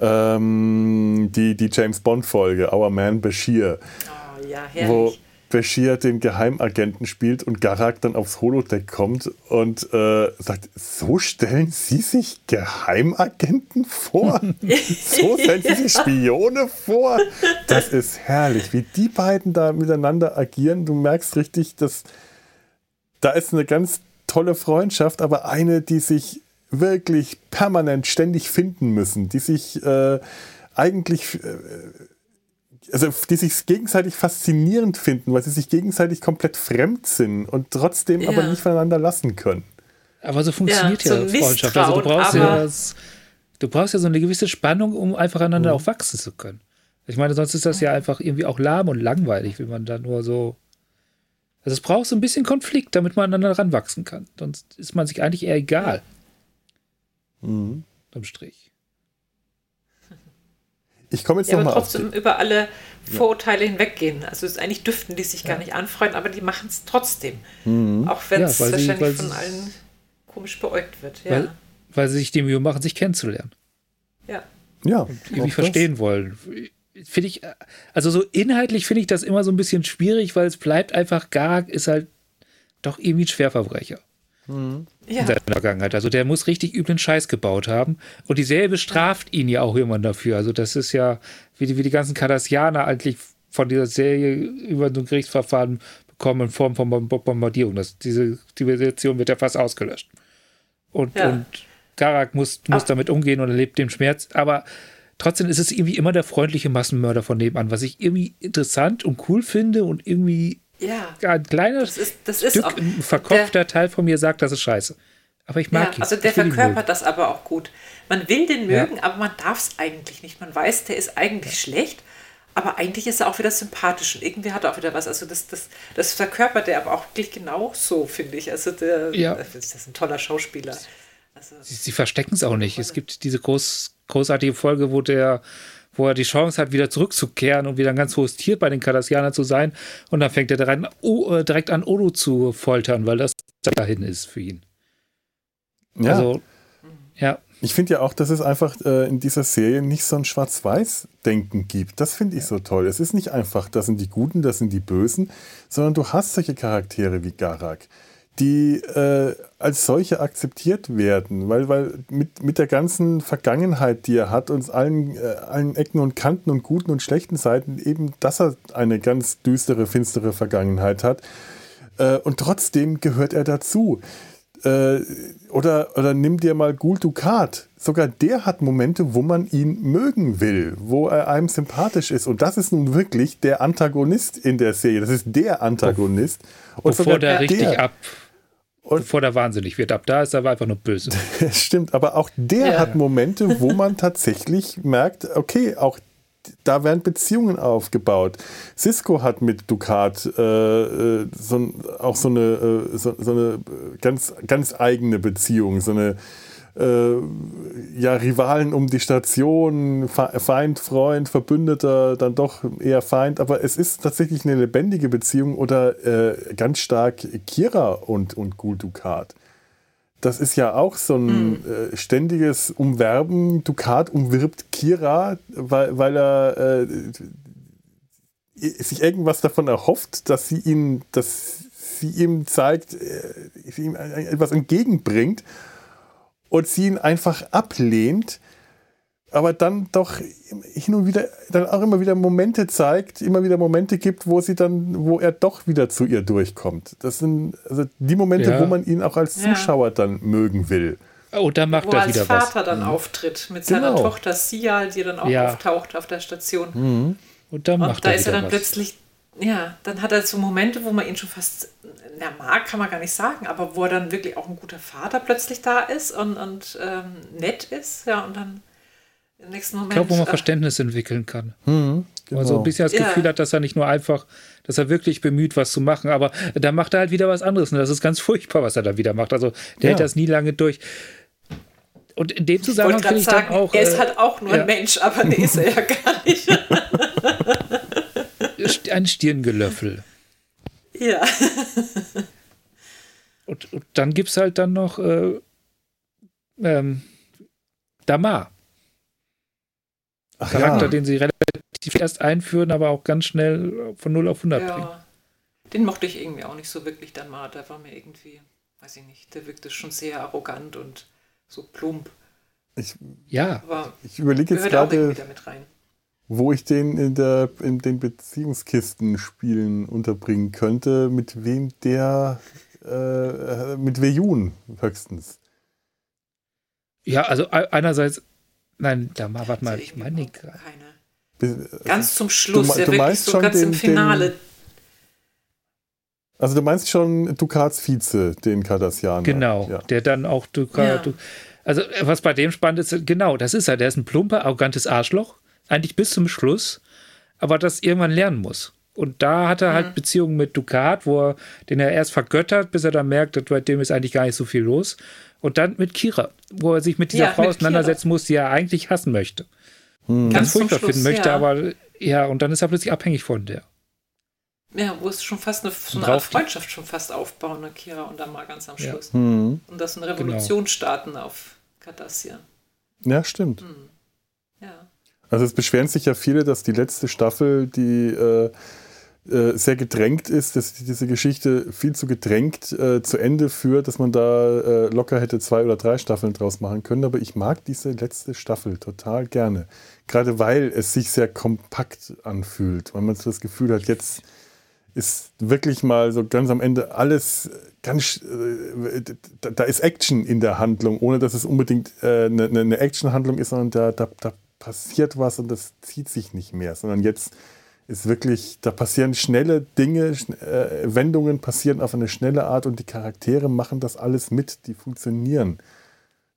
ähm, die, die James Bond-Folge, Our Man Bashir. Oh, ja, herrlich. Wo Bashir den Geheimagenten spielt und Garak dann aufs Holodeck kommt und äh, sagt, so stellen Sie sich Geheimagenten vor? so stellen Sie sich Spione vor? Das ist herrlich, wie die beiden da miteinander agieren. Du merkst richtig, dass da ist eine ganz tolle Freundschaft, aber eine, die sich wirklich permanent ständig finden müssen, die sich äh, eigentlich... Äh, also die sich gegenseitig faszinierend finden, weil sie sich gegenseitig komplett fremd sind und trotzdem ja. aber nicht voneinander lassen können. Aber so funktioniert ja, ja so Freundschaft. Also du brauchst ja, du brauchst ja so eine gewisse Spannung, um einfach aneinander mhm. auch wachsen zu können. Ich meine, sonst ist das ja einfach irgendwie auch lahm und langweilig, wenn man da nur so. Also es braucht so ein bisschen Konflikt, damit man aneinander ranwachsen kann. Sonst ist man sich eigentlich eher egal. Mhm. Am Strich. Ich komme jetzt ja, nochmal trotzdem über alle Vorurteile ja. hinweggehen. Also es ist eigentlich dürften die sich gar nicht anfreunden, aber die machen es trotzdem. Mhm. Auch wenn es ja, wahrscheinlich sie, von allen komisch beäugt wird. Ja. Weil, weil, sie sich die Mühe machen, sich kennenzulernen. Ja. Ja. Und irgendwie verstehen wollen. Finde ich, also so inhaltlich finde ich das immer so ein bisschen schwierig, weil es bleibt einfach, Garak ist halt doch irgendwie ein Schwerverbrecher. Mhm. Ja. In seiner Vergangenheit. Also der muss richtig üblen Scheiß gebaut haben. Und die Serie bestraft ihn ja auch irgendwann dafür. Also das ist ja, wie die, wie die ganzen Kardassianer eigentlich von dieser Serie über so ein Gerichtsverfahren bekommen in Form von Bombardierung. Das, diese Zivilisation wird ja fast ausgelöscht. Und, ja. und Garak muss, muss damit umgehen und erlebt den Schmerz. Aber trotzdem ist es irgendwie immer der freundliche Massenmörder von nebenan, was ich irgendwie interessant und cool finde und irgendwie ja. Ein kleines das ist, das ist Stück, auch, ein verkopfter der, Teil von mir sagt, das ist scheiße. Aber ich mag ja, ihn. Also der verkörpert das aber auch gut. Man will den mögen, ja. aber man darf es eigentlich nicht. Man weiß, der ist eigentlich ja. schlecht, aber eigentlich ist er auch wieder sympathisch und irgendwie hat er auch wieder was. Also das, das, das verkörpert er aber auch wirklich genau so, finde ich. Also der, ja. das ist ein toller Schauspieler. Also, sie, sie verstecken es auch nicht. Es gibt diese groß, großartige Folge, wo der wo er die Chance hat, wieder zurückzukehren und wieder ein ganz hohes Tier bei den Kardassianern zu sein. Und dann fängt er direkt an, oh, direkt an Odo zu foltern, weil das dahin ist für ihn. Ja. Also, ja. Ich finde ja auch, dass es einfach äh, in dieser Serie nicht so ein Schwarz-Weiß-Denken gibt. Das finde ich so toll. Es ist nicht einfach, das sind die Guten, das sind die Bösen, sondern du hast solche Charaktere wie Garak die äh, als solche akzeptiert werden, weil, weil mit, mit der ganzen Vergangenheit, die er hat, uns allen, äh, allen Ecken und Kanten und guten und schlechten Seiten, eben, dass er eine ganz düstere, finstere Vergangenheit hat. Äh, und trotzdem gehört er dazu. Äh, oder, oder nimm dir mal Gul Dukat. Sogar der hat Momente, wo man ihn mögen will, wo er einem sympathisch ist. Und das ist nun wirklich der Antagonist in der Serie. Das ist der Antagonist. Und Bevor der richtig ab und bevor der wahnsinnig wird. Ab da ist er einfach nur böse. Stimmt, aber auch der ja. hat Momente, wo man tatsächlich merkt, okay, auch da werden Beziehungen aufgebaut. Cisco hat mit Ducat äh, äh so, auch so eine, äh, so, so, eine ganz, ganz eigene Beziehung, so eine äh, ja, Rivalen um die Station, Feind, Freund, Verbündeter, dann doch eher Feind. Aber es ist tatsächlich eine lebendige Beziehung oder äh, ganz stark Kira und, und Gul Dukat. Das ist ja auch so ein mhm. äh, ständiges Umwerben. Dukat umwirbt Kira, weil, weil er äh, sich irgendwas davon erhofft, dass sie ihn, dass sie ihm zeigt, äh, sie ihm etwas entgegenbringt und sie ihn einfach ablehnt, aber dann doch hin und wieder dann auch immer wieder Momente zeigt, immer wieder Momente gibt, wo sie dann, wo er doch wieder zu ihr durchkommt. Das sind also die Momente, ja. wo man ihn auch als Zuschauer ja. dann mögen will. Oh, da macht wo er wieder was. als Vater dann mhm. auftritt mit seiner genau. Tochter Sia, die dann auch ja. auftaucht auf der Station. Mhm. Und, da, macht und da er ist er dann was. plötzlich, ja, dann hat er so Momente, wo man ihn schon fast na, mag, kann man gar nicht sagen, aber wo er dann wirklich auch ein guter Vater plötzlich da ist und, und ähm, nett ist, ja, und dann im nächsten Moment. Ich glaube, wo man äh, Verständnis entwickeln kann. Mhm, genau. Also ein bisschen das Gefühl ja. hat, dass er nicht nur einfach, dass er wirklich bemüht, was zu machen, aber da macht er halt wieder was anderes. Und das ist ganz furchtbar, was er da wieder macht. Also der ja. hält das nie lange durch. Und in dem Zusammenhang finde ich sagen, dann auch. Er ist äh, halt auch nur ja. ein Mensch, aber nee, ist er ja gar nicht. ein Stirngelöffel. Ja. und, und, dann gibt es halt dann noch äh, ähm, Damar. Ach Charakter, ja. den sie relativ erst einführen, aber auch ganz schnell von 0 auf 100 ja. bringen. Den mochte ich irgendwie auch nicht so wirklich, Damar. Der war mir irgendwie, weiß ich nicht, der wirkte schon sehr arrogant und so plump. Ich, ja. Aber ich überlege jetzt gerade, wo ich den in, der, in den Beziehungskisten-Spielen unterbringen könnte, mit wem der, äh, mit Vejun höchstens. Ja, also einerseits, nein, da mal, warte mal, ich meine keine. Ganz zum Schluss, du, ja du wirklich so ganz den, im Finale. Den, also du meinst schon Dukats Vize, den Cardassianer. Genau, ja. der dann auch Dukat, ja. also was bei dem spannend ist, genau, das ist er, der ist ein plumper, arrogantes Arschloch, eigentlich bis zum Schluss, aber das irgendwann lernen muss. Und da hat er halt mhm. Beziehungen mit Ducat, wo er, den er erst vergöttert, bis er dann merkt, dass bei dem ist eigentlich gar nicht so viel los. Und dann mit Kira, wo er sich mit dieser ja, Frau auseinandersetzen Kira. muss, die er eigentlich hassen möchte. Mhm. Ganz, furchtbar finden möchte, ja. aber ja, und dann ist er plötzlich abhängig von der. Ja, wo es schon fast eine, so eine Art Freundschaft schon fast aufbauen, ne, Kira und dann mal ganz am Schluss. Ja. Mhm. Und das eine Revolution genau. starten auf Cardassian. Ja, stimmt. Mhm. Ja. Also es beschweren sich ja viele, dass die letzte Staffel, die äh, äh, sehr gedrängt ist, dass diese Geschichte viel zu gedrängt äh, zu Ende führt, dass man da äh, locker hätte zwei oder drei Staffeln draus machen können. Aber ich mag diese letzte Staffel total gerne. Gerade weil es sich sehr kompakt anfühlt, weil man so das Gefühl hat, jetzt ist wirklich mal so ganz am Ende alles ganz, äh, da ist Action in der Handlung, ohne dass es unbedingt äh, eine, eine Actionhandlung ist, sondern da, da, da passiert was und das zieht sich nicht mehr, sondern jetzt ist wirklich, da passieren schnelle Dinge, äh, Wendungen passieren auf eine schnelle Art und die Charaktere machen das alles mit, die funktionieren.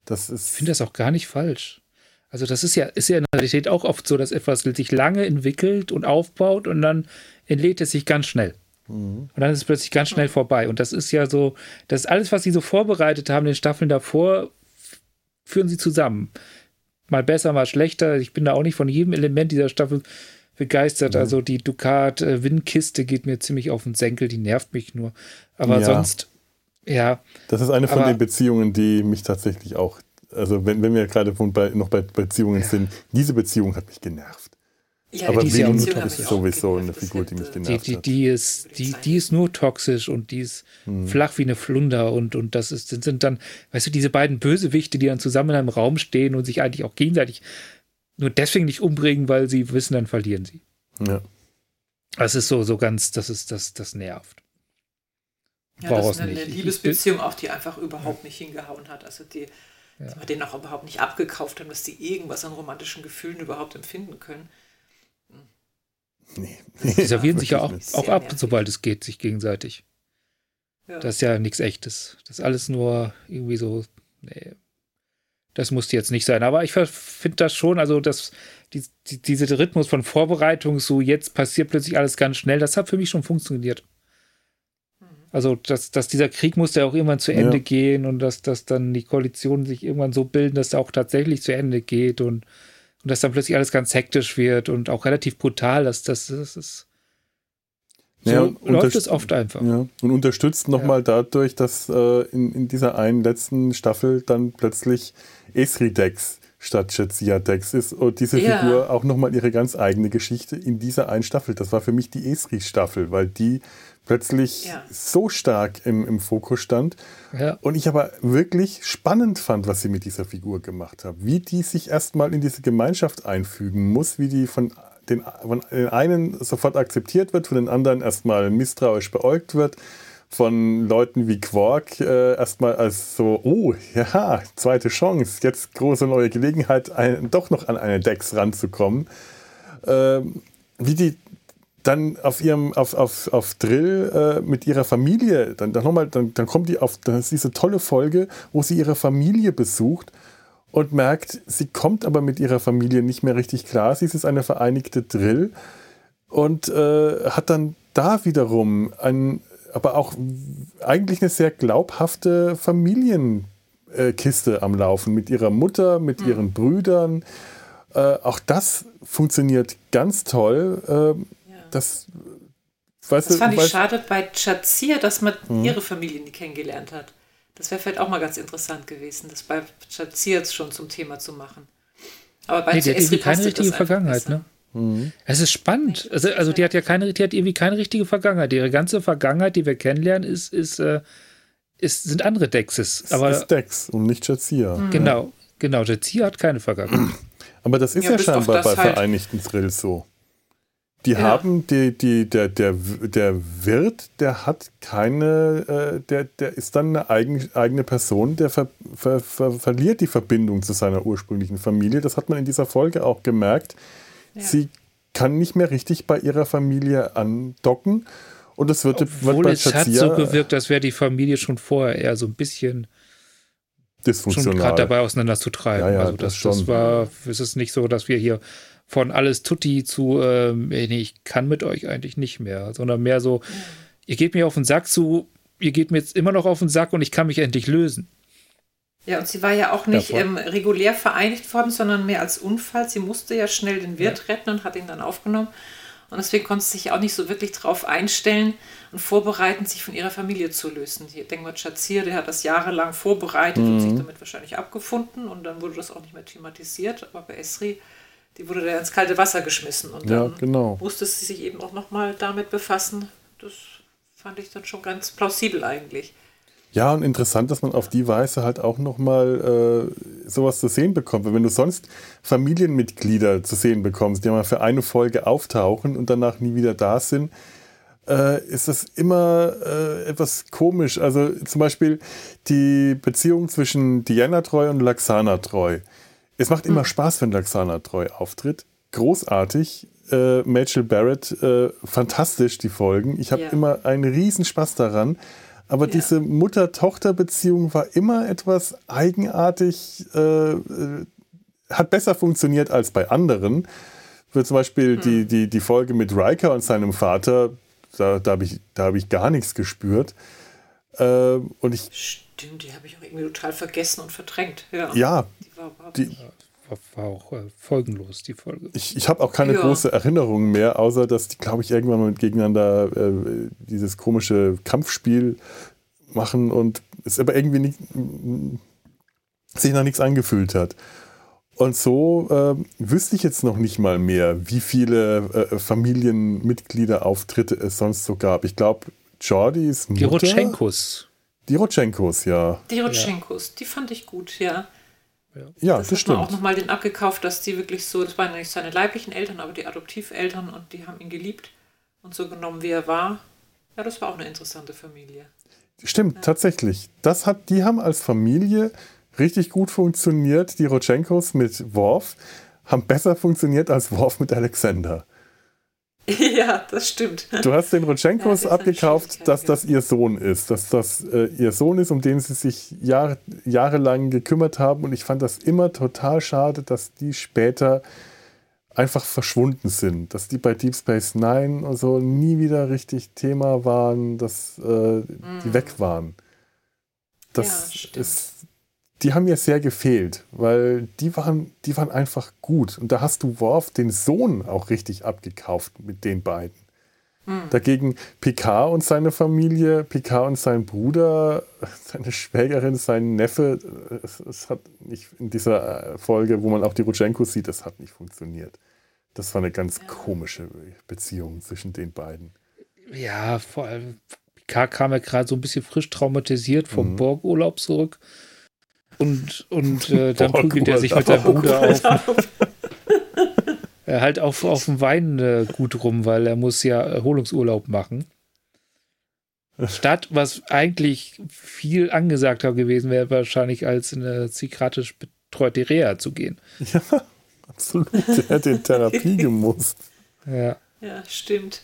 Das ist ich finde das auch gar nicht falsch. Also das ist ja, ist ja in der Realität auch oft so, dass etwas sich lange entwickelt und aufbaut und dann entlädt es sich ganz schnell. Mhm. Und dann ist es plötzlich ganz schnell vorbei. Und das ist ja so, das ist alles, was sie so vorbereitet haben, den Staffeln davor, führen sie zusammen mal besser, mal schlechter. Ich bin da auch nicht von jedem Element dieser Staffel begeistert. Mhm. Also die Ducat-Windkiste geht mir ziemlich auf den Senkel, die nervt mich nur. Aber ja. sonst, ja. Das ist eine von aber, den Beziehungen, die mich tatsächlich auch, also wenn, wenn wir gerade bei, noch bei Beziehungen ja. sind, diese Beziehung hat mich genervt. Ja, aber die Venus ist sowieso eine Figur, die mich genervt die, die, die ist, die, die ist nur toxisch und die ist hm. flach wie eine Flunder und, und das ist, sind dann, weißt du, diese beiden Bösewichte, die dann zusammen in einem Raum stehen und sich eigentlich auch gegenseitig nur deswegen nicht umbringen, weil sie wissen, dann verlieren sie. Ja. Das ist so, so ganz, das ist, das, das nervt. Ja, das ist eine, eine Liebesbeziehung auch, die einfach überhaupt nicht hingehauen hat. Also die, ja. die man denen auch überhaupt nicht abgekauft haben, dass die irgendwas an romantischen Gefühlen überhaupt empfinden können. Nee. Die servieren sich ja auch, auch ab, nervig. sobald es geht, sich gegenseitig. Ja. Das ist ja nichts Echtes. Das ist alles nur irgendwie so, nee, das muss jetzt nicht sein. Aber ich finde das schon, also das, die, die, dieser Rhythmus von Vorbereitung, so jetzt passiert plötzlich alles ganz schnell, das hat für mich schon funktioniert. Also, dass, dass dieser Krieg musste ja auch irgendwann zu Ende ja. gehen und dass, dass dann die Koalitionen sich irgendwann so bilden, dass er auch tatsächlich zu Ende geht und, und dass dann plötzlich alles ganz hektisch wird und auch relativ brutal. Das, das, das ist. So ja, läuft es oft einfach. Ja, und unterstützt nochmal ja. dadurch, dass äh, in, in dieser einen letzten Staffel dann plötzlich Esri-Dex statt Jetsia-Dex ist und diese ja. Figur auch nochmal ihre ganz eigene Geschichte in dieser einen Staffel. Das war für mich die Esri-Staffel, weil die plötzlich ja. so stark im, im Fokus stand. Ja. Und ich aber wirklich spannend fand, was sie mit dieser Figur gemacht haben. Wie die sich erstmal in diese Gemeinschaft einfügen muss, wie die von den, von den einen sofort akzeptiert wird, von den anderen erstmal misstrauisch beäugt wird, von Leuten wie Quark äh, erstmal als so, oh ja, zweite Chance, jetzt große neue Gelegenheit, ein, doch noch an eine Dex ranzukommen. Ähm, wie die dann auf ihrem, auf, auf, auf Drill äh, mit ihrer Familie, dann, dann nochmal, dann, dann kommt die auf, dann ist diese tolle Folge, wo sie ihre Familie besucht und merkt, sie kommt aber mit ihrer Familie nicht mehr richtig klar. Sie ist eine vereinigte Drill und äh, hat dann da wiederum ein, aber auch eigentlich eine sehr glaubhafte Familienkiste am Laufen mit ihrer Mutter, mit mhm. ihren Brüdern. Äh, auch das funktioniert ganz toll. Äh, das, weißt das fand ich schade bei Chazir, dass man mhm. ihre Familie nie kennengelernt hat. Das wäre vielleicht auch mal ganz interessant gewesen, das bei Chazir schon zum Thema zu machen. Aber bei nee, hat irgendwie keine richtige Vergangenheit, ne? Mhm. Es ist spannend. Also, also die hat ja keine, die hat irgendwie keine richtige Vergangenheit. Ihre ganze Vergangenheit, die wir kennenlernen, ist, ist, äh, ist sind andere Dexes. Aber ist Dex und nicht Jazia. Mhm. Genau, genau. Jazia hat keine Vergangenheit. Aber das ist ja, ja scheinbar bei halt Vereinigten Thrills so. Die ja. haben, die, die, der, der, der Wirt, der hat keine, äh, der, der ist dann eine eigen, eigene Person, der ver, ver, ver, verliert die Verbindung zu seiner ursprünglichen Familie. Das hat man in dieser Folge auch gemerkt. Ja. Sie kann nicht mehr richtig bei ihrer Familie andocken. Und das wird, Obwohl wird bei es hat so gewirkt, als wäre die Familie schon vorher eher so ein bisschen dysfunktional. gerade dabei auseinanderzutreiben. Ja, ja, also das, das, das war, es ist nicht so, dass wir hier von alles Tutti zu, ähm, nee, ich kann mit euch eigentlich nicht mehr, sondern mehr so, ihr geht mir auf den Sack zu, ihr geht mir jetzt immer noch auf den Sack und ich kann mich endlich lösen. Ja, und sie war ja auch nicht ähm, regulär vereinigt worden, sondern mehr als Unfall. Sie musste ja schnell den Wirt ja. retten und hat ihn dann aufgenommen. Und deswegen konnte sie sich auch nicht so wirklich darauf einstellen und vorbereiten, sich von ihrer Familie zu lösen. Hier, denk mal, Chazir, der hat das jahrelang vorbereitet mhm. und sich damit wahrscheinlich abgefunden und dann wurde das auch nicht mehr thematisiert. Aber bei Esri die wurde da ins kalte Wasser geschmissen. Und dann ja, genau. musste sie sich eben auch nochmal damit befassen. Das fand ich dann schon ganz plausibel eigentlich. Ja, und interessant, dass man auf die Weise halt auch nochmal äh, sowas zu sehen bekommt. Weil wenn du sonst Familienmitglieder zu sehen bekommst, die mal für eine Folge auftauchen und danach nie wieder da sind, äh, ist das immer äh, etwas komisch. Also zum Beispiel die Beziehung zwischen Diana Treu und Laxana Treu. Es macht immer hm. Spaß, wenn Laxana treu auftritt. Großartig. Äh, Rachel Barrett, äh, fantastisch, die Folgen. Ich habe ja. immer einen riesen Spaß daran. Aber ja. diese Mutter-Tochter-Beziehung war immer etwas eigenartig, äh, äh hat besser funktioniert als bei anderen. Für zum Beispiel hm. die, die, die Folge mit Riker und seinem Vater, da, da habe ich, hab ich gar nichts gespürt. Äh, und ich Stimmt, die habe ich auch irgendwie total vergessen und verdrängt. Ja, ja die war, die, war, war auch äh, folgenlos, die Folge. Ich, ich habe auch keine ja. große Erinnerung mehr, außer dass die, glaube ich, irgendwann mal gegeneinander äh, dieses komische Kampfspiel machen und es aber irgendwie nicht, sich nach nichts angefühlt hat. Und so äh, wüsste ich jetzt noch nicht mal mehr, wie viele äh, Familienmitglieder-Auftritte es sonst so gab. Ich glaube, Jordis Mutter... Die Rotschenkos. Die Rotschenkos, ja. Die Rotschenkos, ja. die fand ich gut, ja. Ja, das, das stimmt. auch nochmal den abgekauft, dass die wirklich so, das waren nicht seine leiblichen Eltern, aber die Adoptiveltern und die haben ihn geliebt und so genommen, wie er war. Ja, das war auch eine interessante Familie. Stimmt, ja. tatsächlich. Das hat, die haben als Familie richtig gut funktioniert. Die Rotschenkos mit Worf haben besser funktioniert als Worf mit Alexander. Ja, das stimmt. Du hast den Rutschenkos ja, abgekauft, dass das ihr Sohn ist, dass das äh, ihr Sohn ist, um den sie sich Jahr, jahrelang gekümmert haben. Und ich fand das immer total schade, dass die später einfach verschwunden sind. Dass die bei Deep Space Nine und so nie wieder richtig Thema waren, dass äh, mm. die mhm. weg waren. Das ja, ist, die haben mir sehr gefehlt, weil die waren, die waren einfach gut. Und da hast du Worf, den Sohn, auch richtig abgekauft mit den beiden. Mhm. Dagegen Picard und seine Familie, Picard und sein Bruder, seine Schwägerin, sein Neffe, es, es hat nicht in dieser Folge, wo man auch die Rutschenko sieht, das hat nicht funktioniert. Das war eine ganz ja. komische Beziehung zwischen den beiden. Ja, vor allem Picard kam ja gerade so ein bisschen frisch traumatisiert vom mhm. Borgurlaub zurück. Und, und äh, dann prügelt er sich mit seinem Bruder auf. Er halt auf, auf dem Wein äh, gut rum, weil er muss ja Erholungsurlaub machen. Statt, was eigentlich viel angesagter gewesen wäre, wahrscheinlich als in eine psychiatrisch betreute Reha zu gehen. Ja, absolut. Er hätte in Therapie gemusst. Ja. Ja, stimmt.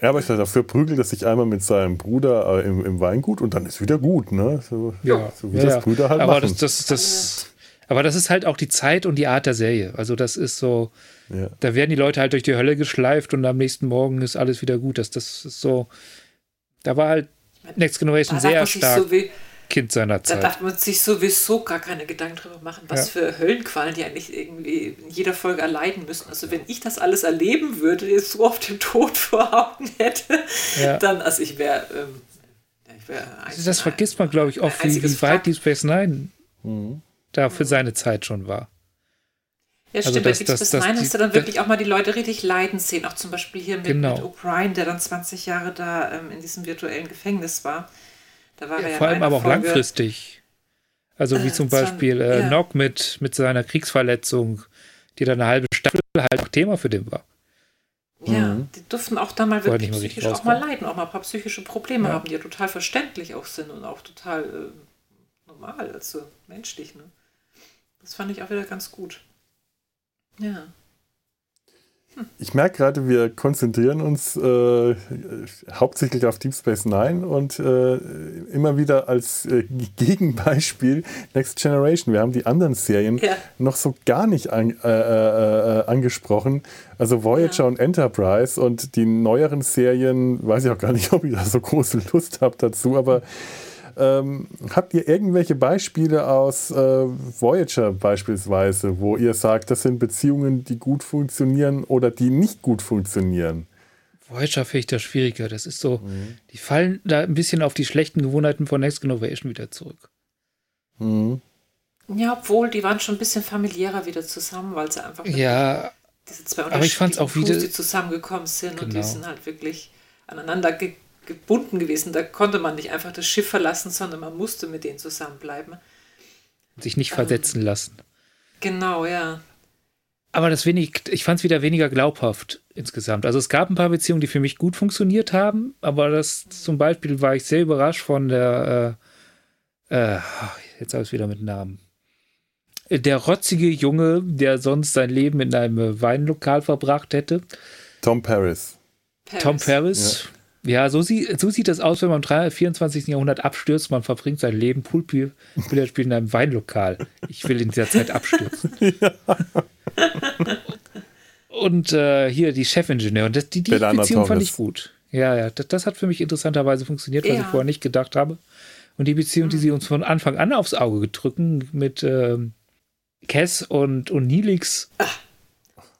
Ja, aber ich dachte, dafür prügelt er sich einmal mit seinem Bruder äh, im, im, Weingut und dann ist wieder gut, ne? So, ja, so wie ja, das Brüder halt aber machen. Das, das, das, aber das ist halt auch die Zeit und die Art der Serie. Also das ist so, ja. da werden die Leute halt durch die Hölle geschleift und am nächsten Morgen ist alles wieder gut. Das, das ist so, da war halt Next Generation sehr stark. So wie, Kind seiner Zeit. Da darf man sich sowieso gar keine Gedanken drüber machen, was ja. für Höllenqualen die eigentlich irgendwie in jeder Folge erleiden müssen. Also wenn ich das alles erleben würde, jetzt so auf dem Tod vor Augen hätte, ja. dann, also ich wäre ähm, wär also das vergisst man, glaube ich, oft, wie, wie weit die Space Nine mhm da für seine Zeit schon war. Ja, also stimmt. Also das, bei Deep Space Nine hast du dann wirklich auch mal die Leute richtig leiden sehen. Auch zum Beispiel hier mit, genau. mit O'Brien, der dann 20 Jahre da ähm, in diesem virtuellen Gefängnis war. Da war ja, er ja vor allem aber auch Folge, langfristig. Also wie äh, zum Beispiel äh, ja. Nock mit, mit seiner Kriegsverletzung, die dann eine halbe Staffel halt Thema für den war. Ja, mhm. die durften auch da mal wirklich psychisch auch mal leiden, auch mal ein paar psychische Probleme ja. haben, die ja total verständlich auch sind und auch total äh, normal, also menschlich. Ne? Das fand ich auch wieder ganz gut. Ja. Ich merke gerade, wir konzentrieren uns äh, hauptsächlich auf Deep Space Nine und äh, immer wieder als äh, Gegenbeispiel Next Generation. Wir haben die anderen Serien ja. noch so gar nicht an, äh, äh, äh, angesprochen. Also Voyager ja. und Enterprise und die neueren Serien, weiß ich auch gar nicht, ob ich da so große Lust habe dazu, aber ähm, habt ihr irgendwelche Beispiele aus äh, Voyager beispielsweise, wo ihr sagt, das sind Beziehungen, die gut funktionieren oder die nicht gut funktionieren? Voyager finde ich das schwieriger. Das ist so, mhm. die fallen da ein bisschen auf die schlechten Gewohnheiten von Next Innovation wieder zurück. Mhm. Ja, obwohl, die waren schon ein bisschen familiärer wieder zusammen, weil sie einfach ja, diese zwei aber ich fand's auch wieder, die zusammengekommen sind genau. und die genau. sind halt wirklich aneinander ge gebunden gewesen. Da konnte man nicht einfach das Schiff verlassen, sondern man musste mit denen zusammenbleiben. Sich nicht versetzen ähm, lassen. Genau, ja. Aber das wenig, ich fand es wieder weniger glaubhaft insgesamt. Also es gab ein paar Beziehungen, die für mich gut funktioniert haben, aber das zum Beispiel war ich sehr überrascht von der, äh, äh, jetzt habe ich wieder mit Namen. Der rotzige Junge, der sonst sein Leben in einem Weinlokal verbracht hätte. Tom Paris. Paris. Tom Paris. Ja. So, sie, so sieht das aus, wenn man im 24. Jahrhundert abstürzt. Man verbringt sein Leben Poolbillardspiel in einem Weinlokal. Ich will in dieser Zeit abstürzen. Ja. Und äh, hier die Chefingenieur. Und das, die, die Beziehung fand ich gut. Ja, ja, das, das, hat für mich interessanterweise funktioniert, was ja. ich vorher nicht gedacht habe. Und die Beziehung, die sie uns von Anfang an aufs Auge gedrücken mit ähm, Cass und, und Nilix. Ach,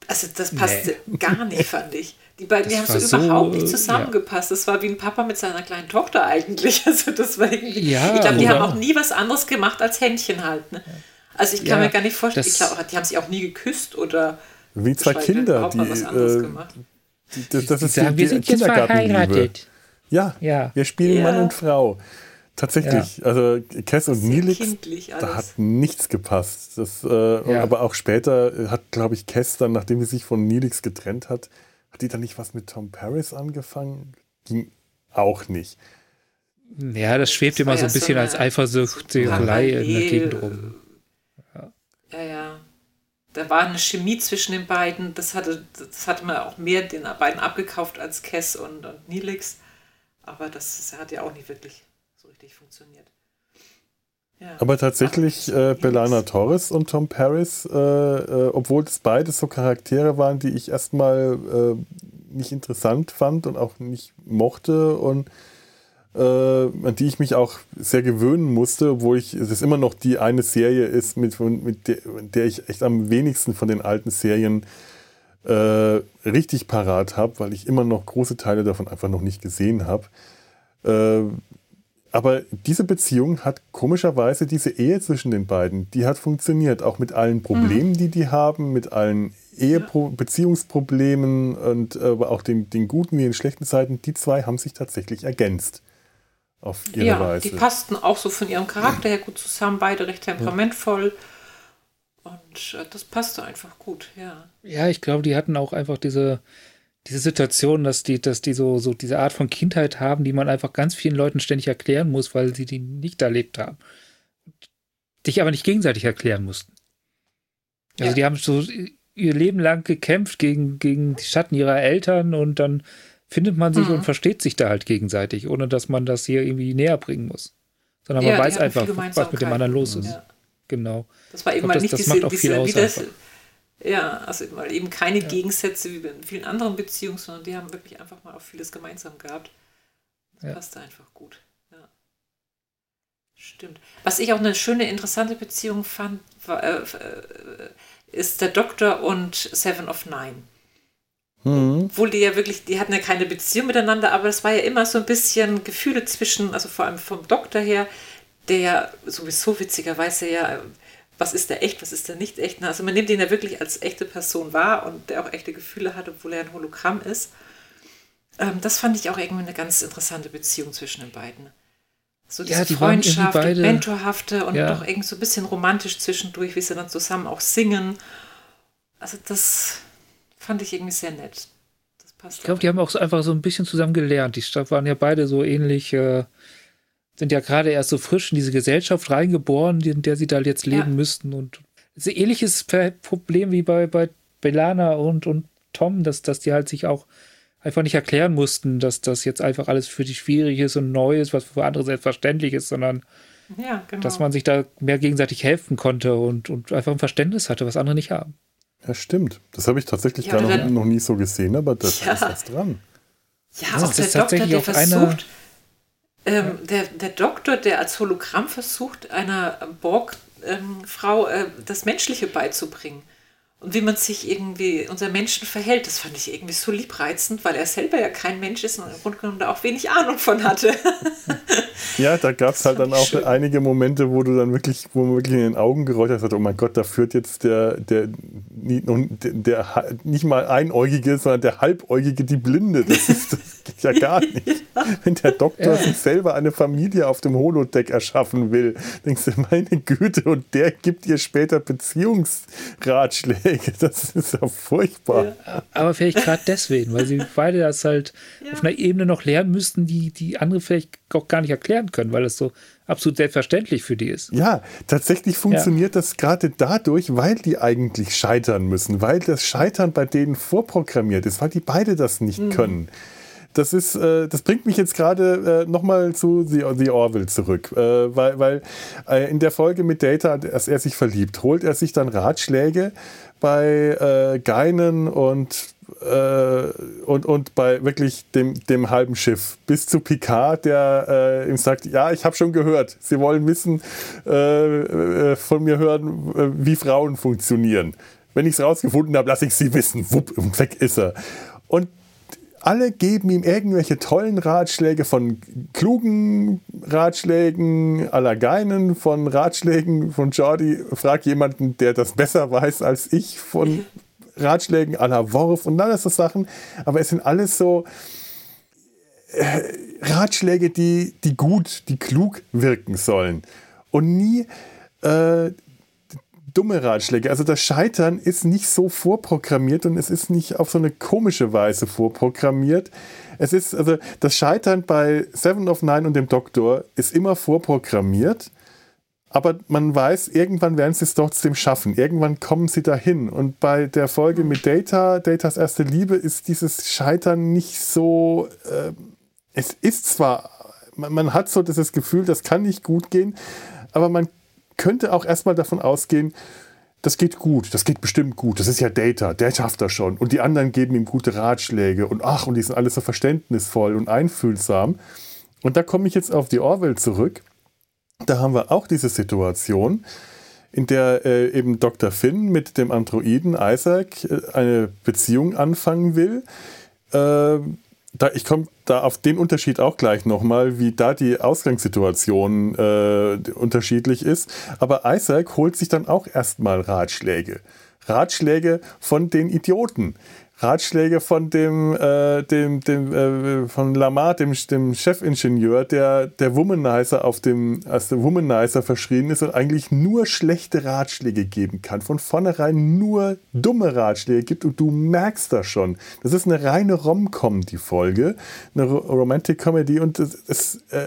also das passte nee. gar nicht, fand ich. Die beiden, die haben so, so überhaupt nicht zusammengepasst. Ja. Das war wie ein Papa mit seiner kleinen Tochter eigentlich. Also das war irgendwie. Ja, ich glaube, die haben auch nie was anderes gemacht als Händchen halten. Ne? Also ich kann ja, mir gar nicht vorstellen. Ich glaube, die haben sich auch nie geküsst oder. Wie zwei Kinder, die, was anderes äh, gemacht. Die, das, das ist die, wir sind jetzt verheiratet. Ja, ja, wir spielen Mann und Frau. Tatsächlich, ja. also Kess und Nilix, da hat nichts gepasst. Das, äh, ja. Aber auch später hat, glaube ich, Kess dann, nachdem sie sich von Nilix getrennt hat, hat die dann nicht was mit Tom Paris angefangen? Ging auch nicht. Ja, das schwebt das immer so ein bisschen so als Eifersuchtelei in der Gegend rum. Ja. ja, ja. Da war eine Chemie zwischen den beiden. Das hatte, das hatte man auch mehr den beiden abgekauft als Kess und, und Nilix. Aber das, das hat ja auch nicht wirklich richtig funktioniert. Ja. Aber tatsächlich äh, Belana Torres und Tom Paris, äh, äh, obwohl das beides so Charaktere waren, die ich erstmal äh, nicht interessant fand und auch nicht mochte und äh, an die ich mich auch sehr gewöhnen musste, obwohl ich es immer noch die eine Serie ist, mit, mit der, der ich echt am wenigsten von den alten Serien äh, richtig parat habe, weil ich immer noch große Teile davon einfach noch nicht gesehen habe. Aber diese Beziehung hat komischerweise, diese Ehe zwischen den beiden, die hat funktioniert, auch mit allen Problemen, mhm. die die haben, mit allen Ehepro Beziehungsproblemen und äh, aber auch den, den guten wie den schlechten Zeiten. Die zwei haben sich tatsächlich ergänzt. Auf ihre ja, Weise. Die passten auch so von ihrem Charakter her gut zusammen, beide recht temperamentvoll. Ja. Und äh, das passte einfach gut, ja. Ja, ich glaube, die hatten auch einfach diese, diese Situation, dass die, dass die so, so diese Art von Kindheit haben, die man einfach ganz vielen Leuten ständig erklären muss, weil sie die nicht erlebt haben. Dich aber nicht gegenseitig erklären mussten. Also ja. die haben so ihr Leben lang gekämpft gegen, gegen die Schatten ihrer Eltern und dann findet man sich mhm. und versteht sich da halt gegenseitig, ohne dass man das hier irgendwie näher bringen muss. Sondern man ja, weiß einfach, was mit dem anderen los ist. Ja. Genau. Das war eben glaub, mal das, nicht das diese, macht auch viel aus. Ja, also mal eben keine ja. Gegensätze wie in vielen anderen Beziehungen, sondern die haben wirklich einfach mal auch vieles gemeinsam gehabt. Das ja. passte einfach gut. Ja. Stimmt. Was ich auch eine schöne, interessante Beziehung fand, war, äh, äh ist der Doktor und Seven of Nine. Mhm. Obwohl die ja wirklich, die hatten ja keine Beziehung miteinander, aber es war ja immer so ein bisschen Gefühle zwischen, also vor allem vom Doktor her, der ja sowieso witzigerweise ja was ist der echt, was ist der nicht echt. Also man nimmt ihn ja wirklich als echte Person wahr und der auch echte Gefühle hat, obwohl er ein Hologramm ist. Ähm, das fand ich auch irgendwie eine ganz interessante Beziehung zwischen den beiden. So diese ja, die Freundschaft beide, Mentorhafte und ja. doch irgendwie so ein bisschen romantisch zwischendurch, wie sie dann zusammen auch singen. Also das fand ich irgendwie sehr nett. ich glaube, die haben auch so einfach so ein bisschen zusammen gelernt. Die waren ja beide so ähnlich. Äh sind ja gerade erst so frisch in diese Gesellschaft reingeboren, in der sie da jetzt leben ja. müssten. Und es ist ein ähnliches Problem wie bei, bei Belana und, und Tom, dass, dass die halt sich auch einfach nicht erklären mussten, dass das jetzt einfach alles für die schwierig ist und neu ist, was für andere selbstverständlich ist, sondern ja, genau. dass man sich da mehr gegenseitig helfen konnte und, und einfach ein Verständnis hatte, was andere nicht haben. Ja, stimmt. Das habe ich tatsächlich ja, gar noch, noch, nie so gesehen, aber das ja. ist was dran. Ja, auch der Doktor, der versucht, ähm, der, der Doktor, der als Hologramm versucht, einer Borg-Frau ähm, äh, das Menschliche beizubringen und wie man sich irgendwie unser Menschen verhält. Das fand ich irgendwie so liebreizend, weil er selber ja kein Mensch ist und im Grunde genommen da auch wenig Ahnung von hatte. ja, da gab es halt dann auch schön. einige Momente, wo du dann wirklich, wo man wirklich in den Augen gerollt hast, oh mein Gott, da führt jetzt der, der, der, der nicht mal Einäugige, sondern der Halbäugige die Blinde. Das, ist, das geht ja gar nicht. Wenn der Doktor ja. sich selber eine Familie auf dem Holodeck erschaffen will, denkst du, meine Güte, und der gibt ihr später Beziehungsratschläge. Vorschläge. Das ist ja furchtbar. Ja. Aber vielleicht gerade deswegen, weil sie beide das halt ja. auf einer Ebene noch lernen müssten, die die andere vielleicht auch gar nicht erklären können, weil es so absolut selbstverständlich für die ist. Ja, tatsächlich funktioniert ja. das gerade dadurch, weil die eigentlich scheitern müssen, weil das Scheitern bei denen vorprogrammiert ist, weil die beide das nicht mhm. können das ist, äh, das bringt mich jetzt gerade äh, nochmal zu The, The Orville zurück, äh, weil, weil äh, in der Folge mit Data, als er sich verliebt, holt er sich dann Ratschläge bei äh, Geinen und äh, und, und bei wirklich dem, dem halben Schiff bis zu Picard, der äh, ihm sagt, ja, ich habe schon gehört, Sie wollen wissen, äh, äh von mir hören, wie Frauen funktionieren. Wenn ich es rausgefunden habe, lasse ich Sie wissen. Wupp, weg ist er. Und alle geben ihm irgendwelche tollen Ratschläge von klugen Ratschlägen aller Geinen, von Ratschlägen von Jordi. Frag jemanden, der das besser weiß als ich, von Ratschlägen aller Worf und alles so Sachen. Aber es sind alles so äh, Ratschläge, die, die gut, die klug wirken sollen. Und nie äh, dumme Ratschläge. Also das Scheitern ist nicht so vorprogrammiert und es ist nicht auf so eine komische Weise vorprogrammiert. Es ist, also das Scheitern bei Seven of Nine und dem Doktor ist immer vorprogrammiert, aber man weiß, irgendwann werden sie es trotzdem schaffen. Irgendwann kommen sie dahin. Und bei der Folge mit Data, Datas erste Liebe, ist dieses Scheitern nicht so. Äh, es ist zwar, man, man hat so das Gefühl, das kann nicht gut gehen, aber man könnte auch erstmal davon ausgehen, das geht gut, das geht bestimmt gut, das ist ja Data, der schafft das schon. Und die anderen geben ihm gute Ratschläge und ach, und die sind alle so verständnisvoll und einfühlsam. Und da komme ich jetzt auf die Orwell zurück. Da haben wir auch diese Situation, in der äh, eben Dr. Finn mit dem Androiden Isaac äh, eine Beziehung anfangen will. Äh, da, ich komme da auf den Unterschied auch gleich nochmal, wie da die Ausgangssituation äh, unterschiedlich ist. Aber Isaac holt sich dann auch erstmal Ratschläge. Ratschläge von den Idioten. Ratschläge von dem, äh, dem, dem äh, von Lamar, dem, dem Chefingenieur, der der Womanizer auf dem, als der Womanizer verschrien ist und eigentlich nur schlechte Ratschläge geben kann. Von vornherein nur dumme Ratschläge gibt und du merkst das schon. Das ist eine reine Rom-Com, die Folge. Eine Romantic Comedy und das, das, äh,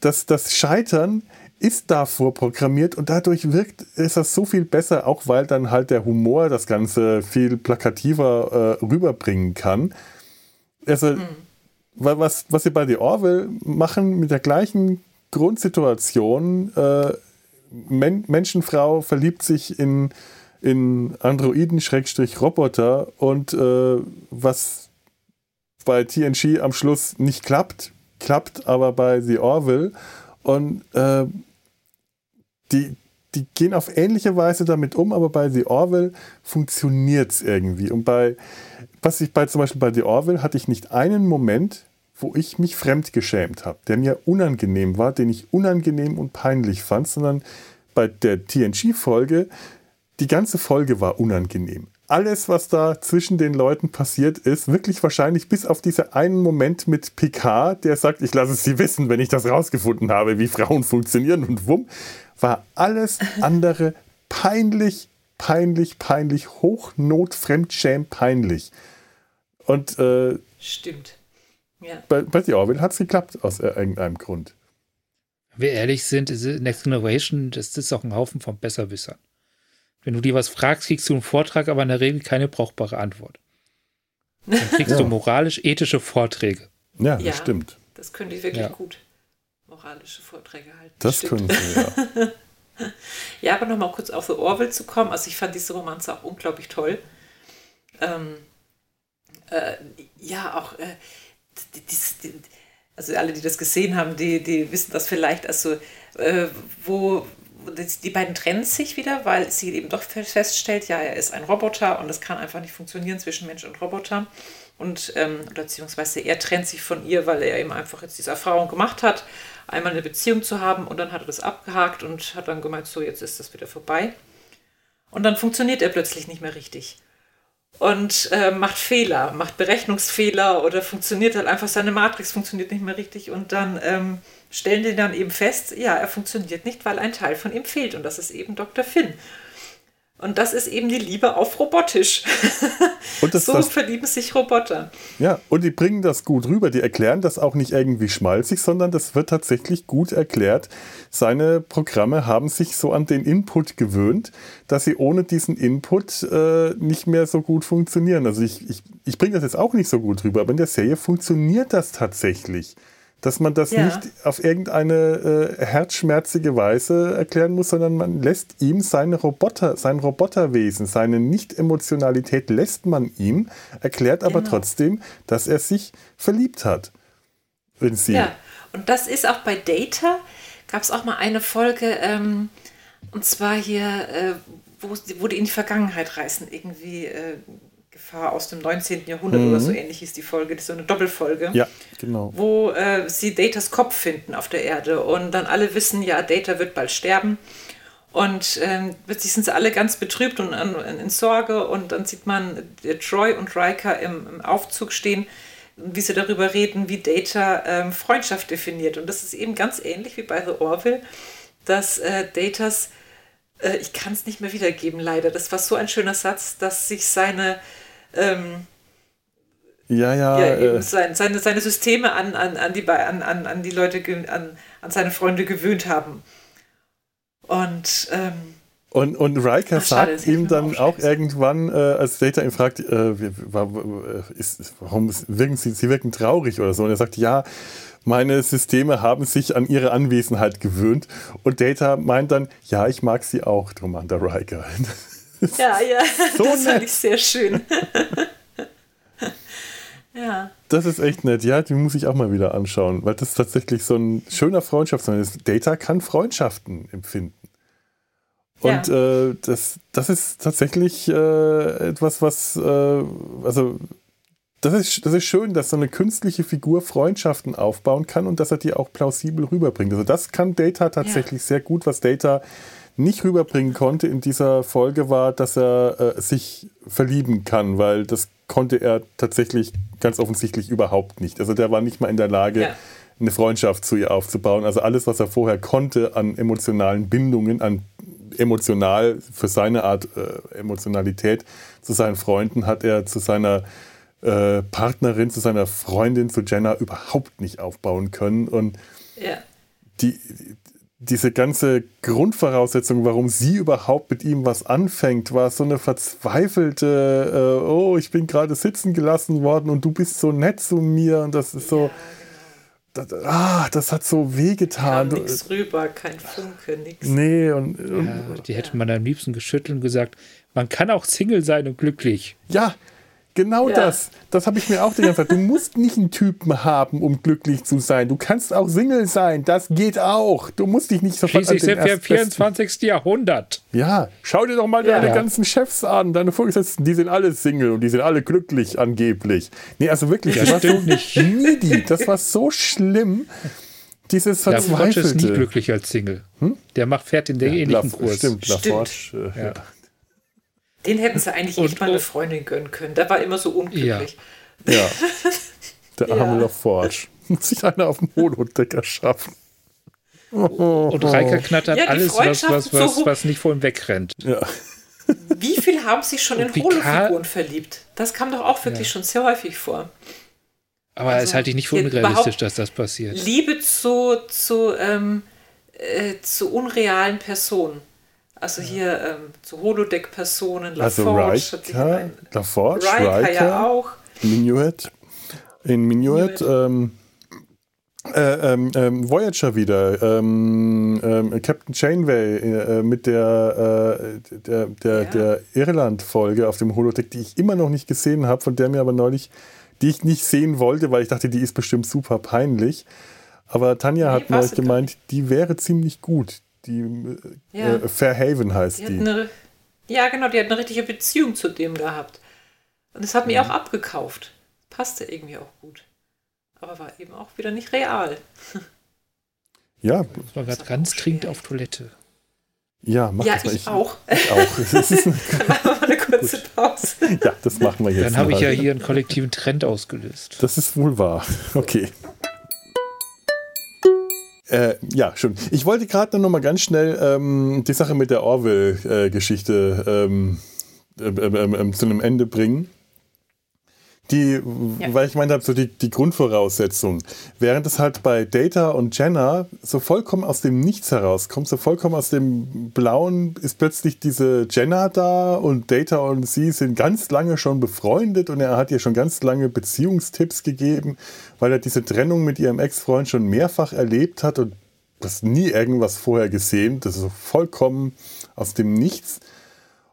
das, das Scheitern ist da vorprogrammiert und dadurch wirkt ist das so viel besser, auch weil dann halt der Humor das Ganze viel plakativer äh, rüberbringen kann. Also, mhm. was, was sie bei The Orwell machen, mit der gleichen Grundsituation, äh, Men Menschenfrau verliebt sich in, in Androiden-Roboter und äh, was bei TNG am Schluss nicht klappt, klappt aber bei The Orville. Und äh, die, die gehen auf ähnliche Weise damit um, aber bei The Orwell funktioniert es irgendwie. Und bei, was ich bei zum Beispiel bei The Orwell hatte ich nicht einen Moment, wo ich mich fremdgeschämt habe, der mir unangenehm war, den ich unangenehm und peinlich fand, sondern bei der TNG-Folge, die ganze Folge war unangenehm. Alles, was da zwischen den Leuten passiert ist, wirklich wahrscheinlich bis auf diesen einen Moment mit Picard, der sagt, ich lasse es Sie wissen, wenn ich das rausgefunden habe, wie Frauen funktionieren und wumm, war alles andere peinlich, peinlich, peinlich, Hochnot, Fremdschäm, peinlich. Und äh, stimmt. Ja. Bei, bei The Orville hat es geklappt aus irgendeinem Grund. Wenn wir ehrlich sind, Next Generation, das ist auch ein Haufen von Besserwissern. Wenn du dir was fragst, kriegst du einen Vortrag, aber in der Regel keine brauchbare Antwort. Dann kriegst ja. du moralisch-ethische Vorträge. Ja, das ja, stimmt. Das könnte ich wirklich ja. gut moralische Vorträge halten. Das können Sie, ja. ja, aber nochmal kurz auf The Orville zu kommen. Also ich fand diese Romanze auch unglaublich toll. Ähm, äh, ja, auch äh, die, die, die, also alle, die das gesehen haben, die, die wissen das vielleicht, also äh, wo, die beiden trennen sich wieder, weil sie eben doch feststellt, ja, er ist ein Roboter und es kann einfach nicht funktionieren zwischen Mensch und Roboter. Und, ähm, beziehungsweise er trennt sich von ihr, weil er eben einfach jetzt diese Erfahrung gemacht hat einmal eine Beziehung zu haben und dann hat er das abgehakt und hat dann gemeint, so jetzt ist das wieder vorbei. Und dann funktioniert er plötzlich nicht mehr richtig. Und äh, macht Fehler, macht Berechnungsfehler oder funktioniert halt einfach, seine Matrix funktioniert nicht mehr richtig und dann ähm, stellen die dann eben fest, ja, er funktioniert nicht, weil ein Teil von ihm fehlt und das ist eben Dr. Finn. Und das ist eben die Liebe auf robotisch. Und das, so das, verlieben sich Roboter. Ja, und die bringen das gut rüber. Die erklären das auch nicht irgendwie schmalzig, sondern das wird tatsächlich gut erklärt. Seine Programme haben sich so an den Input gewöhnt, dass sie ohne diesen Input äh, nicht mehr so gut funktionieren. Also ich, ich, ich bringe das jetzt auch nicht so gut rüber, aber in der Serie funktioniert das tatsächlich dass man das ja. nicht auf irgendeine äh, herzschmerzige Weise erklären muss, sondern man lässt ihm seine Roboter, sein Roboterwesen, seine Nicht-Emotionalität lässt man ihm, erklärt aber genau. trotzdem, dass er sich verliebt hat in sie. Ja, und das ist auch bei Data, gab es auch mal eine Folge, ähm, und zwar hier, äh, wo, wo die in die Vergangenheit reisen, irgendwie. Äh, Gefahr aus dem 19. Jahrhundert mhm. oder so ähnlich ist die Folge, das ist so eine Doppelfolge. Ja, genau. Wo äh, sie Datas Kopf finden auf der Erde und dann alle wissen, ja, Data wird bald sterben. Und ähm, plötzlich sind sie alle ganz betrübt und an, in Sorge und dann sieht man der Troy und Riker im, im, Aufzug stehen, wie sie darüber reden, wie Data ähm, Freundschaft definiert. Und das ist eben ganz ähnlich wie bei The Orville, dass äh, Datas, äh, ich kann es nicht mehr wiedergeben leider, das war so ein schöner Satz, dass sich seine ähm, ja, ja. ja äh, sein, seine, seine Systeme an, an, an, die, an, an, an die Leute, an, an seine Freunde gewöhnt haben. Und ähm, Und, und Riker Ach, sagt ihm dann auch irgendwann, äh, als Data ihn fragt, äh, ist, warum wirken sie, sie wirken traurig oder so. Und er sagt, ja, meine Systeme haben sich an ihre Anwesenheit gewöhnt. Und Data meint dann, ja, ich mag sie auch, Commander Riker. Ja, ja, so das nett. fand ich sehr schön. ja. Das ist echt nett. Ja, die muss ich auch mal wieder anschauen, weil das ist tatsächlich so ein schöner Freundschafts. Data kann Freundschaften empfinden. Und ja. äh, das, das ist tatsächlich äh, etwas, was, äh, also das ist, das ist schön, dass so eine künstliche Figur Freundschaften aufbauen kann und dass er die auch plausibel rüberbringt. Also das kann Data tatsächlich ja. sehr gut. Was Data nicht rüberbringen konnte in dieser Folge war, dass er äh, sich verlieben kann, weil das konnte er tatsächlich ganz offensichtlich überhaupt nicht. Also der war nicht mal in der Lage, ja. eine Freundschaft zu ihr aufzubauen. Also alles, was er vorher konnte an emotionalen Bindungen, an emotional für seine Art äh, Emotionalität zu seinen Freunden hat er zu seiner äh, Partnerin, zu seiner Freundin, zu Jenna überhaupt nicht aufbauen können. Und ja. die, diese ganze Grundvoraussetzung, warum sie überhaupt mit ihm was anfängt, war so eine verzweifelte, äh, oh, ich bin gerade sitzen gelassen worden und du bist so nett zu mir und das ist so. Ja das, ah, das hat so wehgetan. Kam nichts rüber, kein Funke, nichts. Nee, und, und ja, die hätte man am liebsten geschüttelt und gesagt, man kann auch Single sein und glücklich. Ja, Genau ja. das. Das habe ich mir auch die ganze Zeit. Du musst nicht einen Typen haben, um glücklich zu sein. Du kannst auch Single sein. Das geht auch. Du musst dich nicht sofort Schließlich sind wir im 24. Jahrhundert. Ja, schau dir doch mal ja. deine ganzen Chefs an, deine Vorgesetzten. Die sind alle Single und die sind alle glücklich angeblich. Nee, also wirklich, das, das war so nicht. needy. Das war so schlimm. Dieses Verzweifelte. ist nie glücklich als Single. Hm? Der macht fährt in der ja, ähnlichen Kurs. Stimmt, Laforge. Äh, ja. Den hätten sie eigentlich und, echt mal eine Freundin gönnen können. Der war immer so unglücklich. Ja, ja. der arme ja. LaForge. Muss sich einer auf dem Holodecker schaffen. Oh. Und Reika knattert ja, alles, was, was, was, so was nicht vor ihm wegrennt. Ja. Wie viel haben sich schon in Holofiguren verliebt? Das kam doch auch wirklich ja. schon sehr häufig vor. Aber also, es halte ich nicht für unrealistisch, dass das passiert. Liebe zu, zu, ähm, äh, zu unrealen Personen. Also hier ähm, zu Holodeck-Personen, also Riker, LaForge, Riker, Riker ja auch. Minuet. In Minuet, ähm, äh, ähm, ähm, Voyager wieder, ähm, ähm, Captain Chainway äh, mit der, äh, der, der, ja. der Irland-Folge auf dem Holodeck, die ich immer noch nicht gesehen habe, von der mir aber neulich, die ich nicht sehen wollte, weil ich dachte, die ist bestimmt super peinlich. Aber Tanja nee, hat neulich gemeint, die wäre ziemlich gut die äh, ja. äh, Fairhaven heißt die. die. Eine, ja, genau, die hat eine richtige Beziehung zu dem gehabt. Und das hat mir auch abgekauft. Passte irgendwie auch gut. Aber war eben auch wieder nicht real. Ja. Das war gerade ganz dringend auf Toilette. Ja, mach ja, das mal. Ich, ich auch. Ich auch. Dann machen wir mal eine kurze Pause. Ja, das machen wir jetzt. Dann habe ich ja hier einen kollektiven Trend ausgelöst. Das ist wohl wahr. Okay. Äh, ja, schön. Ich wollte gerade noch mal ganz schnell ähm, die Sache mit der Orwell-Geschichte ähm, ähm, ähm, zu einem Ende bringen. Die, ja. weil ich meine, so die, die Grundvoraussetzung. Während es halt bei Data und Jenna so vollkommen aus dem Nichts herauskommt, so vollkommen aus dem Blauen ist plötzlich diese Jenna da und Data und sie sind ganz lange schon befreundet und er hat ihr schon ganz lange Beziehungstipps gegeben, weil er diese Trennung mit ihrem Ex-Freund schon mehrfach erlebt hat und das nie irgendwas vorher gesehen. Das ist so vollkommen aus dem Nichts.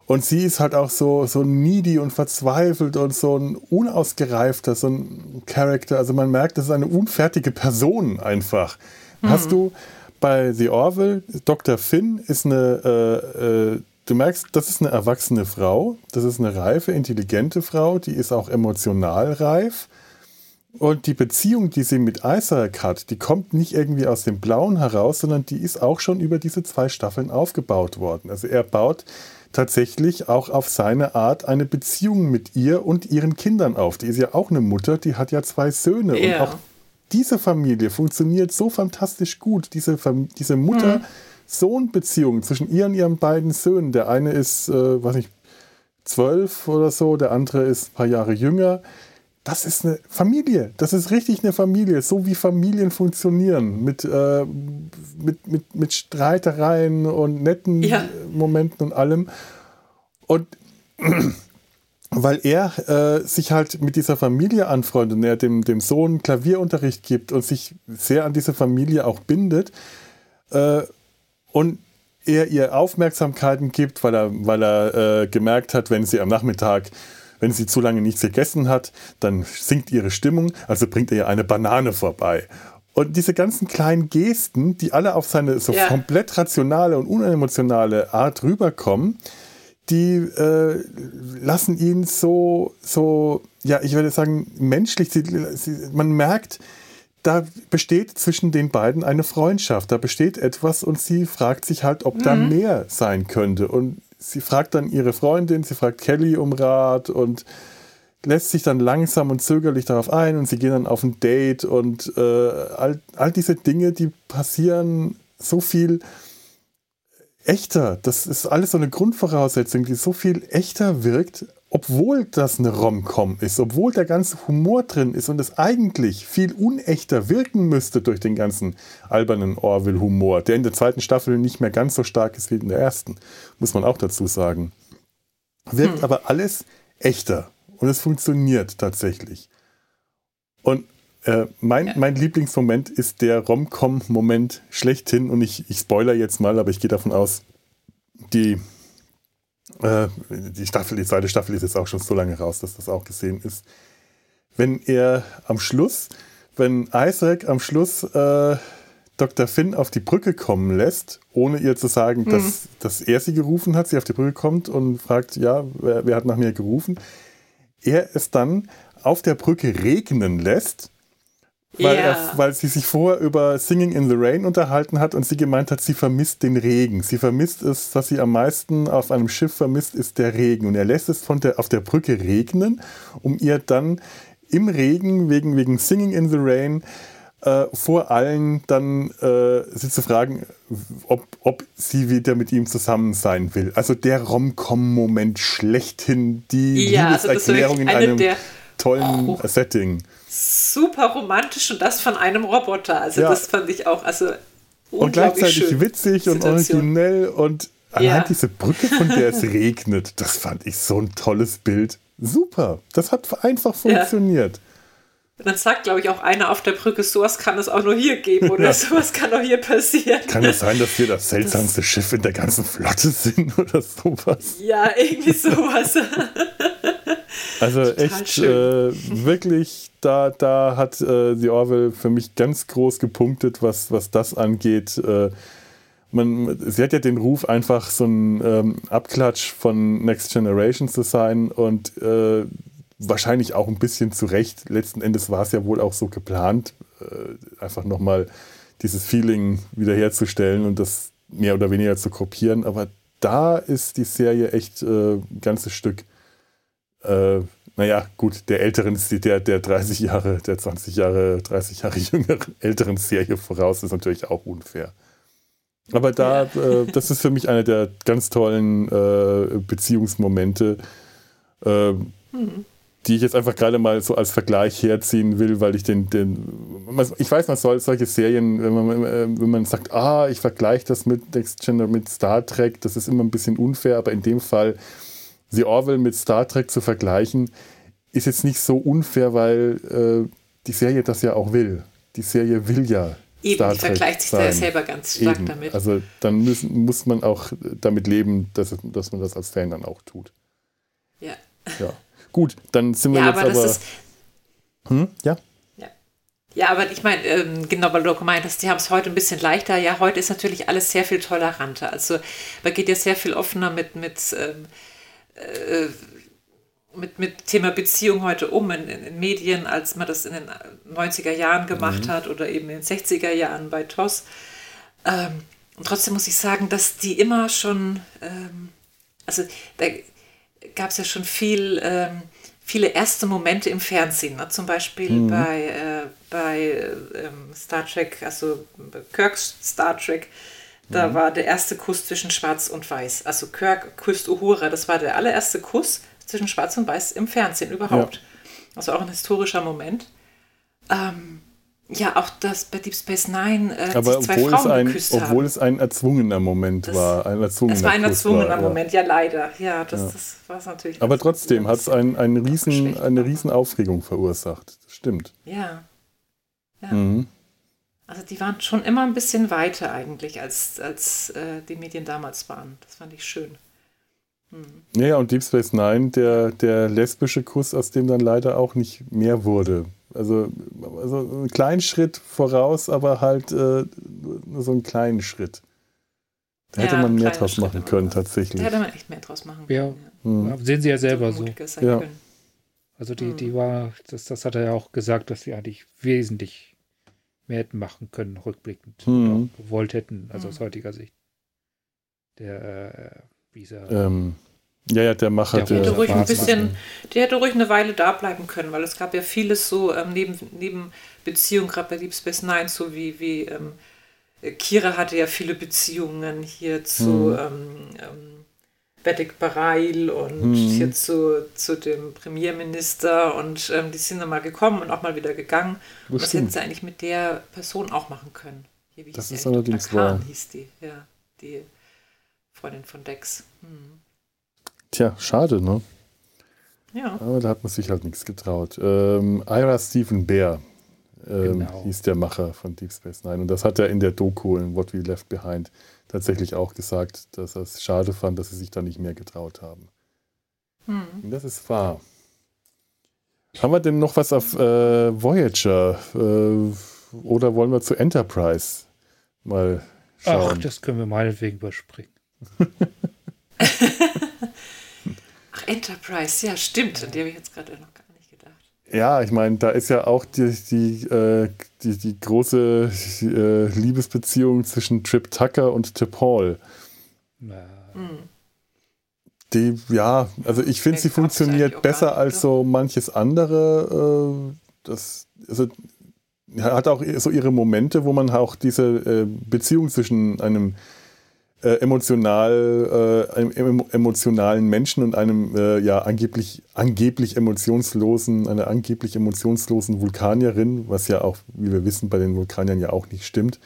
Und sie ist halt auch so, so needy und verzweifelt und so ein unausgereifter, so ein Charakter. Also man merkt, das ist eine unfertige Person einfach. Mhm. Hast du bei The Orville, Dr. Finn ist eine, äh, äh, du merkst, das ist eine erwachsene Frau, das ist eine reife, intelligente Frau, die ist auch emotional reif. Und die Beziehung, die sie mit Isaac hat, die kommt nicht irgendwie aus dem Blauen heraus, sondern die ist auch schon über diese zwei Staffeln aufgebaut worden. Also er baut tatsächlich auch auf seine Art eine Beziehung mit ihr und ihren Kindern auf. Die ist ja auch eine Mutter, die hat ja zwei Söhne. Ja. Und auch diese Familie funktioniert so fantastisch gut. Diese, diese Mutter-Sohn-Beziehung zwischen ihr und ihren beiden Söhnen. Der eine ist, äh, weiß nicht, zwölf oder so, der andere ist ein paar Jahre jünger das ist eine Familie. Das ist richtig eine Familie. So wie Familien funktionieren. Mit, äh, mit, mit, mit Streitereien und netten ja. Momenten und allem. Und weil er äh, sich halt mit dieser Familie anfreundet und er dem, dem Sohn Klavierunterricht gibt und sich sehr an diese Familie auch bindet. Äh, und er ihr Aufmerksamkeiten gibt, weil er, weil er äh, gemerkt hat, wenn sie am Nachmittag wenn sie zu lange nichts gegessen hat, dann sinkt ihre Stimmung, also bringt er ihr eine Banane vorbei. Und diese ganzen kleinen Gesten, die alle auf seine so ja. komplett rationale und unemotionale Art rüberkommen, die äh, lassen ihn so, so, ja, ich würde sagen, menschlich. Sie, sie, man merkt, da besteht zwischen den beiden eine Freundschaft, da besteht etwas und sie fragt sich halt, ob mhm. da mehr sein könnte. Und sie fragt dann ihre Freundin, sie fragt Kelly um Rat und lässt sich dann langsam und zögerlich darauf ein und sie gehen dann auf ein Date und äh, all, all diese Dinge, die passieren so viel echter. Das ist alles so eine Grundvoraussetzung, die so viel echter wirkt, obwohl das eine Rom-Com ist, obwohl der ganze Humor drin ist und es eigentlich viel unechter wirken müsste durch den ganzen albernen Orville-Humor, der in der zweiten Staffel nicht mehr ganz so stark ist wie in der ersten, muss man auch dazu sagen. Wirkt hm. aber alles echter und es funktioniert tatsächlich. Und äh, mein, mein Lieblingsmoment ist der Rom-Com-Moment schlechthin und ich, ich spoiler jetzt mal, aber ich gehe davon aus, die äh, die Staffel, die zweite Staffel ist jetzt auch schon so lange raus, dass das auch gesehen ist. Wenn er am Schluss, wenn Isaac am Schluss äh, Dr. Finn auf die Brücke kommen lässt, ohne ihr zu sagen, mhm. dass, dass er sie gerufen hat, sie auf die Brücke kommt und fragt, ja, wer, wer hat nach mir gerufen, er es dann auf der Brücke regnen lässt weil, yeah. er, weil sie sich vorher über Singing in the Rain unterhalten hat und sie gemeint hat, sie vermisst den Regen. Sie vermisst es, was sie am meisten auf einem Schiff vermisst, ist der Regen. Und er lässt es von der, auf der Brücke regnen, um ihr dann im Regen, wegen, wegen Singing in the Rain, äh, vor allen dann äh, sie zu fragen, ob, ob sie wieder mit ihm zusammen sein will. Also der Rom-Com-Moment schlechthin, die ja, also Liebeserklärung also in einem tollen oh. Setting super romantisch und das von einem Roboter. Also ja. das fand ich auch, also und gleichzeitig schön. witzig und originell und allein ja. diese Brücke, von der es regnet, das fand ich so ein tolles Bild. Super, das hat einfach funktioniert. Ja. Dann sagt, glaube ich, auch einer auf der Brücke, sowas kann es auch nur hier geben oder ja. sowas kann auch hier passieren. Kann es sein, dass wir das seltsamste das Schiff in der ganzen Flotte sind oder sowas? Ja, irgendwie sowas. Also echt äh, wirklich, da, da hat äh, The Orwell für mich ganz groß gepunktet, was, was das angeht. Äh, man, sie hat ja den Ruf, einfach so ein ähm, Abklatsch von Next Generation zu sein und äh, wahrscheinlich auch ein bisschen zu Recht. Letzten Endes war es ja wohl auch so geplant, äh, einfach nochmal dieses Feeling wiederherzustellen und das mehr oder weniger zu kopieren. Aber da ist die Serie echt äh, ein ganzes Stück, äh, naja, gut, der älteren, der, der 30 Jahre, der 20 Jahre, 30 Jahre jüngeren, älteren Serie voraus, ist natürlich auch unfair. Aber da, äh, das ist für mich einer der ganz tollen äh, Beziehungsmomente. Ähm, hm die ich jetzt einfach gerade mal so als Vergleich herziehen will, weil ich den, den ich weiß, man soll solche Serien, wenn man, wenn man sagt, ah, ich vergleiche das mit Next Gender mit Star Trek, das ist immer ein bisschen unfair, aber in dem Fall The Orwell mit Star Trek zu vergleichen, ist jetzt nicht so unfair, weil äh, die Serie das ja auch will. Die Serie will ja Eben, Star die Trek vergleicht sich da selber ganz stark Eben. damit. Also dann müssen, muss man auch damit leben, dass, dass man das als Fan dann auch tut. Ja. Ja. Gut, dann sind wir ja, jetzt aber. aber ist, hm? Ja? Ja. Ja, aber ich meine, ähm, genau, weil du gemeint hast, die haben es heute ein bisschen leichter. Ja, heute ist natürlich alles sehr viel toleranter. Also man geht ja sehr viel offener mit, mit, ähm, äh, mit, mit Thema Beziehung heute um in, in, in, Medien, als man das in den 90er Jahren gemacht mhm. hat oder eben in den 60er Jahren bei TOS. Ähm, und trotzdem muss ich sagen, dass die immer schon, ähm, also da, gab es ja schon viel, ähm, viele erste Momente im Fernsehen. Ne? Zum Beispiel mhm. bei, äh, bei ähm, Star Trek, also Kirks Star Trek, da mhm. war der erste Kuss zwischen Schwarz und Weiß. Also Kirk küsst Uhura, das war der allererste Kuss zwischen Schwarz und Weiß im Fernsehen überhaupt. Ja. Also auch ein historischer Moment. Ähm, ja, auch das bei Deep Space Nine äh, Aber zwei obwohl, Frauen es ein, geküsst obwohl haben. es ein erzwungener Moment das, war. Ein erzwungener es war ein erzwungener war, Moment, ja. ja, leider. Ja, das, ja. das war es natürlich. Aber trotzdem hat es ein, ein riesen, eine riesen Aufregung verursacht. Das stimmt. Ja. ja. Mhm. Also die waren schon immer ein bisschen weiter eigentlich, als, als äh, die Medien damals waren. Das fand ich schön. Mhm. Ja, und Deep Space Nine, der, der lesbische Kuss, aus dem dann leider auch nicht mehr wurde. Also, also einen kleinen Schritt voraus, aber halt äh, nur so einen kleinen Schritt. Da ja, hätte man mehr draus machen können, tatsächlich. Da hätte man echt mehr draus machen können. Ja, mhm. sehen Sie ja selber so. Ja. Also die, die mhm. war, das, das hat er ja auch gesagt, dass sie eigentlich wesentlich mehr hätten machen können, rückblickend. Mhm. gewollt hätten, also aus mhm. heutiger Sicht. Der, äh, wie ist er? Ähm, ja, ja, der Macher. Der, der hätte ruhig ein bisschen, der hätte ruhig eine Weile da bleiben können, weil es gab ja vieles so ähm, neben, neben Beziehungen, gerade bei Deep Space Nine, so wie, wie ähm, Kira hatte ja viele Beziehungen hier zu hm. ähm, ähm, Bedik Barail und hm. hier zu, zu dem Premierminister und ähm, die sind dann mal gekommen und auch mal wieder gegangen. Das, das hätten sie eigentlich mit der Person auch machen können. Hier, wie das ist allerdings wahr. hieß die, ja, die Freundin von Dex. Hm. Tja, schade, ne? Ja. Aber da hat man sich halt nichts getraut. Ähm, Ira Stephen Bear ähm, genau. hieß der Macher von Deep Space Nine. Und das hat er in der Doku in What We Left Behind tatsächlich auch gesagt, dass er es schade fand, dass sie sich da nicht mehr getraut haben. Hm. Das ist wahr. Haben wir denn noch was auf äh, Voyager? Äh, oder wollen wir zu Enterprise mal schauen? Ach, das können wir meinetwegen überspringen. Ach, Enterprise, ja, stimmt. An die habe ich jetzt gerade gedacht. Ja, ich meine, da ist ja auch die, die, äh, die, die, große äh, Liebesbeziehung zwischen Trip Tucker und Tip Hall. Ja. Hm. Die, ja, also ich finde, sie funktioniert besser als so manches andere. Äh, das, also, hat auch so ihre Momente, wo man auch diese äh, Beziehung zwischen einem äh, emotional, äh, emotionalen Menschen und einem äh, ja angeblich, angeblich emotionslosen, einer angeblich emotionslosen Vulkanierin, was ja auch, wie wir wissen, bei den Vulkaniern ja auch nicht stimmt,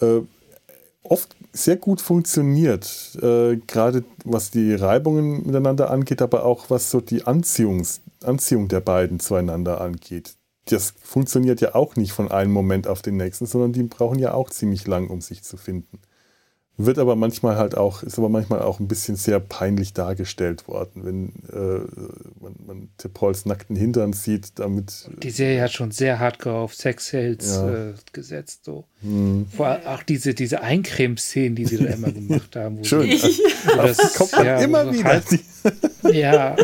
äh, oft sehr gut funktioniert, äh, gerade was die Reibungen miteinander angeht, aber auch was so die Anziehungs Anziehung der beiden zueinander angeht. Das funktioniert ja auch nicht von einem Moment auf den nächsten, sondern die brauchen ja auch ziemlich lang, um sich zu finden. Wird aber manchmal halt auch, ist aber manchmal auch ein bisschen sehr peinlich dargestellt worden, wenn äh, man, man Tipols nackten Hintern sieht, damit. Die Serie hat schon sehr hardcore auf Sexhelds ja. äh, gesetzt. So. Hm. Vor allem auch diese, diese Eincreme-Szenen, die sie da immer gemacht haben. Schön. Die, das, das kommt ja, immer wieder. Halt, ja.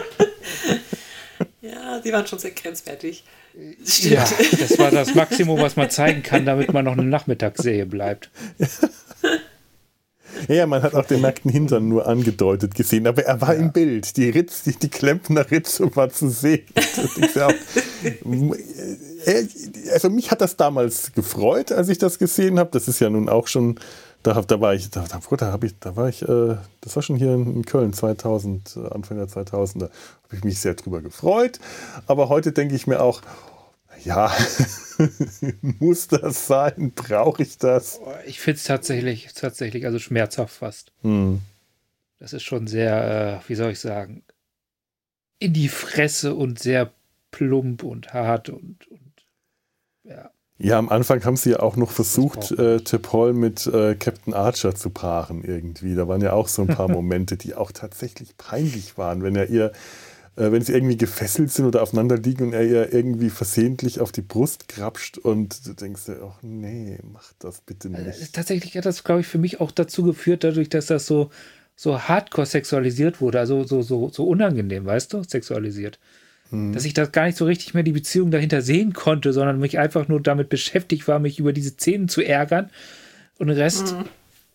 Ja, die waren schon sehr grenzwertig. Stimmt. Ja, das war das Maximum, was man zeigen kann, damit man noch eine Nachmittagsserie bleibt. Ja, man hat auch den nackten Hintern nur angedeutet gesehen, aber er war ja. im Bild. Die Ritz, die, die Klempner Ritze war zu sehen. Auch, äh, also mich hat das damals gefreut, als ich das gesehen habe. Das ist ja nun auch schon, da, da war ich, da, da, ich, da war ich, äh, das war schon hier in Köln 2000, Anfang der 2000er, habe ich mich sehr drüber gefreut. Aber heute denke ich mir auch, ja, muss das sein? Brauche ich das? Ich finde es tatsächlich, tatsächlich, also schmerzhaft fast. Hm. Das ist schon sehr, äh, wie soll ich sagen, in die Fresse und sehr plump und hart und, und ja. Ja, am Anfang haben sie ja auch noch versucht, äh, T'Pol mit äh, Captain Archer zu paaren irgendwie. Da waren ja auch so ein paar Momente, die auch tatsächlich peinlich waren, wenn er ihr wenn sie irgendwie gefesselt sind oder aufeinander liegen und er ihr irgendwie versehentlich auf die Brust krapscht und du denkst dir, oh nee, mach das bitte äh, nicht. Tatsächlich hat das, glaube ich, für mich auch dazu geführt, dadurch, dass das so, so hardcore sexualisiert wurde, also so, so, so unangenehm, weißt du, sexualisiert. Hm. Dass ich das gar nicht so richtig mehr die Beziehung dahinter sehen konnte, sondern mich einfach nur damit beschäftigt war, mich über diese Szenen zu ärgern und den Rest hm.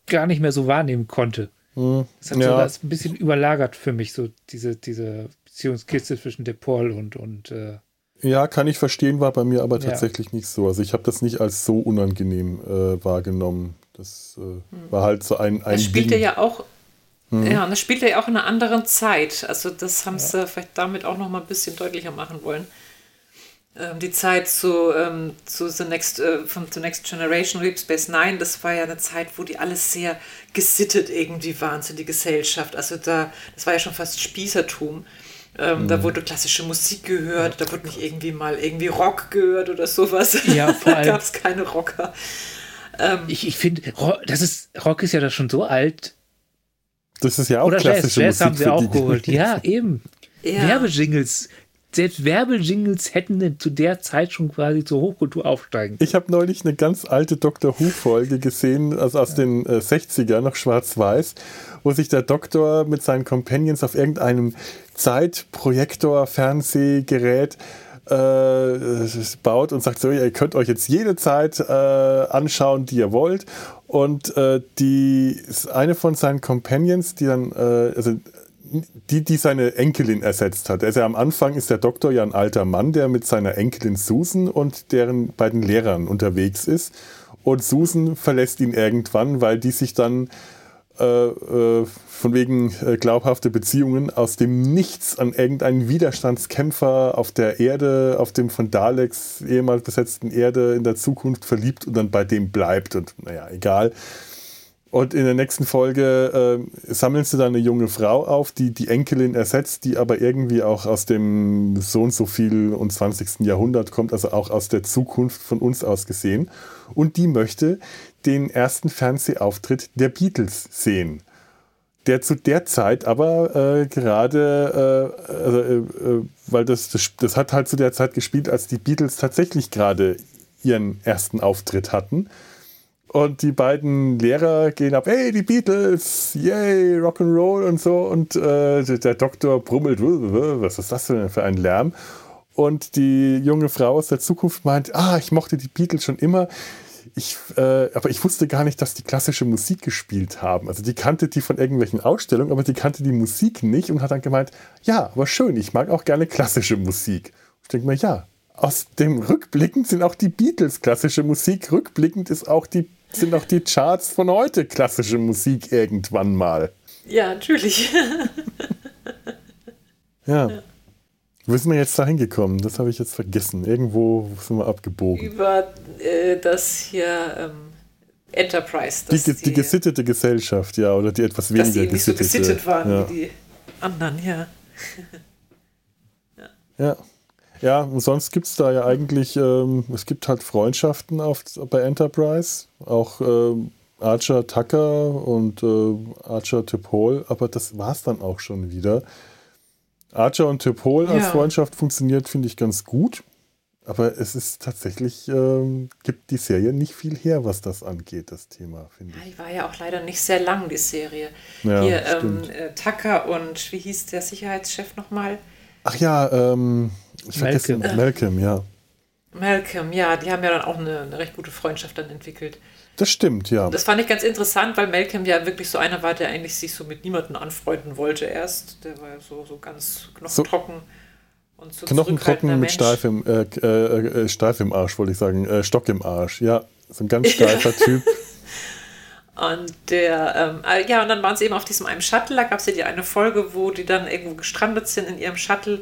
gar nicht mehr so wahrnehmen konnte. Hm. Das hat ja. so das ein bisschen überlagert für mich, so diese, diese Beziehungskiste zwischen De Paul und. und äh ja, kann ich verstehen, war bei mir aber tatsächlich ja. nicht so. Also ich habe das nicht als so unangenehm äh, wahrgenommen. Das äh, hm. war halt so ein. ein das spielte ja auch. Mhm. Ja, und das spielt ja auch in einer anderen Zeit. Also das haben sie vielleicht damit auch noch mal ein bisschen deutlicher machen wollen. Ähm, die Zeit zu, ähm, zu The Next, äh, von The Next Generation, Deep Space Nine, das war ja eine Zeit, wo die alles sehr gesittet irgendwie waren, so die Gesellschaft. Also da, das war ja schon fast Spießertum. Ähm, mhm. Da wurde klassische Musik gehört, da wurde nicht irgendwie mal irgendwie Rock gehört oder sowas. Ja, vor allem. da gab es keine Rocker. Ähm, ich ich finde, das ist, Rock ist ja da schon so alt, das ist ja auch Oder klassische Jazz, Jazz Musik haben sie auch geholt. Ja, eben. Ja. Werbejingles. Selbst Werbejingles hätten zu der Zeit schon quasi zur Hochkultur aufsteigen. Ich habe neulich eine ganz alte Doctor Who-Folge gesehen, also aus ja. den äh, 60er, noch schwarz-weiß, wo sich der Doktor mit seinen Companions auf irgendeinem Zeitprojektor-Fernsehgerät äh, baut und sagt so, ihr könnt euch jetzt jede Zeit äh, anschauen, die ihr wollt. Und äh, die eine von seinen Companions, die dann, äh, also die, die seine Enkelin ersetzt hat. Also am Anfang ist der Doktor ja ein alter Mann, der mit seiner Enkelin Susan und deren beiden Lehrern unterwegs ist. Und Susan verlässt ihn irgendwann, weil die sich dann von wegen äh, glaubhafte Beziehungen aus dem Nichts an irgendeinen Widerstandskämpfer auf der Erde, auf dem von Daleks ehemals besetzten Erde in der Zukunft verliebt und dann bei dem bleibt. Und naja, egal. Und in der nächsten Folge äh, sammeln sie dann eine junge Frau auf, die die Enkelin ersetzt, die aber irgendwie auch aus dem so und so viel und 20. Jahrhundert kommt, also auch aus der Zukunft von uns aus gesehen. Und die möchte den ersten Fernsehauftritt der Beatles sehen. Der zu der Zeit aber äh, gerade, äh, also, äh, äh, weil das, das, das hat halt zu der Zeit gespielt, als die Beatles tatsächlich gerade ihren ersten Auftritt hatten. Und die beiden Lehrer gehen ab, hey, die Beatles, yay, Rock'n'Roll und so. Und äh, der Doktor brummelt, was ist das denn für ein Lärm? Und die junge Frau aus der Zukunft meint, ah, ich mochte die Beatles schon immer ich, äh, aber ich wusste gar nicht, dass die klassische Musik gespielt haben. Also die kannte die von irgendwelchen Ausstellungen, aber die kannte die Musik nicht und hat dann gemeint, ja, aber schön, ich mag auch gerne klassische Musik. Ich denke mir, ja, aus dem rückblickend sind auch die Beatles klassische Musik, rückblickend ist auch die, sind auch die Charts von heute klassische Musik irgendwann mal. Ja, natürlich. ja. ja. Wo sind wir jetzt da hingekommen? Das habe ich jetzt vergessen. Irgendwo sind wir abgebogen. Über äh, das hier ähm, Enterprise. Die, die, die, gesittete Gesellschaft, ja, oder die etwas weniger dass die nicht so gesittet waren ja. wie die anderen, ja. ja. ja. Ja, und sonst gibt es da ja eigentlich, ähm, es gibt halt Freundschaften auf, bei Enterprise, auch ähm, Archer Tucker und äh, Archer Tipol, aber das war es dann auch schon wieder. Archer und Tipol als ja. Freundschaft funktioniert, finde ich ganz gut. Aber es ist tatsächlich, ähm, gibt die Serie nicht viel her, was das angeht, das Thema, finde ich. Ja, die war ja auch leider nicht sehr lang, die Serie. Ja, Hier, ähm, äh, Tucker und wie hieß der Sicherheitschef nochmal? Ach ja, ähm, ich vergesse Malcolm. Malcolm, ja. Malcolm, ja, die haben ja dann auch eine, eine recht gute Freundschaft dann entwickelt. Das stimmt, ja. Das fand ich ganz interessant, weil Malcolm ja wirklich so einer war, der eigentlich sich so mit niemandem anfreunden wollte erst. Der war ja so, so ganz knochentrocken. So und so knochentrocken mit Steif im, äh, äh, äh, Steif im Arsch, wollte ich sagen. Äh, Stock im Arsch, ja. So ein ganz steifer Typ. Und der, ähm, äh, ja, und dann waren sie eben auf diesem einen Shuttle. Da gab es ja die eine Folge, wo die dann irgendwo gestrandet sind in ihrem Shuttle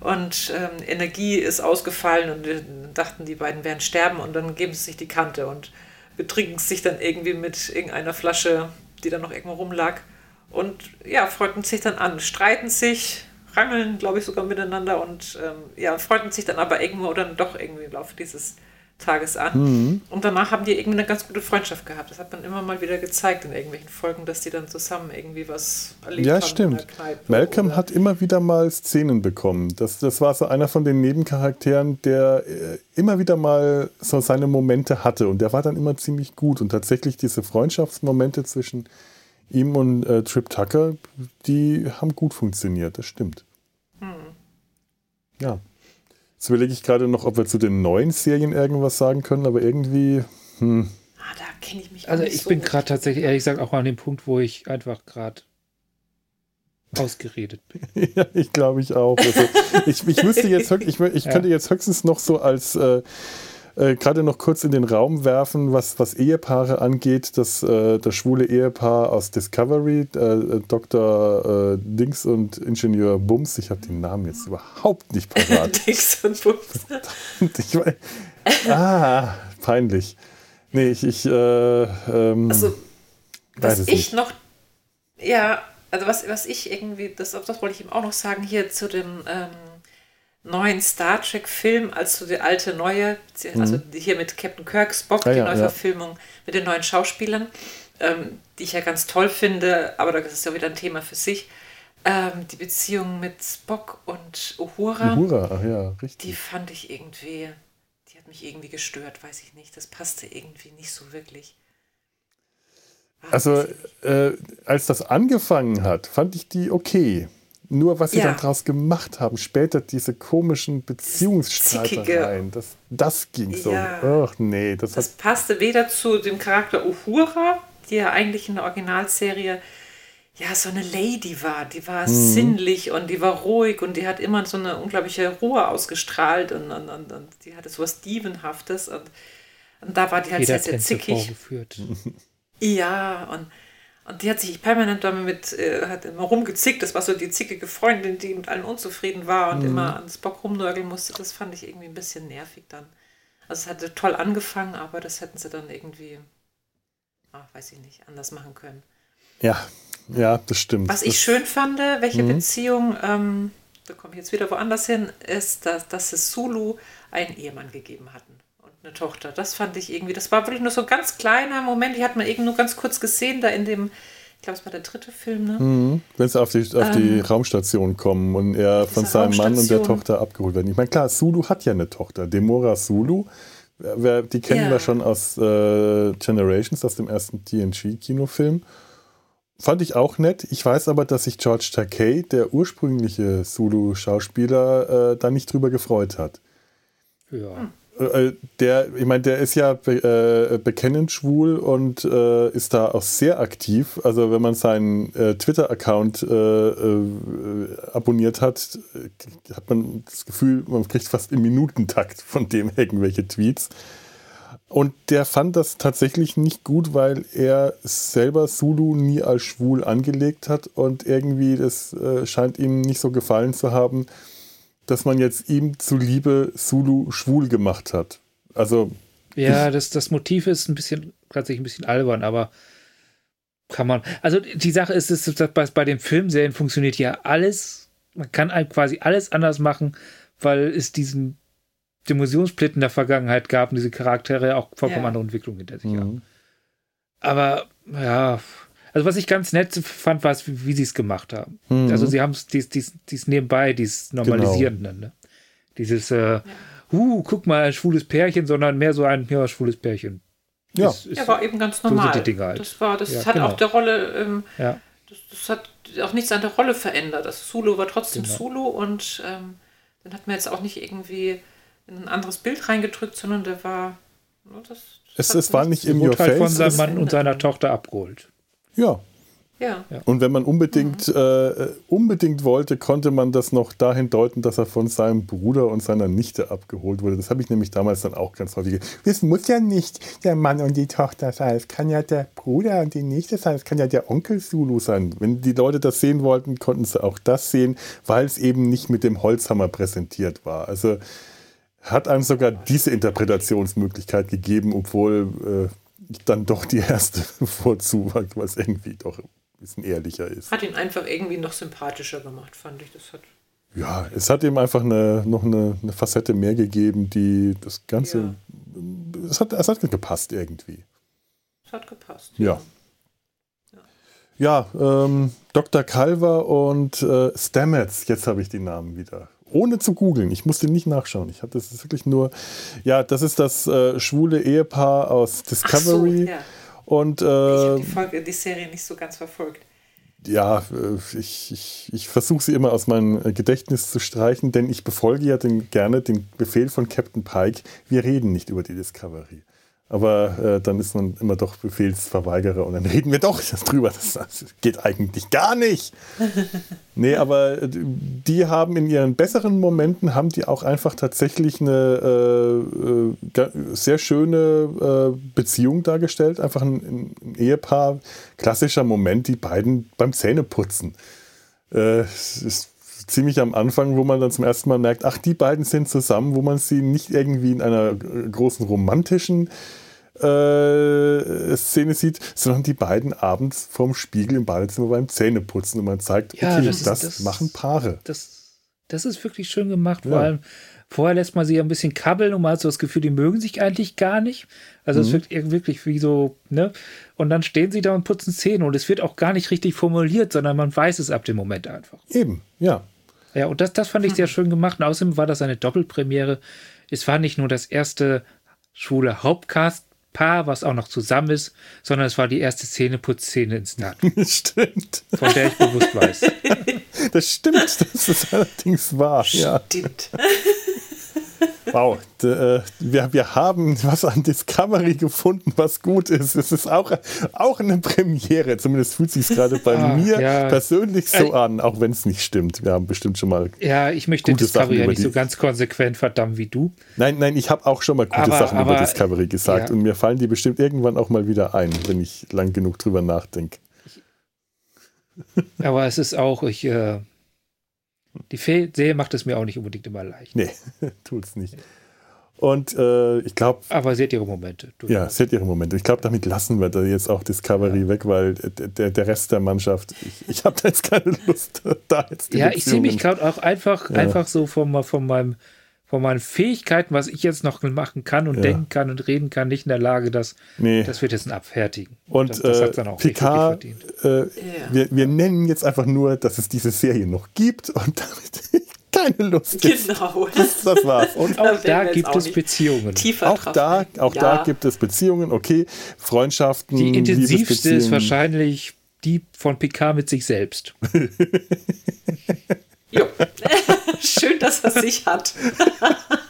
und ähm, Energie ist ausgefallen und dachten, die beiden werden sterben und dann geben sie sich die Kante und betrinken sich dann irgendwie mit irgendeiner Flasche, die dann noch irgendwo rumlag. Und ja, freunden sich dann an, streiten sich, rangeln, glaube ich, sogar miteinander und ähm, ja, freunden sich dann aber irgendwo dann doch irgendwie im Laufe dieses Tages an. Mhm. Und danach haben die irgendwie eine ganz gute Freundschaft gehabt. Das hat man immer mal wieder gezeigt in irgendwelchen Folgen, dass die dann zusammen irgendwie was erlebt ja, haben. Ja, stimmt. Malcolm oder? hat immer wieder mal Szenen bekommen. Das, das war so einer von den Nebencharakteren, der äh, immer wieder mal so seine Momente hatte. Und der war dann immer ziemlich gut. Und tatsächlich diese Freundschaftsmomente zwischen ihm und äh, Trip Tucker, die haben gut funktioniert. Das stimmt. Hm. Ja. Jetzt überlege ich gerade noch, ob wir zu den neuen Serien irgendwas sagen können, aber irgendwie. Hm. Ah, da kenne ich mich Also ich so bin gerade tatsächlich, ehrlich gesagt, auch an dem Punkt, wo ich einfach gerade ausgeredet bin. ja, ich glaube ich auch. Also, ich, ich wüsste jetzt, ich, ich könnte jetzt höchstens noch so als äh, äh, gerade noch kurz in den Raum werfen, was, was Ehepaare angeht. Das, äh, das schwule Ehepaar aus Discovery, äh, Dr. Äh, Dings und Ingenieur Bums, ich habe den Namen jetzt überhaupt nicht parat. Dings und Bums. ich mein, ah, peinlich. Nee, ich. ich äh, ähm, also, was ich nicht. noch. Ja, also was, was ich irgendwie, das, das wollte ich ihm auch noch sagen, hier zu dem. Ähm, neuen Star Trek-Film als zu der alte neue, also mhm. hier mit Captain Kirk, Spock, ja, die Neuverfilmung ja. mit den neuen Schauspielern, ähm, die ich ja ganz toll finde, aber das ist ja wieder ein Thema für sich. Ähm, die Beziehung mit Spock und Uhura, Uhura, ach ja, richtig. Die fand ich irgendwie, die hat mich irgendwie gestört, weiß ich nicht. Das passte irgendwie nicht so wirklich. War also, äh, als das angefangen hat, fand ich die okay. Nur was sie ja. dann daraus gemacht haben, später diese komischen Beziehungsstreitereien, das, das ging so. Ja. Ach nee, das, das passte weder zu dem Charakter Uhura, die ja eigentlich in der Originalserie ja so eine Lady war. Die war mhm. sinnlich und die war ruhig und die hat immer so eine unglaubliche Ruhe ausgestrahlt und, und, und, und die hatte so was Stevenhaftes und, und da war die halt Jeder sehr, sehr zickig. Ja, und und die hat sich permanent damit äh, hat immer rumgezickt. Das war so die zickige Freundin, die mit allen unzufrieden war und mhm. immer ans Bock rumnörgeln musste. Das fand ich irgendwie ein bisschen nervig dann. Also es hatte toll angefangen, aber das hätten sie dann irgendwie, ach, weiß ich nicht, anders machen können. Ja, ja, das stimmt. Was das ich schön fand, welche mhm. Beziehung, ähm, da komme ich jetzt wieder woanders hin, ist, dass, dass es Sulu einen Ehemann gegeben hatten eine Tochter. Das fand ich irgendwie, das war wirklich nur so ein ganz kleiner Moment, die hat man irgendwie nur ganz kurz gesehen, da in dem, ich glaube, es war der dritte Film, ne? Mhm. Wenn sie auf die, auf die ähm, Raumstation kommen und er von seinem Mann und der Tochter abgeholt werden. Ich meine, klar, Sulu hat ja eine Tochter, Demora Sulu. Die kennen ja. wir schon aus äh, Generations, aus dem ersten TNG-Kinofilm. Fand ich auch nett. Ich weiß aber, dass sich George Takei, der ursprüngliche Sulu-Schauspieler, äh, da nicht drüber gefreut hat. Ja. Hm. Äh, der, ich meine, der ist ja be, äh, bekennend schwul und äh, ist da auch sehr aktiv. Also wenn man seinen äh, Twitter-Account äh, äh, abonniert hat, hat man das Gefühl, man kriegt fast im Minutentakt von dem irgendwelche Tweets. Und der fand das tatsächlich nicht gut, weil er selber Zulu nie als schwul angelegt hat und irgendwie das scheint ihm nicht so gefallen zu haben dass man jetzt ihm zuliebe Zulu schwul gemacht hat. Also. Ja, das, das Motiv ist ein bisschen, tatsächlich ein bisschen albern, aber kann man. Also die Sache ist, ist bei, bei den Filmserien funktioniert ja alles, man kann quasi alles anders machen, weil es diesen Dimensionssplit in der Vergangenheit gab und diese Charaktere auch vollkommen ja. andere Entwicklungen hinter sich mhm. haben. Aber ja, also was ich ganz nett fand, war, wie, wie sie es gemacht haben. Mhm. Also sie haben es dies, dies, dies nebenbei, dieses Normalisierende. Genau. Ne? Dieses, äh, uh, guck mal, ein schwules Pärchen, sondern mehr so ein ja, schwules Pärchen. Ja. Ist, ist, ja, war eben ganz normal. So halt. Das war, das ja, hat genau. auch der Rolle, ähm, ja. das, das, hat auch nichts an der Rolle verändert. Das Zulu war trotzdem genau. Zulu und ähm, dann hat man jetzt auch nicht irgendwie in ein anderes Bild reingedrückt, sondern der war. Ne, das, es, es war nicht im Your halt Face. von seinem Mann und seiner Tochter abgeholt. Ja. Ja. Und wenn man unbedingt, mhm. äh, unbedingt wollte, konnte man das noch dahin deuten, dass er von seinem Bruder und seiner Nichte abgeholt wurde. Das habe ich nämlich damals dann auch ganz häufig. Es muss ja nicht der Mann und die Tochter sein. Es kann ja der Bruder und die Nichte sein. Es kann ja der Onkel Zulu sein. Wenn die Leute das sehen wollten, konnten sie auch das sehen, weil es eben nicht mit dem Holzhammer präsentiert war. Also hat einem sogar diese Interpretationsmöglichkeit gegeben, obwohl äh, dann doch die erste vorzuwagt, was irgendwie doch ein bisschen ehrlicher ist. Hat ihn einfach irgendwie noch sympathischer gemacht, fand ich. Das hat ja, es hat ihm einfach eine, noch eine, eine Facette mehr gegeben, die das Ganze. Ja. Es, hat, es hat gepasst irgendwie. Es hat gepasst. Ja. Ja, ja ähm, Dr. Calver und äh, Stamets, jetzt habe ich die Namen wieder ohne zu googeln. Ich musste nicht nachschauen. Ich habe das wirklich nur. Ja, das ist das äh, schwule Ehepaar aus Discovery. So, ja. Und, äh, ich habe die, Folge, die Serie nicht so ganz verfolgt. Ja, äh, ich, ich, ich versuche sie immer aus meinem Gedächtnis zu streichen, denn ich befolge ja den, gerne den Befehl von Captain Pike, wir reden nicht über die Discovery. Aber äh, dann ist man immer doch Befehlsverweigerer und dann reden wir doch drüber. Das, das geht eigentlich gar nicht. nee, aber äh, die haben in ihren besseren Momenten, haben die auch einfach tatsächlich eine äh, äh sehr schöne äh, Beziehung dargestellt. Einfach ein, ein, Ehepaar, klassischer Moment, die beiden beim Zähneputzen. Äh, ist ziemlich am Anfang, wo man dann zum ersten Mal merkt, ach, die beiden sind zusammen, wo man sie nicht irgendwie in einer großen romantischen äh, Szene sieht, sondern die beiden abends vorm Spiegel im Badezimmer beim Zähneputzen und man zeigt, okay, ja, das, das, das, machen Paare. Das, das ist wirklich schön gemacht, ja. vor allem Vorher lässt man sie ein bisschen kabbeln und man hat so das Gefühl, die mögen sich eigentlich gar nicht. Also mhm. es wirkt wirklich wie so, ne? Und dann stehen sie da und putzen Zähne und es wird auch gar nicht richtig formuliert, sondern man weiß es ab dem Moment einfach. Eben, ja. Ja, und das, das fand ich sehr mhm. schön gemacht. Und außerdem war das eine Doppelpremiere. Es war nicht nur das erste schwule Hauptcast-Paar, was auch noch zusammen ist, sondern es war die erste Szene-Putzszene in Snart. Stimmt. Von der ich bewusst weiß. Das stimmt, das ist allerdings wahr. Stimmt. Ja. Wow, äh, wir, wir haben was an Discovery gefunden, was gut ist. Es ist auch, auch eine Premiere. Zumindest fühlt sich gerade bei ah, mir ja. persönlich so an, auch wenn es nicht stimmt. Wir haben bestimmt schon mal. Ja, ich möchte Discovery ja nicht so ganz konsequent verdammen wie du. Nein, nein, ich habe auch schon mal gute aber, Sachen aber, über Discovery gesagt ja. und mir fallen die bestimmt irgendwann auch mal wieder ein, wenn ich lang genug drüber nachdenke. Aber es ist auch, ich. Äh, die Serie macht es mir auch nicht unbedingt immer leicht. Nee, tut es nicht. Und äh, ich glaube. Aber sie hat ihre Momente. Ja, sie hat ihre Momente. Ich glaube, damit lassen wir da jetzt auch Discovery ja. weg, weil der, der Rest der Mannschaft, ich, ich habe da jetzt keine Lust, da jetzt die Ja, ich sehe mich gerade auch einfach, ja. einfach so von, von meinem von meinen Fähigkeiten, was ich jetzt noch machen kann und ja. denken kann und reden kann, nicht in der Lage, das, nee. das wird jetzt abfertigen. Und das, das äh, dann auch Picard, äh, wir, wir nennen jetzt einfach nur, dass es diese Serie noch gibt und damit keine Lust Genau. Das, das war's. Und auch da gibt es Beziehungen. auch da, auch ja. da gibt es Beziehungen, okay, Freundschaften. Die intensivste ist wahrscheinlich die von Picard mit sich selbst. jo. Schön, dass er sich hat.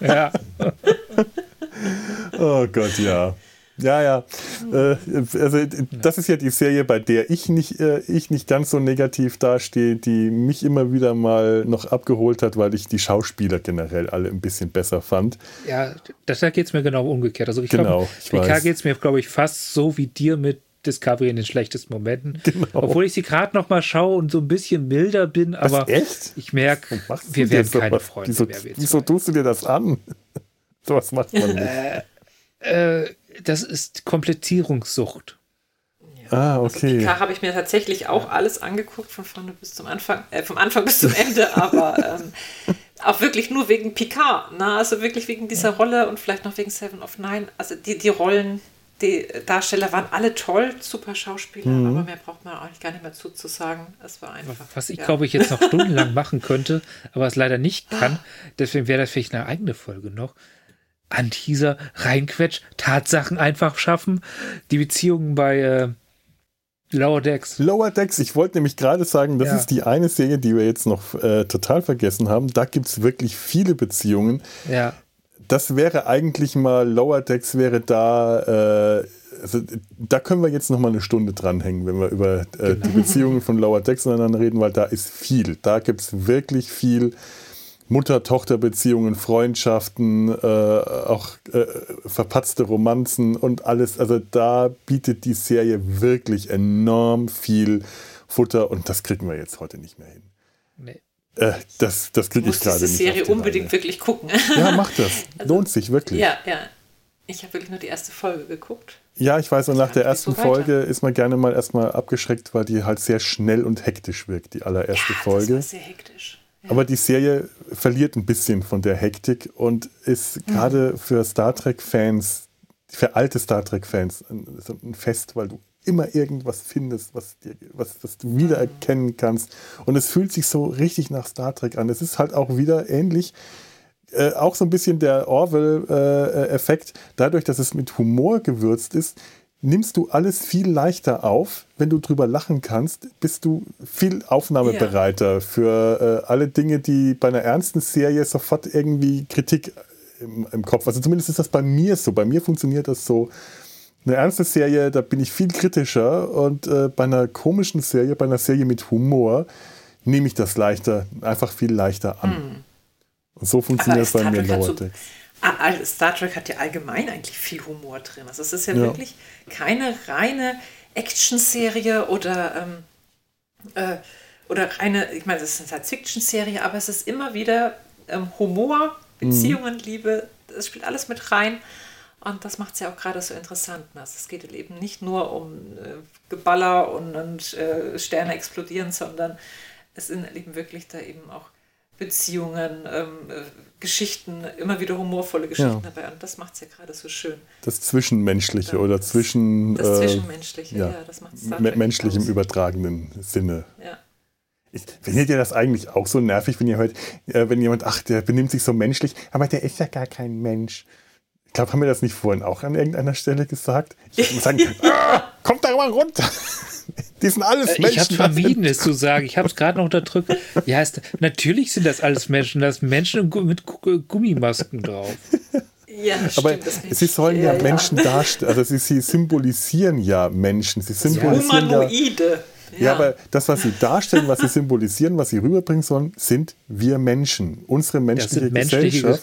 ja. oh Gott, ja. Ja, ja. Äh, also das ist ja die Serie, bei der ich nicht, äh, ich nicht ganz so negativ dastehe, die mich immer wieder mal noch abgeholt hat, weil ich die Schauspieler generell alle ein bisschen besser fand. Ja, das geht es mir genau umgekehrt. Also ich genau, glaube, PK geht es mir, glaube ich, fast so wie dir mit Discovery in den schlechtesten Momenten. Genau. Obwohl ich sie gerade noch mal schaue und so ein bisschen milder bin, aber echt? ich merke, wir werden keine Freunde wieso, mehr. Wieso tust du dir das an? so was macht man nicht. Äh, äh, das ist Komplettierungssucht. Ah, also okay. Also PK habe ich mir tatsächlich auch alles angeguckt, von vorne bis zum Anfang, äh, vom Anfang bis zum Ende, aber ähm, auch wirklich nur wegen Picard, ne? also wirklich wegen dieser Rolle und vielleicht noch wegen Seven of Nine. Also die, die Rollen, die Darsteller waren alle toll, super Schauspieler, mhm. aber mehr braucht man eigentlich gar nicht mehr zuzusagen. Es war einfach. Was ich ja. glaube ich jetzt noch stundenlang machen könnte, aber es leider nicht kann, deswegen wäre das vielleicht eine eigene Folge noch. An dieser reinquetsch, Tatsachen einfach schaffen, die Beziehungen bei äh, Lower Decks. Lower Decks, ich wollte nämlich gerade sagen, das ja. ist die eine Serie, die wir jetzt noch äh, total vergessen haben. Da gibt es wirklich viele Beziehungen. Ja das wäre eigentlich mal, Lower Decks wäre da, äh, also, da können wir jetzt noch mal eine Stunde dranhängen, wenn wir über äh, genau. die Beziehungen von Lower Decks miteinander reden, weil da ist viel. Da gibt es wirklich viel Mutter-Tochter-Beziehungen, Freundschaften, äh, auch äh, verpatzte Romanzen und alles. Also da bietet die Serie wirklich enorm viel Futter und das kriegen wir jetzt heute nicht mehr hin. Nee. Äh, das das kriege ich gerade nicht. Ich muss die Serie unbedingt Reihe. wirklich gucken. Ja, mach das. Also, Lohnt sich wirklich. Ja, ja. Ich habe wirklich nur die erste Folge geguckt. Ja, ich weiß, und nach der ersten so Folge ist man gerne mal erstmal abgeschreckt, weil die halt sehr schnell und hektisch wirkt, die allererste ja, Folge. Das war sehr hektisch. Ja. Aber die Serie verliert ein bisschen von der Hektik und ist mhm. gerade für Star Trek-Fans, für alte Star Trek-Fans, ein Fest, weil du immer irgendwas findest, was, dir, was, was du wiedererkennen kannst. Und es fühlt sich so richtig nach Star Trek an. Es ist halt auch wieder ähnlich. Äh, auch so ein bisschen der Orwell-Effekt, äh, dadurch, dass es mit Humor gewürzt ist, nimmst du alles viel leichter auf. Wenn du drüber lachen kannst, bist du viel aufnahmebereiter ja. für äh, alle Dinge, die bei einer ernsten Serie sofort irgendwie Kritik im, im Kopf. Also zumindest ist das bei mir so. Bei mir funktioniert das so. Eine ernste Serie, da bin ich viel kritischer und äh, bei einer komischen Serie, bei einer Serie mit Humor, nehme ich das leichter, einfach viel leichter an. Hm. Und so funktioniert es bei mir Lower. Ah, ah, Star Trek hat ja allgemein eigentlich viel Humor drin. Also es ist ja, ja. wirklich keine reine Action-Serie oder, ähm, äh, oder reine, ich meine, es ist eine Science-Fiction-Serie, aber es ist immer wieder ähm, Humor, Beziehungen, mhm. Liebe, es spielt alles mit rein. Und das macht es ja auch gerade so interessant. Also es geht eben nicht nur um äh, Geballer und, und äh, Sterne explodieren, sondern es sind eben wirklich da eben auch Beziehungen, ähm, äh, Geschichten, immer wieder humorvolle Geschichten ja. dabei. Und das macht es ja gerade so schön. Das Zwischenmenschliche ja, oder zwischen. Das äh, Zwischenmenschliche, ja, ja das macht es Menschlich im übertragenen Sinne. Ja. Ich, findet ihr das eigentlich auch so nervig, wenn ihr hört, äh, wenn jemand, ach, der benimmt sich so menschlich, aber der ist ja gar kein Mensch. Ich glaube, haben wir das nicht vorhin auch an irgendeiner Stelle gesagt? Ich muss sagen, ah, kommt da mal runter. Die sind alles Menschen. Ich habe vermieden, es zu sagen. Ich habe es gerade noch unterdrückt. Ja, ist, natürlich sind das alles Menschen. Das sind Menschen mit Gummimasken drauf. Ja, aber stimmt, sie sollen ja, ja Menschen darstellen, also sie, sie, symbolisieren ja Menschen. Sie symbolisieren Humanoide. Ja. ja, aber das, was sie darstellen, was sie symbolisieren, was sie rüberbringen sollen, sind wir Menschen. Unsere menschliche Gesellschaft.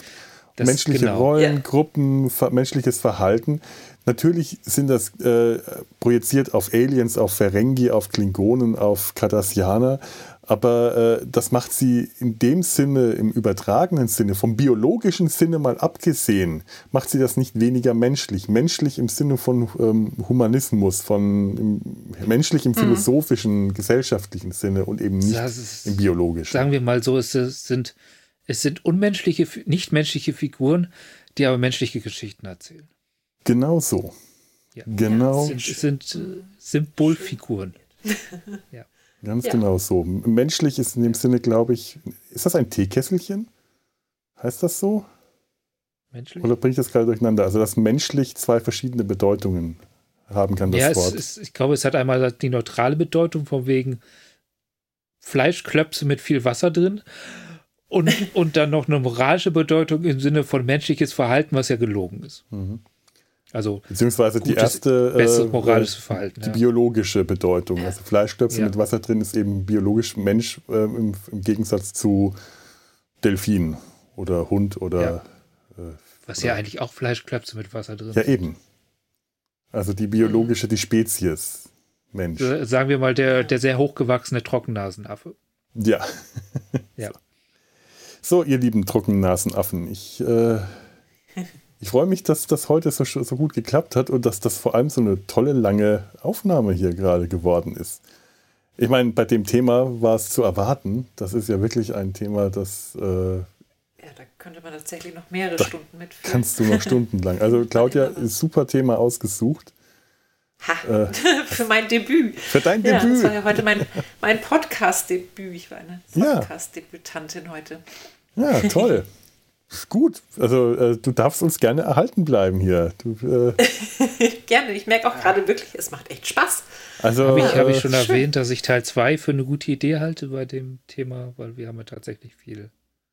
Das menschliche genau. Rollen, ja. Gruppen, menschliches Verhalten. Natürlich sind das äh, projiziert auf Aliens, auf Ferengi, auf Klingonen, auf Cardassianer, aber äh, das macht sie in dem Sinne, im übertragenen Sinne, vom biologischen Sinne mal abgesehen, macht sie das nicht weniger menschlich. Menschlich im Sinne von ähm, Humanismus, von im, menschlich im mhm. philosophischen, gesellschaftlichen Sinne und eben nicht ist, im biologischen. Sagen wir mal so, es sind, es sind unmenschliche, nichtmenschliche Figuren, die aber menschliche Geschichten erzählen. Genau so. Ja. Genau. Es sind, sind äh, Symbolfiguren. ja. Ganz ja. genau so. Menschlich ist in dem Sinne, glaube ich, ist das ein Teekesselchen? Heißt das so? Menschlich? Oder bringe ich das gerade durcheinander? Also, dass menschlich zwei verschiedene Bedeutungen haben kann, das ja, Wort. Ist, ich glaube, es hat einmal die neutrale Bedeutung von wegen Fleischklöpse mit viel Wasser drin und, und dann noch eine moralische Bedeutung im Sinne von menschliches Verhalten, was ja gelogen ist. Mhm. Also Beziehungsweise gutes, die erste äh, moralisches Verhalten. Die ja. biologische Bedeutung. Also Fleischklöpse ja. mit Wasser drin ist eben biologisch Mensch äh, im, im, Gegensatz zu Delfin oder Hund oder. Ja. Äh, Was ja eigentlich auch Fleischklöpse mit Wasser drin Ja, eben. Also die biologische, die Spezies Mensch. Sagen wir mal der, der sehr hochgewachsene Trockennasenaffe. Ja. ja. So, ihr lieben Trockennasenaffen, ich. Äh, ich freue mich, dass das heute so, so gut geklappt hat und dass das vor allem so eine tolle, lange Aufnahme hier gerade geworden ist. Ich meine, bei dem Thema war es zu erwarten. Das ist ja wirklich ein Thema, das. Äh, ja, da könnte man tatsächlich noch mehrere Stunden mitführen. Kannst du noch stundenlang. Also, Claudia, super Thema ausgesucht. Ha, äh, für mein Debüt. Für dein ja, Debüt. Das war ja heute mein, mein Podcast-Debüt. Ich war eine Podcast-Debütantin heute. Ja, toll. Gut, also äh, du darfst uns gerne erhalten bleiben hier. Du, äh gerne, ich merke auch gerade wirklich, es macht echt Spaß. Also habe ich, hab ich schon schön. erwähnt, dass ich Teil 2 für eine gute Idee halte bei dem Thema, weil wir haben ja tatsächlich viel.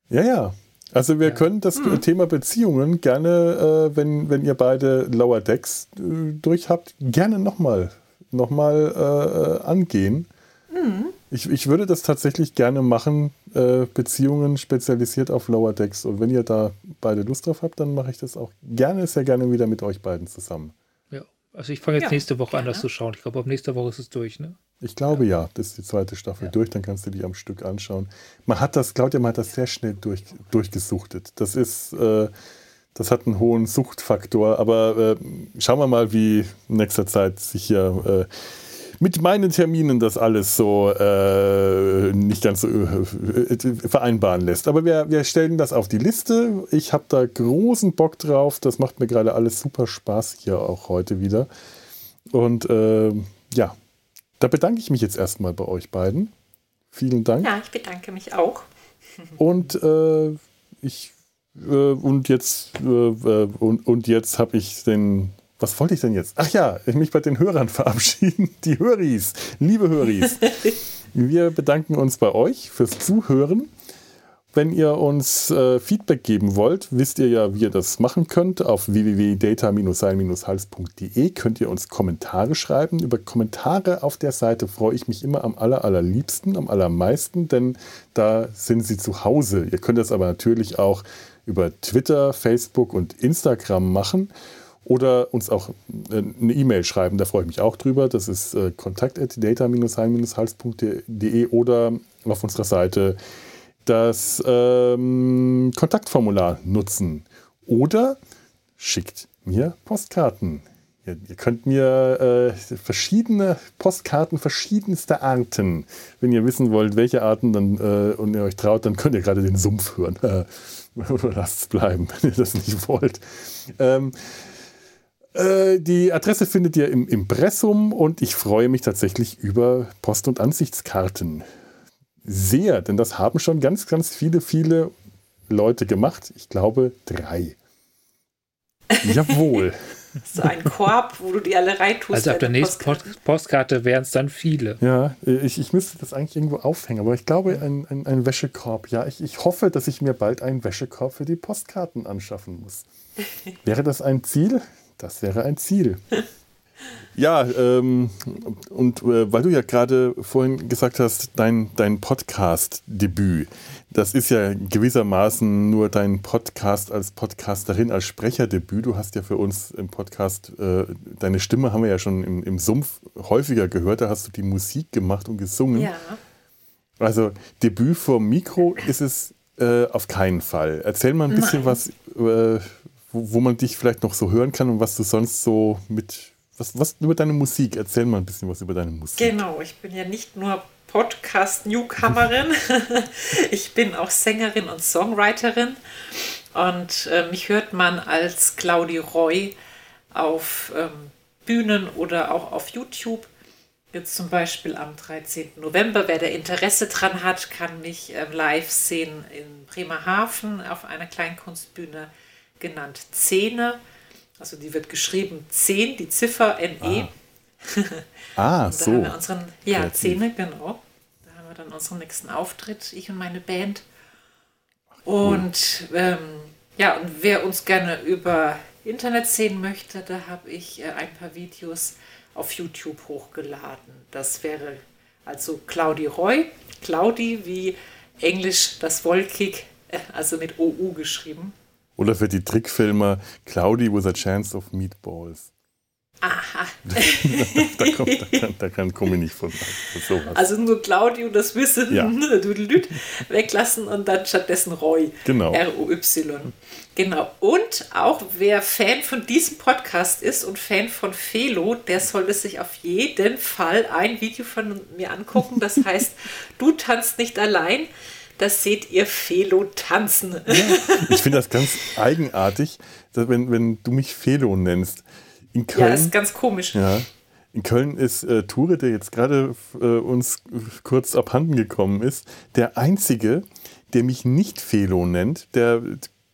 Ja, ja. Also wir ja. können das hm. Thema Beziehungen gerne, äh, wenn, wenn ihr beide Lower Decks äh, durch habt, gerne nochmal noch mal, äh, äh, angehen. Mhm. Ich, ich würde das tatsächlich gerne machen, äh, Beziehungen spezialisiert auf Lower Decks. Und wenn ihr da beide Lust drauf habt, dann mache ich das auch gerne, sehr gerne wieder mit euch beiden zusammen. Ja, also ich fange jetzt ja, nächste Woche gerne. an, das zu schauen. Ich glaube, ab nächster Woche ist es durch, ne? Ich glaube ja, ja das ist die zweite Staffel ja. durch, dann kannst du die am Stück anschauen. Man hat das, Claudia, man hat das sehr schnell durch, durchgesuchtet. Das ist, äh, das hat einen hohen Suchtfaktor, aber äh, schauen wir mal, wie in nächster Zeit sich hier äh, mit meinen Terminen das alles so äh, nicht ganz so äh, vereinbaren lässt. Aber wir, wir stellen das auf die Liste. Ich habe da großen Bock drauf. Das macht mir gerade alles super Spaß hier auch heute wieder. Und äh, ja, da bedanke ich mich jetzt erstmal bei euch beiden. Vielen Dank. Ja, ich bedanke mich auch. Und äh, ich äh, und jetzt äh, und, und jetzt habe ich den was wollte ich denn jetzt? Ach ja, mich bei den Hörern verabschieden. Die Höris, liebe Höris. Wir bedanken uns bei euch fürs Zuhören Wenn ihr uns äh, Feedback geben wollt, wisst ihr ja, wie ihr das machen könnt. Auf www.data-sein-hals.de könnt ihr uns Kommentare schreiben. Über Kommentare auf der Seite freue ich mich immer am aller, allerliebsten, am allermeisten, denn da sind sie zu Hause. Ihr könnt das aber natürlich auch über Twitter, Facebook und Instagram machen oder uns auch äh, eine E-Mail schreiben, da freue ich mich auch drüber. Das ist äh, kontakt.data-sein-hals.de oder auf unserer Seite das ähm, Kontaktformular nutzen. Oder schickt mir Postkarten. Ihr, ihr könnt mir äh, verschiedene Postkarten verschiedenster Arten, wenn ihr wissen wollt, welche Arten dann äh, und ihr euch traut, dann könnt ihr gerade den Sumpf hören. Oder lasst es bleiben, wenn ihr das nicht wollt. Ähm, äh, die Adresse findet ihr im Impressum und ich freue mich tatsächlich über Post- und Ansichtskarten sehr, denn das haben schon ganz, ganz viele, viele Leute gemacht. Ich glaube drei. Jawohl. so ein Korb, wo du die alle reintust. Also ab der nächsten Postkarte, Postkarte wären es dann viele. Ja, ich, ich müsste das eigentlich irgendwo aufhängen, aber ich glaube ein, ein, ein Wäschekorb. Ja, ich, ich hoffe, dass ich mir bald einen Wäschekorb für die Postkarten anschaffen muss. Wäre das ein Ziel? Das wäre ein Ziel. Ja, ähm, und äh, weil du ja gerade vorhin gesagt hast, dein, dein Podcast-Debüt, das ist ja gewissermaßen nur dein Podcast als Podcasterin, als Sprecherdebüt. Du hast ja für uns im Podcast, äh, deine Stimme haben wir ja schon im, im Sumpf häufiger gehört, da hast du die Musik gemacht und gesungen. Ja. Also Debüt vor Mikro ist es äh, auf keinen Fall. Erzähl mal ein bisschen Nein. was, äh, wo, wo man dich vielleicht noch so hören kann und was du sonst so mit was, was über deine Musik? Erzähl mal ein bisschen was über deine Musik. Genau, ich bin ja nicht nur Podcast-Newcomerin, ich bin auch Sängerin und Songwriterin. Und äh, mich hört man als Claudie Roy auf ähm, Bühnen oder auch auf YouTube. Jetzt zum Beispiel am 13. November. Wer da Interesse dran hat, kann mich äh, live sehen in Bremerhaven auf einer Kleinkunstbühne genannt Szene. Also die wird geschrieben 10, die Ziffer NE. Ah, ah so. Haben wir unseren, ja, Kreativ. Szene, genau. Da haben wir dann unseren nächsten Auftritt, ich und meine Band. Und ähm, ja, und wer uns gerne über Internet sehen möchte, da habe ich äh, ein paar Videos auf YouTube hochgeladen. Das wäre also Claudi Roy. Claudi wie Englisch das Wolkig, äh, also mit OU geschrieben. Oder für die Trickfilmer Cloudy with a Chance of Meatballs. Aha. da, kommt, da, kann, da kann Kommi nicht von sowas. Also nur Claudio das Wissen ja. weglassen und dann stattdessen Roy. Genau. R-O-Y. Genau. Und auch wer Fan von diesem Podcast ist und Fan von Felo, der sollte sich auf jeden Fall ein Video von mir angucken. Das heißt, du tanzt nicht allein das seht ihr Felo tanzen. Ja, ich finde das ganz eigenartig, dass, wenn, wenn du mich Felo nennst. In Köln, ja, ist ganz komisch. Ja, in Köln ist äh, Ture, der jetzt gerade äh, uns kurz abhanden gekommen ist, der einzige, der mich nicht Felo nennt, der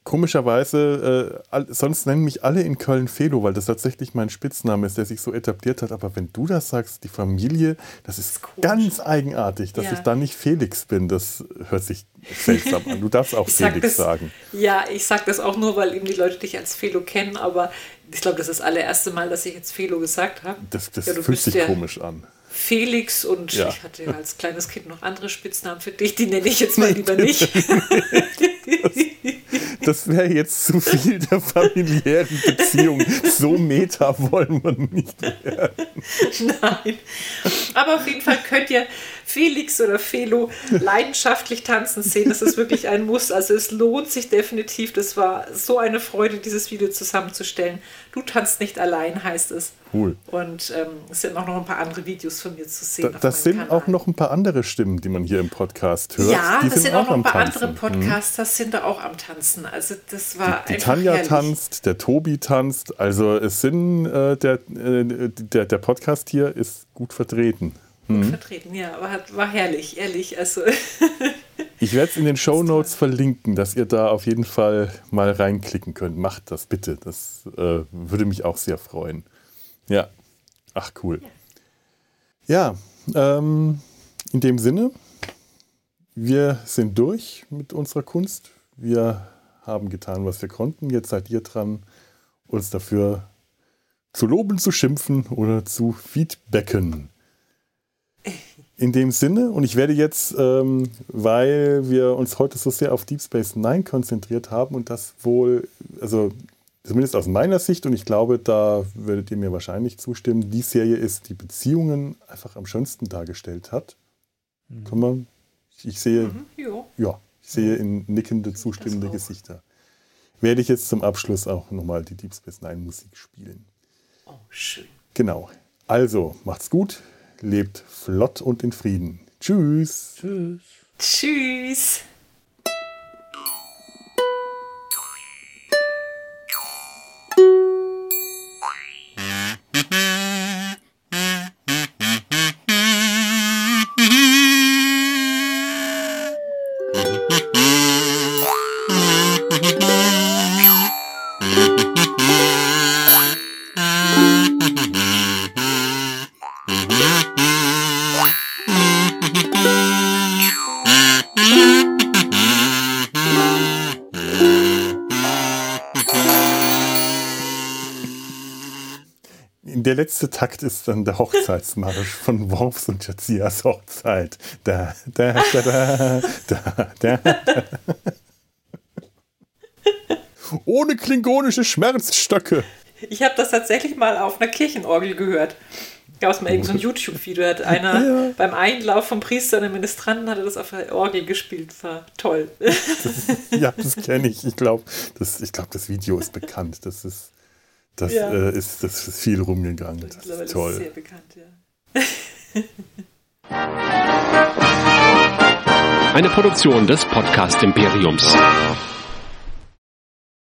komischerweise, äh, sonst nennen mich alle in Köln Felo, weil das tatsächlich mein Spitzname ist, der sich so etabliert hat. Aber wenn du das sagst, die Familie, das ist Komisch. ganz eigenartig, dass ja. ich da nicht Felix bin. Das hört sich seltsam an. Du darfst auch Felix das, sagen. Ja, ich sage das auch nur, weil eben die Leute dich als Felo kennen. Aber ich glaube, das ist das allererste Mal, dass ich jetzt Felo gesagt habe. Das, das ja, fühlt sich komisch an. Felix und ja. ich hatte als kleines Kind noch andere Spitznamen für dich, die nenne ich jetzt mal lieber nicht. das wäre jetzt zu viel der familiären Beziehung. So meta wollen wir nicht werden. Nein. Aber auf jeden Fall könnt ihr Felix oder Felo leidenschaftlich tanzen sehen. Das ist wirklich ein Muss. Also es lohnt sich definitiv. Das war so eine Freude, dieses Video zusammenzustellen. Du tanzt nicht allein, heißt es. Cool. Und ähm, es sind auch noch ein paar andere Videos von mir zu sehen. Da, das sind Kanal. auch noch ein paar andere Stimmen, die man hier im Podcast hört. Ja, die das sind, sind auch, noch ein paar Tanzen. andere Podcasters, mhm. sind da auch am Tanzen. Also das war Die, die Tanja herrlich. tanzt, der Tobi tanzt. Also es sind äh, der, äh, der, der Podcast hier ist gut vertreten. Gut mhm. vertreten, ja, aber hat, war herrlich, ehrlich. Also ich werde es in den Show Notes verlinken, dass ihr da auf jeden Fall mal reinklicken könnt. Macht das bitte. Das äh, würde mich auch sehr freuen. Ja. Ach, cool. Ja, ja ähm, in dem Sinne wir sind durch mit unserer Kunst. Wir haben getan, was wir konnten. Jetzt seid ihr dran, uns dafür zu loben, zu schimpfen oder zu feedbacken. In dem Sinne, und ich werde jetzt, ähm, weil wir uns heute so sehr auf Deep Space Nine konzentriert haben und das wohl, also zumindest aus meiner Sicht, und ich glaube, da werdet ihr mir wahrscheinlich zustimmen, die Serie ist, die Beziehungen einfach am schönsten dargestellt hat. Mhm. Kann man, ich sehe, mhm, ja, ich sehe in nickende, zustimmende Gesichter. Werde ich jetzt zum Abschluss auch nochmal die Deep Space Nine Musik spielen. Oh, schön. Genau. Also, macht's gut, lebt flott und in Frieden. Tschüss. Tschüss. Tschüss. Letzte Takt ist dann der Hochzeitsmarsch von Worfs und Jazias Hochzeit. Da, da, da, da, da, da, da. Ohne klingonische Schmerzstöcke. Ich habe das tatsächlich mal auf einer Kirchenorgel gehört. Gab es mal irgendein so YouTube-Video, hat einer ja. beim Einlauf vom Priester und dem Ministranten hat er das auf der Orgel gespielt. War toll. Das, ja, das kenne ich. Ich glaube, das, glaub, das Video ist bekannt. Das ist das, ja. äh, ist, das ist viel rumgegangen. Das ist toll. Ist sehr bekannt, ja. Eine Produktion des Podcast Imperiums.